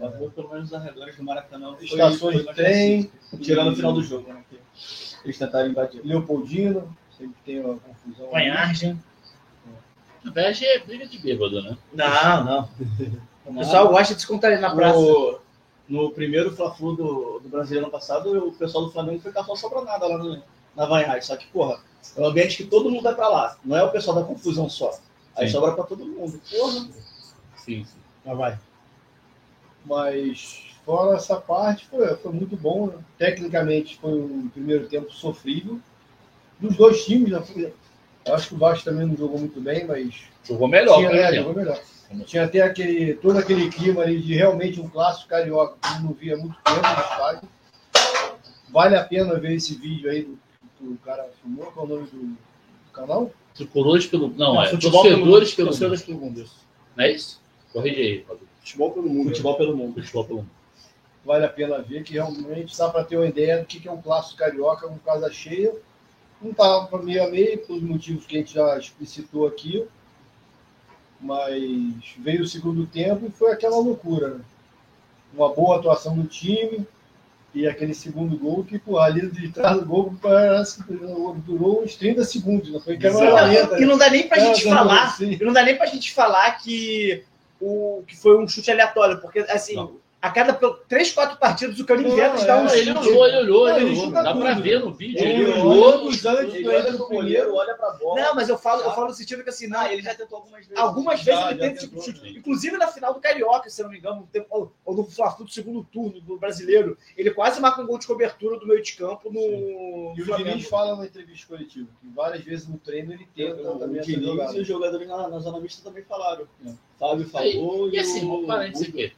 Passou pelo menos os arredores do Maracanã. estações de trem. Tirando o final do jogo, né? Eles tentaram invadir. Leopoldino, sempre tem uma confusão. Banhagem. Na verdade é briga de bêbado, né? Não, não. O pessoal gosta de se contar na praça. No, no primeiro Fla-Flu do, do Brasileiro ano passado, o pessoal do Flamengo foi caçar sobra nada lá no, na Weinreich. Só que, porra, é um ambiente que todo mundo vai pra lá. Não é o pessoal da confusão só. Aí Sim. sobra pra todo mundo. Porra. Sim, sim. Mas vai. Mas fora essa parte, foi, foi muito bom. Né? Tecnicamente foi um primeiro tempo sofrível. Dos dois times, né? Eu acho que o Vasco também não jogou muito bem, mas Jogou melhor, tinha, é, exemplo. jogou melhor. Tinha até aquele, todo aquele clima ali de realmente um clássico carioca que eu não via há muito tempo no estádio. Vale a pena ver esse vídeo aí do, do cara filmou, qual é o nome do, do canal? Tricolores pelo. Não, é. futebol Torcedores pelo. Torcedores pelo mundo. Não é isso? Corrige aí, Fábio. Futebol pelo mundo. Futebol pelo mundo. Futebol pelo mundo. vale a pena ver, que realmente dá para ter uma ideia do que que é um clássico carioca com casa cheia. Não estava meio a meio, pelos motivos que a gente já explicitou aqui, mas veio o segundo tempo e foi aquela loucura. Né? Uma boa atuação do time e aquele segundo gol que, pô, ali de trás do gol parece que durou uns 30 segundos, não foi que era Não, e não dá nem pra gente Cara, falar. E não dá nem pra gente falar que, o, que foi um chute aleatório, porque assim, Não. A cada três, quatro partidas o é, dar um Não, ele chute. olhou, ele olhou, ele olhou. Dá pra tudo. ver no vídeo. Ele Ele olhou nos antes do entra do goleiro, primeiro. olha pra bola. Não, mas eu falo, eu falo no sentido que assim, não, Ah, ele já tentou algumas vezes. Algumas Já, vezes ele tenta esse tentou, chute. Inclusive na final do Carioca, se não me engano, no ou, no Fla-Flu do segundo turno do brasileiro, ele quase marca um gol de cobertura do meio de campo no, E no o Flamengo. Diniz fala na entrevista coletiva que várias vezes no treino ele tenta O também e os jogadores na, na zona mista também falaram. É. Fábio falou E assim, o- aqui.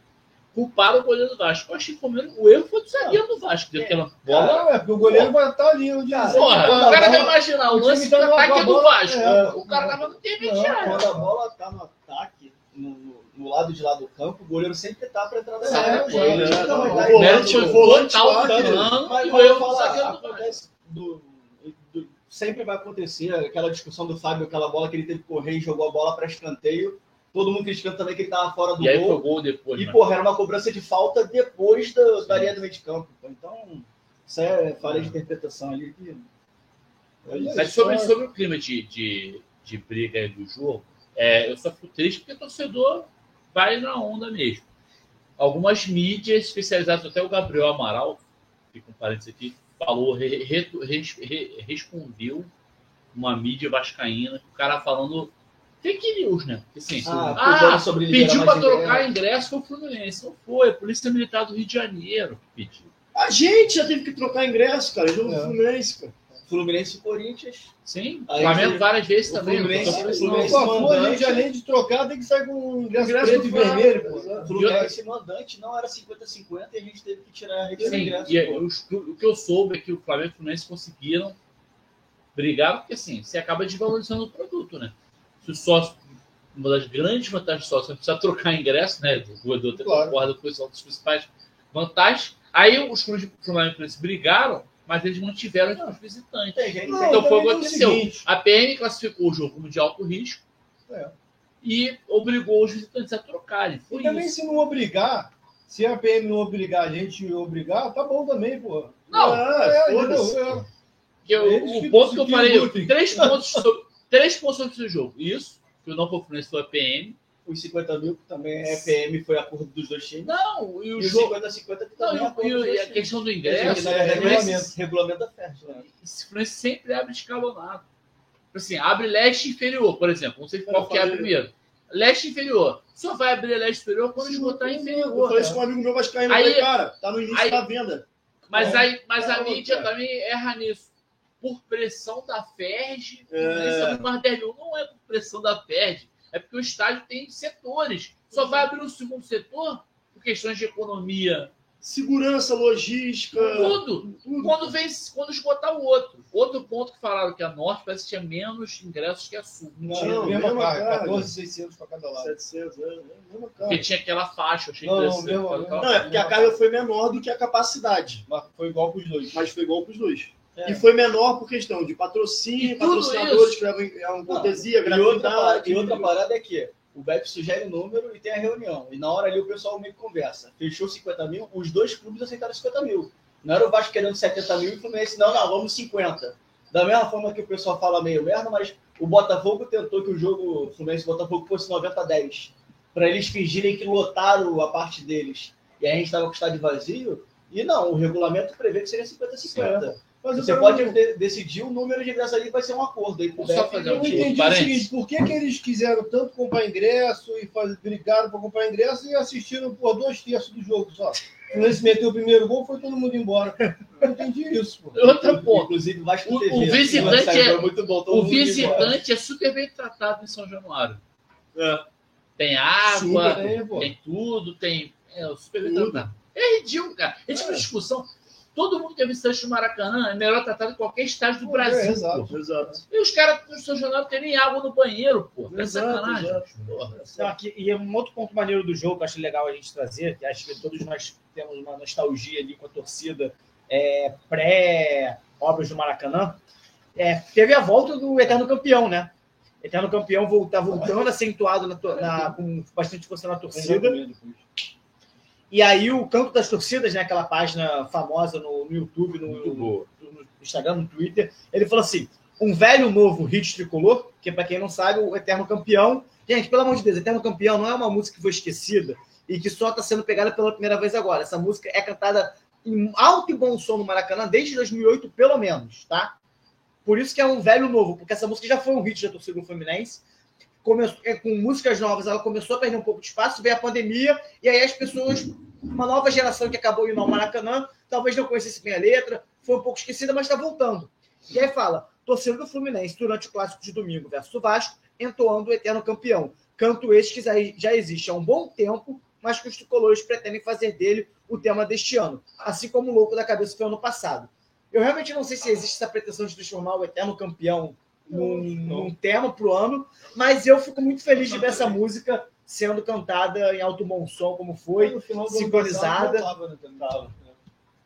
Culparam o goleiro do Vasco. Eu achei que o goleiro- o erro foi do zagueiro do Vasco. Deu aquela bola. Não, é porque o goleiro vai estar ali onde Cara, Porra, o cara vai imaginar o o lance do tá numa ataque do Vasco. é. O cara tava no Não, intermediário. quando a bola tá no ataque, no, lado de lá do campo, o goleiro sempre tá pra entrar na É, área. é, é, é, é, é, é, O mérito foi volante do. Cano Mas e o erro do zagueiro do do- do- sempre vai acontecer aquela discussão do Fábio, aquela bola que ele teve que correr e jogou a bola para escanteio. Todo mundo criticando também que ele tava fora do E aí foi gol. gol depois. E, né? porra, era uma cobrança de falta depois da, da linha do meio de campo. Então, isso é falha de interpretação ali. Que... Mas sobre, sobre o clima de, de, de briga aí do jogo, é, eu só fico triste porque o torcedor vai na onda mesmo. Algumas mídias especializadas, até o Gabriel Amaral, fica um parênteses aqui, falou, re- re- re- respondeu uma mídia vascaína, o cara falando fake news, né? Assim, Ah, ah, sobre liberar pediu para trocar ingresso. com o Fluminense. Não foi, a Polícia Militar do Rio de Janeiro que pediu. A gente já teve que trocar ingresso, cara. Jogo É. Fluminense, cara. Fluminense e Corinthians. Sim, Aí Flamengo várias vezes o também. Fluminense- não o não. Fluminense- Pô, pô, a mandante. gente, além de trocar, tem que sair com um ingresso Ingresso preto e vermelho, pô. Fluminense mandante não era 50-50 e a gente teve que tirar a Sim, ingresso. e aí, os- o que eu soube é que o Flamengo e o Fluminense conseguiram brigar, porque assim, você acaba desvalorizando o produto, né? Se o sócio, uma das grandes vantagens do sócio, você precisa trocar ingresso, né? O Edu até Claro. concorda com isso, é uma das principais vantagens. Aí os clubes de Flamengo brigaram, mas eles mantiveram os visitantes. Gente, Não, Então foi o que aconteceu. A PM classificou o jogo como de alto risco É. e obrigou os visitantes a trocarem. Foi E também isso. se não obrigar, se a PM não obrigar a gente obrigar, tá bom também, pô. Não, Ah, É? É. Que eu- Eles o que- ponto que eu que falei, três pontos, sobre, três pontos esse jogo. Isso, que o não conferência foi a PM. os 50 mil, que também é PM, foi acordo dos dois times. Não, e E o os jogo. 50-50 que Não, também é e, acordo o- dos e a times. questão do ingresso. é o regulamento, regulamento da FERJ. né? esse Fluminense sempre abre escalonado. Assim, abre leste inferior, por exemplo. Não sei qual que é a primeiro. Leste inferior. Só vai abrir leste inferior quando esgotar Eu inferior. falei isso com um amigo meu vascaíno. Aí- Eu cara, tá no início aí- da venda. Mas, É. aí, mas a É, mídia cara. também erra nisso. Por pressão da FERJ, É. 10 mil. Não é por pressão da FERJ. É porque o estádio tem setores. Só vai abrir o segundo setor por questões de economia. Segurança, logística. Tudo. tudo. Quando, vem, quando esgotar o outro. Outro ponto que falaram que a Norte parece que tinha menos ingressos que a Sul. Não, Não, mesma mesma carga, carga. 14,600 para cada lado. 700, é, é, mesma Porque carga. tinha aquela faixa, eu achei Não, interessante. mesmo- Não, é porque a carga foi menor do que a capacidade. Mas foi igual para os dois. Mas foi igual para os dois. É. E foi menor por questão de patrocínio, patrocinadores isso. que levam é uma Não, cortesia, E outra, parada, e outra parada é que o BEP sugere o número e tem a reunião. E na hora ali o pessoal meio que conversa. Fechou 50 mil, os dois clubes aceitaram 50 mil. Não era o Vasco querendo 70 mil e o Fluminense, não, não, vamos 50. Da mesma forma que o pessoal fala meio merda, mas o Botafogo tentou que o jogo Fluminense e Botafogo fosse 90 a 10. Para eles fingirem que lotaram a parte deles. E aí a gente estava com o estádio vazio. E não, o regulamento prevê que seria 50 a 50. Mas eu Você pode de- decidir o número de ingressos ali, vai ser um acordo. Aí só fazer Eu um não Tipo, entendi o seguinte, por que, que eles quiseram tanto comprar ingresso e faz, brigaram para comprar ingresso e assistiram por dois terços do jogo só? Fluminense meteu o primeiro gol, foi todo mundo embora. Eu não entendi isso, pô. Outro ponto. Inclusive, Vasco O- TV. o visitante Saiu, é- muito bom, O visitante é super bem tratado em São Januário. É. Tem água, pô. tem tudo, tem. É super bem tratado. É ridículo, cara. É. fez discussão. Todo mundo que é visitante do Maracanã é melhor tratado em qualquer estádio do É, Brasil. exato. pô. Exato. E os caras do São Januário não têm nem água no banheiro, pô. É Exato, sacanagem. exato. Porra. Não, aqui, e um outro ponto maneiro do jogo que eu acho legal a gente trazer, que acho que todos nós temos uma nostalgia ali com a torcida é, pré-obras do Maracanã, é, teve a volta do Eterno Campeão, né? Eterno Campeão voltar, voltando acentuado na, to- na- com bastante força na torcida. E aí o Campo das Torcidas, né, aquela página famosa no, no YouTube, no, boa. no Instagram, no Twitter, ele falou assim: um velho novo hit tricolor, que para quem não sabe, o Eterno Campeão. Gente, pelo amor de Deus, Eterno Campeão não é uma música que foi esquecida e que só está sendo pegada pela primeira vez agora. Essa música é cantada em alto e bom som no Maracanã desde 2008, pelo menos, tá? Por isso que é um velho novo, porque essa música já foi um hit da torcida do Fluminense. Começou, é, com músicas novas, ela começou a perder um pouco de espaço, veio a pandemia, e aí as pessoas, uma nova geração que acabou indo ao Maracanã, talvez não conhecesse bem a letra, foi um pouco esquecida, mas está voltando. E aí fala, torcedor do Fluminense durante o clássico de domingo versus o Vasco, entoando o eterno campeão. Canto este que já- existe há um bom tempo, mas que os tricolores pretendem fazer dele o tema deste ano, assim como o Louco da Cabeça foi ano passado. Eu realmente não sei se existe essa pretensão de transformar o eterno campeão num, num tema pro ano, mas eu fico muito feliz de ver essa música sendo cantada em alto bom som, como foi. sincronizada. né.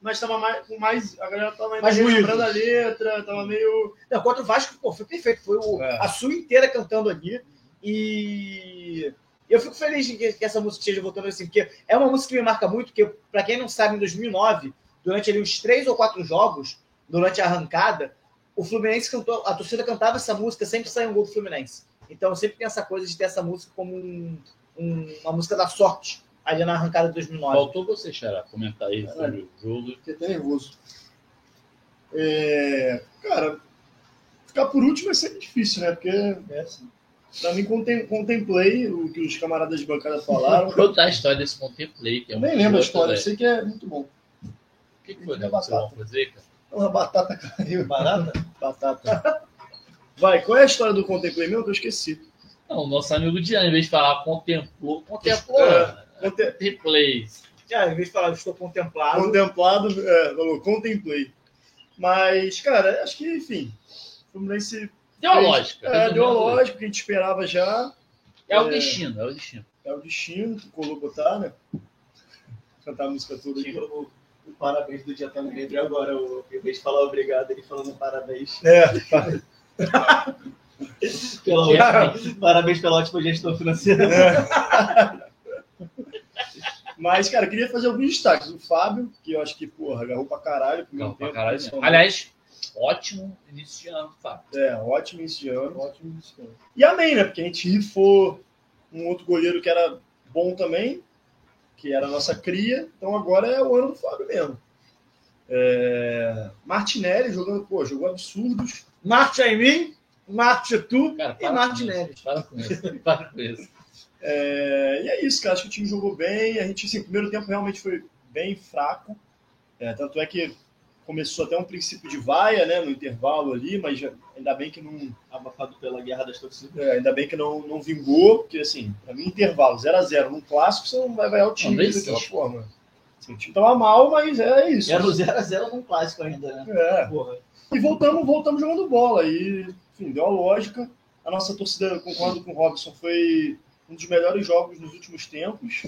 Mas tava mais, com mais. A galera tava ainda Mais lembrando a letra, tava meio. Não, contra o Vasco, pô, foi perfeito. Foi o- É. a sua inteira cantando ali. E eu fico feliz de que, que essa música esteja voltando assim, porque é uma música que me marca muito, porque, para quem não sabe, em 2009, durante ali uns três ou quatro jogos, durante a arrancada, o Fluminense cantou, a torcida cantava essa música, sempre saiu um gol do Fluminense. Então sempre tem essa coisa de ter essa música como um- um- uma música da sorte ali na arrancada de 2009. Faltou você, Xará, comentar aí sobre o jogo. Fiquei até nervoso. É, cara, ficar por último é sempre difícil, né? Porque É assim. pra mim contem- contemplei o que os camaradas de bancada falaram. Contar a história desse contemplay, que é um nem lembro a história, eu sei que é muito bom. O que, que foi, né? Você vai fazer, cara? Uma batata caiu. Barata? Batata. Vai, qual é a história do que eu esqueci? Não, o nosso amigo Diana, em vez de falar contemplou, contemplou. É. né? Contemplei. Já, em vez de falar, estou contemplado. Contemplado, é, falou, contemplei. Mas, cara, acho que, enfim, o Fluminense Deu a fez- lógica. É, deu a lógica que a gente esperava já. É o É. destino, é o destino. É o destino que colou botar, né? Cantar a música toda aqui. O, parabéns do dia tá no livre agora. O, em vez de falar obrigado, ele falando parabéns. É, Pela, parabéns pela ótima gestão financeira. mas, cara, queria fazer alguns destaques. O Fábio, que eu acho que, porra, agarrou pra caralho. Primeiro Não, pra tempo, caralho. Aliás, ótimo início de ano, Fábio. É, ótimo início de ano. Ótimo início de ano. E amém, né? Porque a gente rifou um outro goleiro que era bom também, que era a nossa cria. Então agora é o ano do Fábio mesmo. É... Martinelli jogando, pô, jogou absurdos. Marte em mim, Marte tu Cara, e. Neves. Para com isso. Para com isso. É, e é isso, cara. Acho que o time jogou bem. A gente, assim, o primeiro tempo realmente foi bem fraco. É, tanto é que começou até um princípio de vaia, né, no intervalo ali, mas já- ainda bem que não, Abafado pela guerra das torcidas. é, ainda bem que não, não vingou, porque assim, pra mim intervalo 0 a 0 num clássico você não vai vaiar o time daquela forma. Assim, o time tava mal, mas é isso. Era o 0x0 num clássico ainda, né? É. Porra. E voltamos, voltamos jogando bola. E, enfim, deu a lógica. A nossa torcida, concordo com o Robson, foi um dos melhores jogos nos últimos tempos.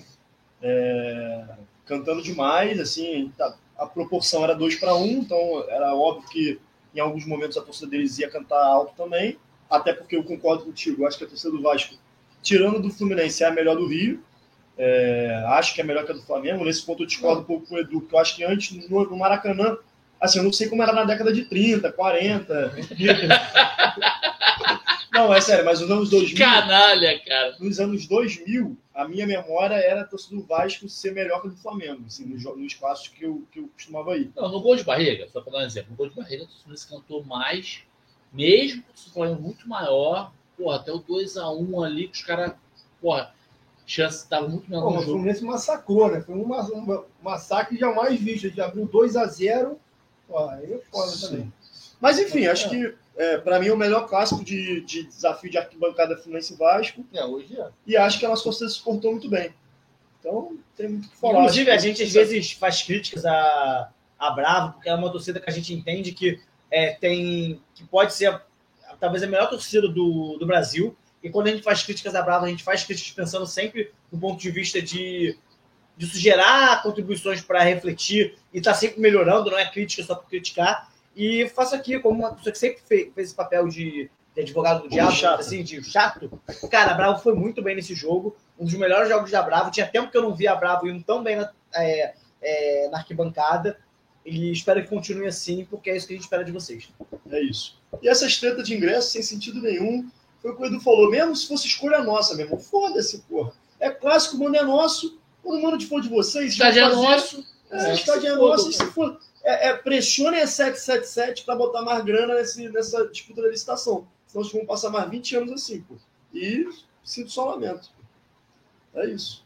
É, cantando demais, assim, a, a proporção era 2 para 1, então era óbvio que em alguns momentos a torcida deles ia cantar alto também. Até porque eu concordo contigo, acho que a torcida do Vasco, tirando do Fluminense, é a melhor do Rio. É, acho que é melhor que a do Flamengo. Nesse ponto eu discordo um pouco com o Edu, porque eu acho que antes no, no Maracanã Assim, eu não sei como era na década de 30, 40. não, é sério, mas nos anos 2000, Canalha, cara. nos anos 2000, a minha memória era a torcida do Vasco ser melhor que a do Flamengo, assim, nos, nos passos que eu, que eu costumava ir. Não, no gol de barriga, só para dar um exemplo, no gol de barriga, o Fluminense cantou mais, mesmo com o Flamengo muito maior, porra, até o 2x1 ali, que os caras, porra, chance estava muito menor Pô, o. Fluminense massacrou, né? Foi um, ma- um massacre jamais visto. Ele abriu 2x0. Pô, aí é foda também. Mas enfim, acho que é, para mim é o melhor clássico de, de desafio de arquibancada Fluminense e Vasco. É, hoje é. E acho que a nossa torcida se portou muito bem. Então, tem muito o que falar. Inclusive, a gente às vezes faz críticas a, a Bravo, porque é uma torcida que a gente entende que é, tem. que pode ser talvez a melhor torcida do, do Brasil. E quando a gente faz críticas à Bravo, a gente faz críticas pensando sempre do ponto de vista de, de gerar contribuições para refletir e estar sempre melhorando, não é crítica só por criticar. E faço aqui, como uma pessoa que sempre fez, fez esse papel de, de advogado do diabo, chato. assim, de chato. Cara, a Bravo foi muito bem nesse jogo. Um dos melhores jogos da Bravo. Tinha tempo que eu não via a Bravo indo tão bem na, é, é, na arquibancada. E espero que continue assim, porque é isso que a gente espera de vocês. É isso. E essas tretas de ingresso, sem sentido nenhum, foi o que o Edu falou. Mesmo se fosse escolha nossa, meu irmão, foda-se, porra. É clássico, o mano é nosso. Quando o mano for de vocês, Estádio é nosso. É, É, estádio é foda, nosso. E se for, é, é, pressionem a 777 para botar mais grana nesse, nessa disputa da licitação. Senão eles vão passar mais 20 anos assim, pô. E sinto só lamento. É isso.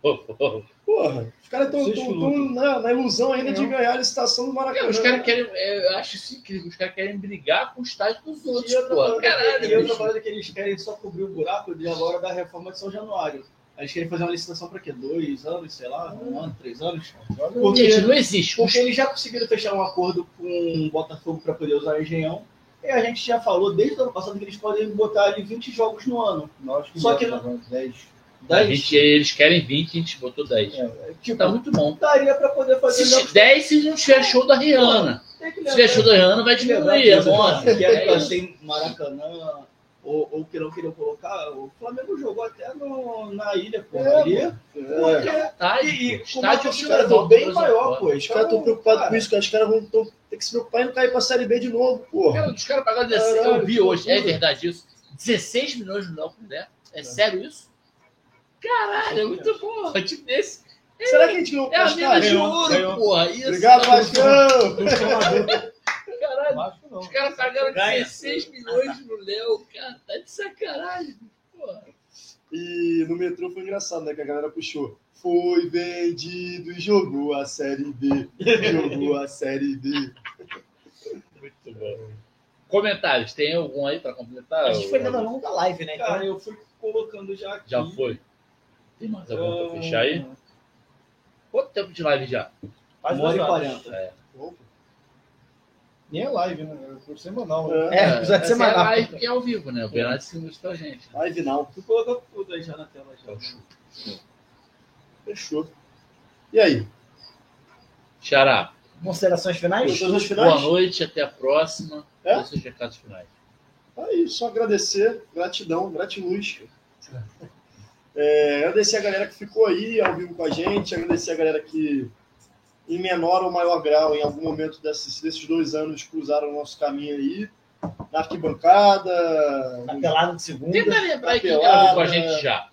Porra, os caras estão na, na ilusão ainda de Não. ganhar a licitação do Maracanã. É, os caras querem, é, eu acho isso incrível, os caras querem brigar com o estádio dos outros, E outra pô. parada- Caralho, e outra bicho. parada que eles querem só cobrir o buraco de agora da reforma de São Januário. Eles querem fazer uma licitação para quê? Dois anos, sei lá, um ano, três anos? Porque, Gente, não existe. porque eles já conseguiram fechar um acordo com o Botafogo para poder usar o Engenhão. E a gente já falou desde o ano passado que eles podem botar ali 20 jogos no ano. Nós Só que não. 10. A 10. gente, eles querem 20, a gente botou 10. É, tipo, Tá muito bom. daria para poder fazer Se, jogos. 10 se não tiver show da Rihanna. Tem que Se tiver show da Rihanna, vai Tem que diminuir. É que bom. que É é, tem Maracanã, ou, ou que não queriam colocar, o Flamengo jogou até no, na ilha, pô. É, ali. É. Tá, E, e com uma estádio torcida Chile bem Volta do maior, pô. Os caras estão preocupados com isso, cara. Os caras vão tão- ter que se preocupar em não cair pra Série B de novo, porra. Cara, os caras pagaram 16, eu vi que hoje, é verdade isso? 16 milhões no Léo Condé? É sério isso? Caralho, é muito bom. É tipo desse. Será que a gente ganhou É a mina de ouro, porra. Isso. Obrigado, Vascão! Caralho, Vasco não. os caras pagaram Ganha. 16 milhões no Léo, cara. Tá de sacanagem, porra. E no metrô foi engraçado, né? Que a galera puxou. Foi vendido e jogou a Série B. Jogou a Série B. Muito bom. Comentários, tem algum aí pra completar? A gente foi dando longo da live, né? Então, Cara, eu fui colocando já aqui. Já foi? Tem mais algum pra Ah, fechar aí? Quanto tempo de live já? quase Uma hora e duas horas. quarenta. Nem é live, né? É por semanal. Né? É, episódio essa é a semanal. live que é ao vivo, né? O Bernardo se mostrou a gente. Live não. Fui colocando tudo aí já na tela. Já. Fechou. E aí? Xará, Considerações finais? As boa finais? noite, até a próxima. É? Dê seus recados finais. Aí, só agradecer, gratidão, gratiluz. É, agradecer a galera que ficou aí ao vivo com a gente, agradecer a galera que, em menor ou maior grau, em algum momento desses, desses dois anos, cruzaram o nosso caminho aí, na arquibancada, Na pelada de segunda. Tenta lembrar aí quem gravou com a gente já.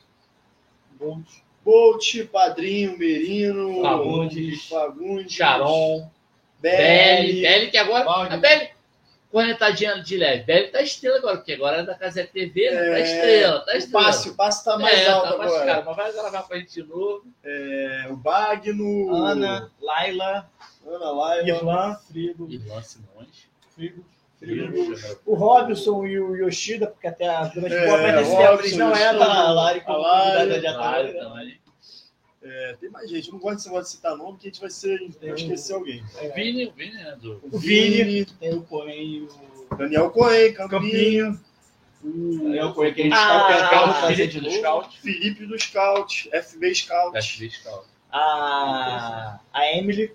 Bolt, Padrinho, Merino, Fagundes, Fagundes Charon, Belly, Belly, Belly que agora. Wagner. A Belly, cornetadinha de leve. Belly tá estrela agora, porque agora é da Casa TV, né? Tá É, estrela, tá o estrela. passe, o passe tá mais é, alto tá mais agora. caro, mas vai gravar com a gente de novo. É, o Bagno, Ana, Laila, Ana Laila, Irlan, Frigo, Irlan Simões. Frigo, Frigo. o Robson e o Yoshida, porque até a durante É, boa parte desse Robson, tempo eles não Yoshida, eram. A Lari A como convidada de atalho. É, tem mais gente, eu não gosto negócio de citar nome, que a gente vai ser, vai esquecer alguém. O Vini, o Vini, né? Do... O Vini. Tem o Coen o Daniel Cohen, Campinho, Daniel Coen, que a gente Ah, fazer Felipe de do novo. Scout. Felipe do Scout, FB Scout, Da Fiscal. A, a Emily.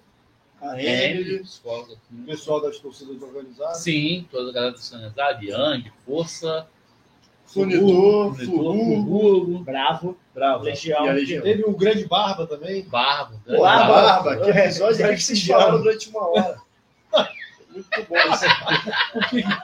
a Emily, Emily, psicóloga. o pessoal das torcidas organizadas, Sim, toda a galera do Sanizado, Yang, Força, Funitor, Furgo, Bravo, Bravo, Legião. e a Legião. Teve o Grande Barba também. Barba. Pô, grande a Barba. Barba, que episódio É, é que vocês falaram durante uma hora. Muito bom esse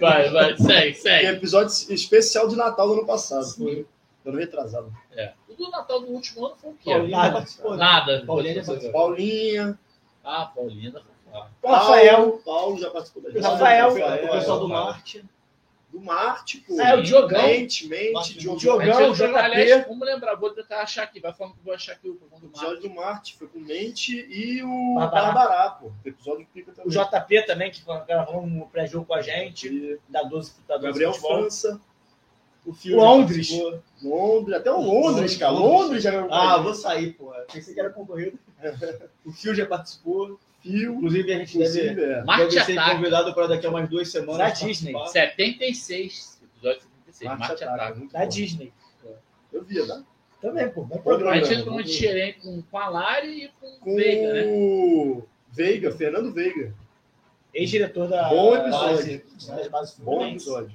Vai, vai, segue, segue. episódio especial de Natal do ano passado, foi ano retrasado. É. O do Natal do último ano foi o quê? Paulinha Nada. participou, né? Nada. Paulinha. Paulinha, Ah, Paulina. Ah, Rafael. Paulo, Paulo já participou da gente. Rafael. O pessoal do. Marte. Do Marte, pô. É, o Diogão. Mente, mente, Marte, Diogão. Diogão. JP. vamos lembrar, vou tentar achar aqui. Vai falando que eu vou achar aqui o programa do O Marcos. episódio do Marte foi com Mente e o Barbará. Barbará, pô. Episódio pica também. O JP também, que gravou um pré-jogo com a gente, E da 12 da 12 Gabriel Futebol. França, O Fio Londres. Londres, até o Londres, cara. Londres. Londres já Ah, vou sair, porra. Pensei que era concorrido. O Fio já participou. Fio, Inclusive, a gente deve, é. Deve ser Ataca. convidado para daqui a umas duas semanas. Da participar. Disney. 76. Episódio 76. Marte Marte Ataca, Ataca. muito Da bom. Disney. Eu via, tá? Também, pô. Bom Bom programa. A gente entrou com, com a Lari e com Com o Veiga, né? o Veiga, Fernando Veiga. Ex-diretor da Bom episódio. base, das bases Bom episódio.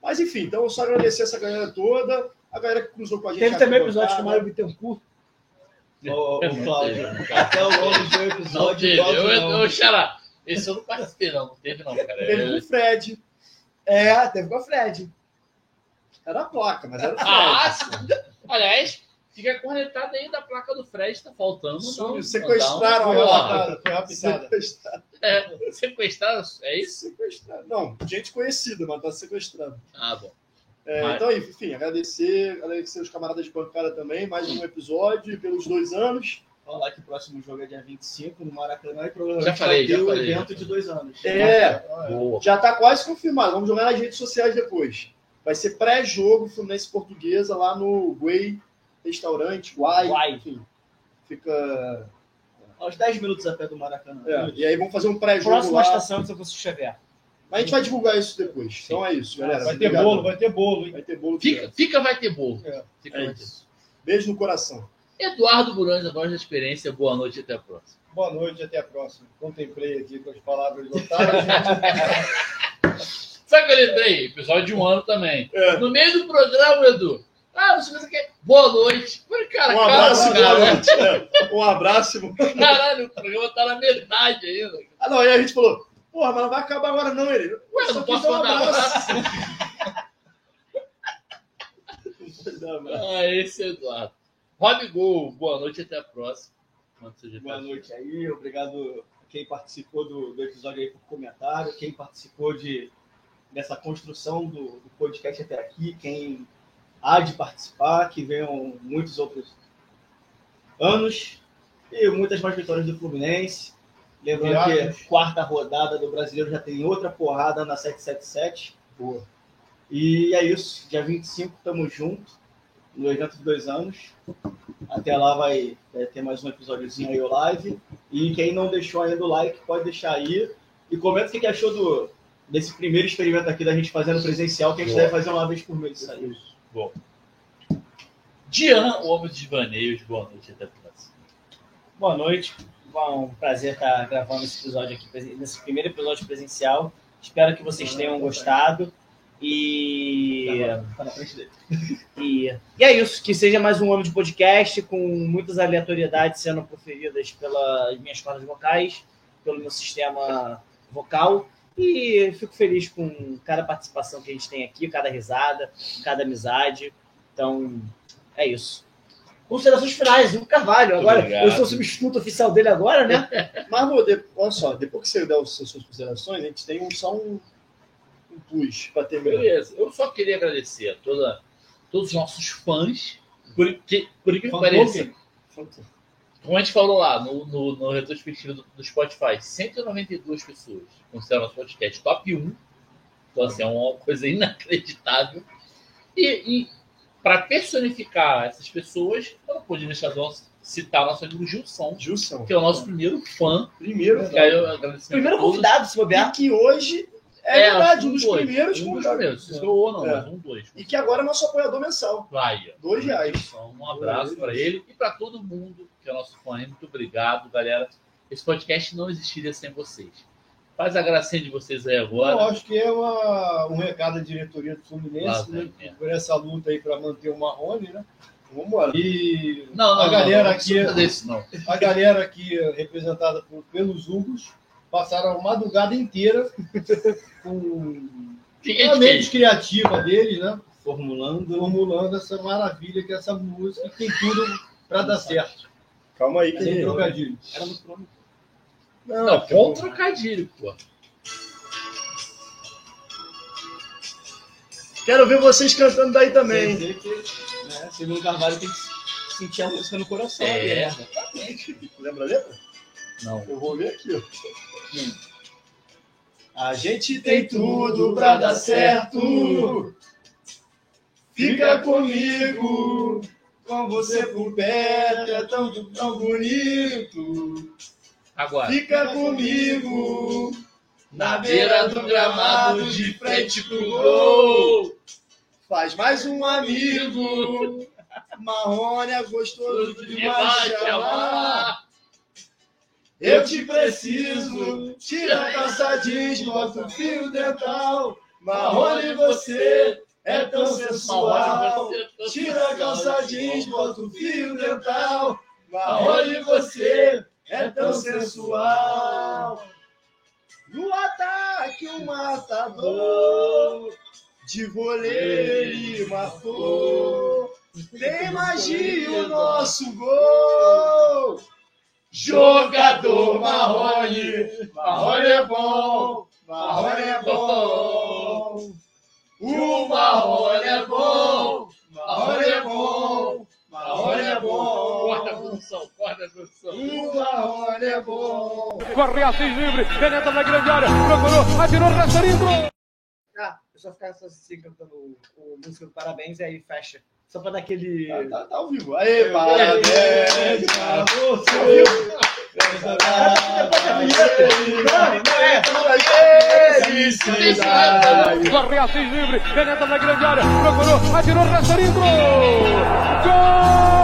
Mas enfim, então eu só agradecer essa galera toda, a galera que cruzou com a gente. Teve também episódio com o. Mário Bittencourt. Ô, ô, Não Cláudio. teve, Até o Londres foi o Não episódio. teve. Eu, não. eu, eu, Xará, esse eu não participei, não. Não teve, não, cara. Teve com É- o Fred. É, teve com o Fred. Era a placa, mas era o Fred. Ah, sim. aliás, fica cornetado aí da placa do Fred, tá faltando. Não, Sequestraram não, a não, relatada. Foi raptada. Sequestraram. É, sequestraram, é isso? Sequestraram. Não, gente conhecida, mas tá sequestrado. Ah, bom. É, Mas- então, enfim, agradecer, agradecer os camaradas de bancada também, mais um episódio pelos dois anos. Falar que o próximo jogo é dia 25 no Maracanã e provavelmente Já falei, vai ter já o falei, evento já de dois anos. É, Boa. já tá quase confirmado. Vamos jogar nas redes sociais depois. Vai ser pré-jogo Fluminense Portuguesa lá no Guay Restaurante, Guai, Guai. enfim. Fica. Aos 10 minutos a pé do Maracanã. é, E aí vamos fazer um pré-jogo Próxima lá. estação de São Francisco Xavier. Mas a gente vai divulgar isso depois. Então é isso, galera. Vai ter Obrigado. bolo, vai ter bolo, hein? Vai ter bolo. Fica, fica, vai ter bolo. É. Fica, É vai ter. Beijo no coração. Eduardo Burães, a voz da experiência. Boa noite e até a próxima. Boa noite, até a próxima. Contemplei aqui com as palavras do Otávio. Sabe o que eu lembrei? Episódio de um ano também. É. No meio do programa, Edu. Ah, não sei o que. você quer. Boa noite. Cara, Um abraço, cara. boa noite. É, Um abraço. Caralho, o programa tá na metade ainda. Ah, não, aí a gente falou, porra, mas não vai acabar agora não, ele. Ué, Só não quis posso dar um abraço. Ah, esse é Eduardo. Rob Gol, boa noite e até a próxima. Boa GP. noite aí, obrigado a quem participou do, do episódio aí por comentário, quem participou de, dessa construção do, do podcast até aqui, quem há de participar, que venham muitos outros anos e muitas mais vitórias do Fluminense. Lembrando que quarta rodada do Brasileiro já tem outra porrada na 777. Boa. E é isso, dia 25 tamo junto, no evento de dois anos. Até lá vai, vai ter mais um episódiozinho aí o live. E quem não deixou ainda o like, pode deixar aí. E comenta o que que achou do, desse primeiro experimento aqui da gente fazendo presencial, que a gente Boa. deve fazer uma vez por mês isso aí. Dian, o homem dos vaneios, boa noite até a próxima. Boa noite. Bom, um prazer estar gravando esse episódio aqui, nesse primeiro episódio presencial. Espero que vocês tenham gostado. E, Tá e, e é isso, que seja mais um ano de podcast com muitas aleatoriedades sendo proferidas pelas minhas cordas vocais, pelo meu sistema vocal. E fico feliz com cada participação que a gente tem aqui, cada risada, cada amizade. Então, é isso. Considerações finais, Hugo Carvalho. Agora, Obrigado. eu sou o substituto oficial dele agora, né? Mas, amor, de- olha só, depois que você der as suas considerações, a gente tem um, só um, um plus para terminar. Beleza, eu só queria agradecer a toda, todos os nossos fãs, por, que, por que pareça, como a gente falou lá no, no, no retrospectivo do, do Spotify, 192 pessoas consideram nosso podcast top 1. Então, assim, é uma coisa inacreditável. E, para personificar essas pessoas, eu de nós- citar nosso amigo Gilson, Gilson, que é o nosso primeiro fã. primeiro, eu agradeço Primeiro convidado, se e bobear. que hoje é, verdade, um dos dois, primeiros Um dos convidados. primeiros. Se eu não, É. mas um, dois. E que agora é nosso apoiador mensal. Vai. Dois reais. Então, Um abraço para ele e para todo mundo que é nosso fã. Muito obrigado, galera. Esse podcast não existiria sem vocês. Faz a gracinha de vocês aí Eu agora. acho que é uma- um recado da diretoria do Fluminense, né, é. por essa luta aí para manter o Marrone, né? Vamos embora. E Não, não, a galera não, não, aqui, precisa desse, não. a galera aqui representada por- pelos Hugos passaram a madrugada inteira com a mente criativa deles, né? Formulando. Formulando essa maravilha que é essa música que tem tudo para dar certo. Calma aí, que Sem trocadilho. Era no. Não, Não, que com trocadilho, pô. Quero ver vocês cantando daí Quer também. dizer que, né, segundo Carvalho, tem que sentir a música no coração. É. né? Lembra a letra? Não. Eu vou ver aqui, ó. A gente tem tudo pra dar certo. Fica comigo, com você por perto, é tão, tão bonito. Agora. Fica comigo, na beira do gramado, de frente pro gol. Faz mais um amigo, Marrone é gostoso demais de amar. Eu te preciso, tira a calça jeans, bota o fio dental. Marrone, você é tão sensual. Tira a calça jeans, bota o fio dental. Marrone, você é tão sensual. No ataque, o matador de vôlei ele matou. Tem magia o nosso gol. Jogador Marrone, Marrone é bom, Marrone é bom. O Marrone é bom, Marrone é produção, corta a produção. O Marrone é bom. Corre Assis livre, penetra na grande área, procurou, atirou, Rasterinho. Ah, eu só ficar só assim cantando o, o música do parabéns e aí fecha. Só pra dar aquele. Tá, tá, tá ao vivo. Aê, parabéns pra você. Corre Assis livre, penetra na grande área, procurou, atirou, Rasterinho. Gol!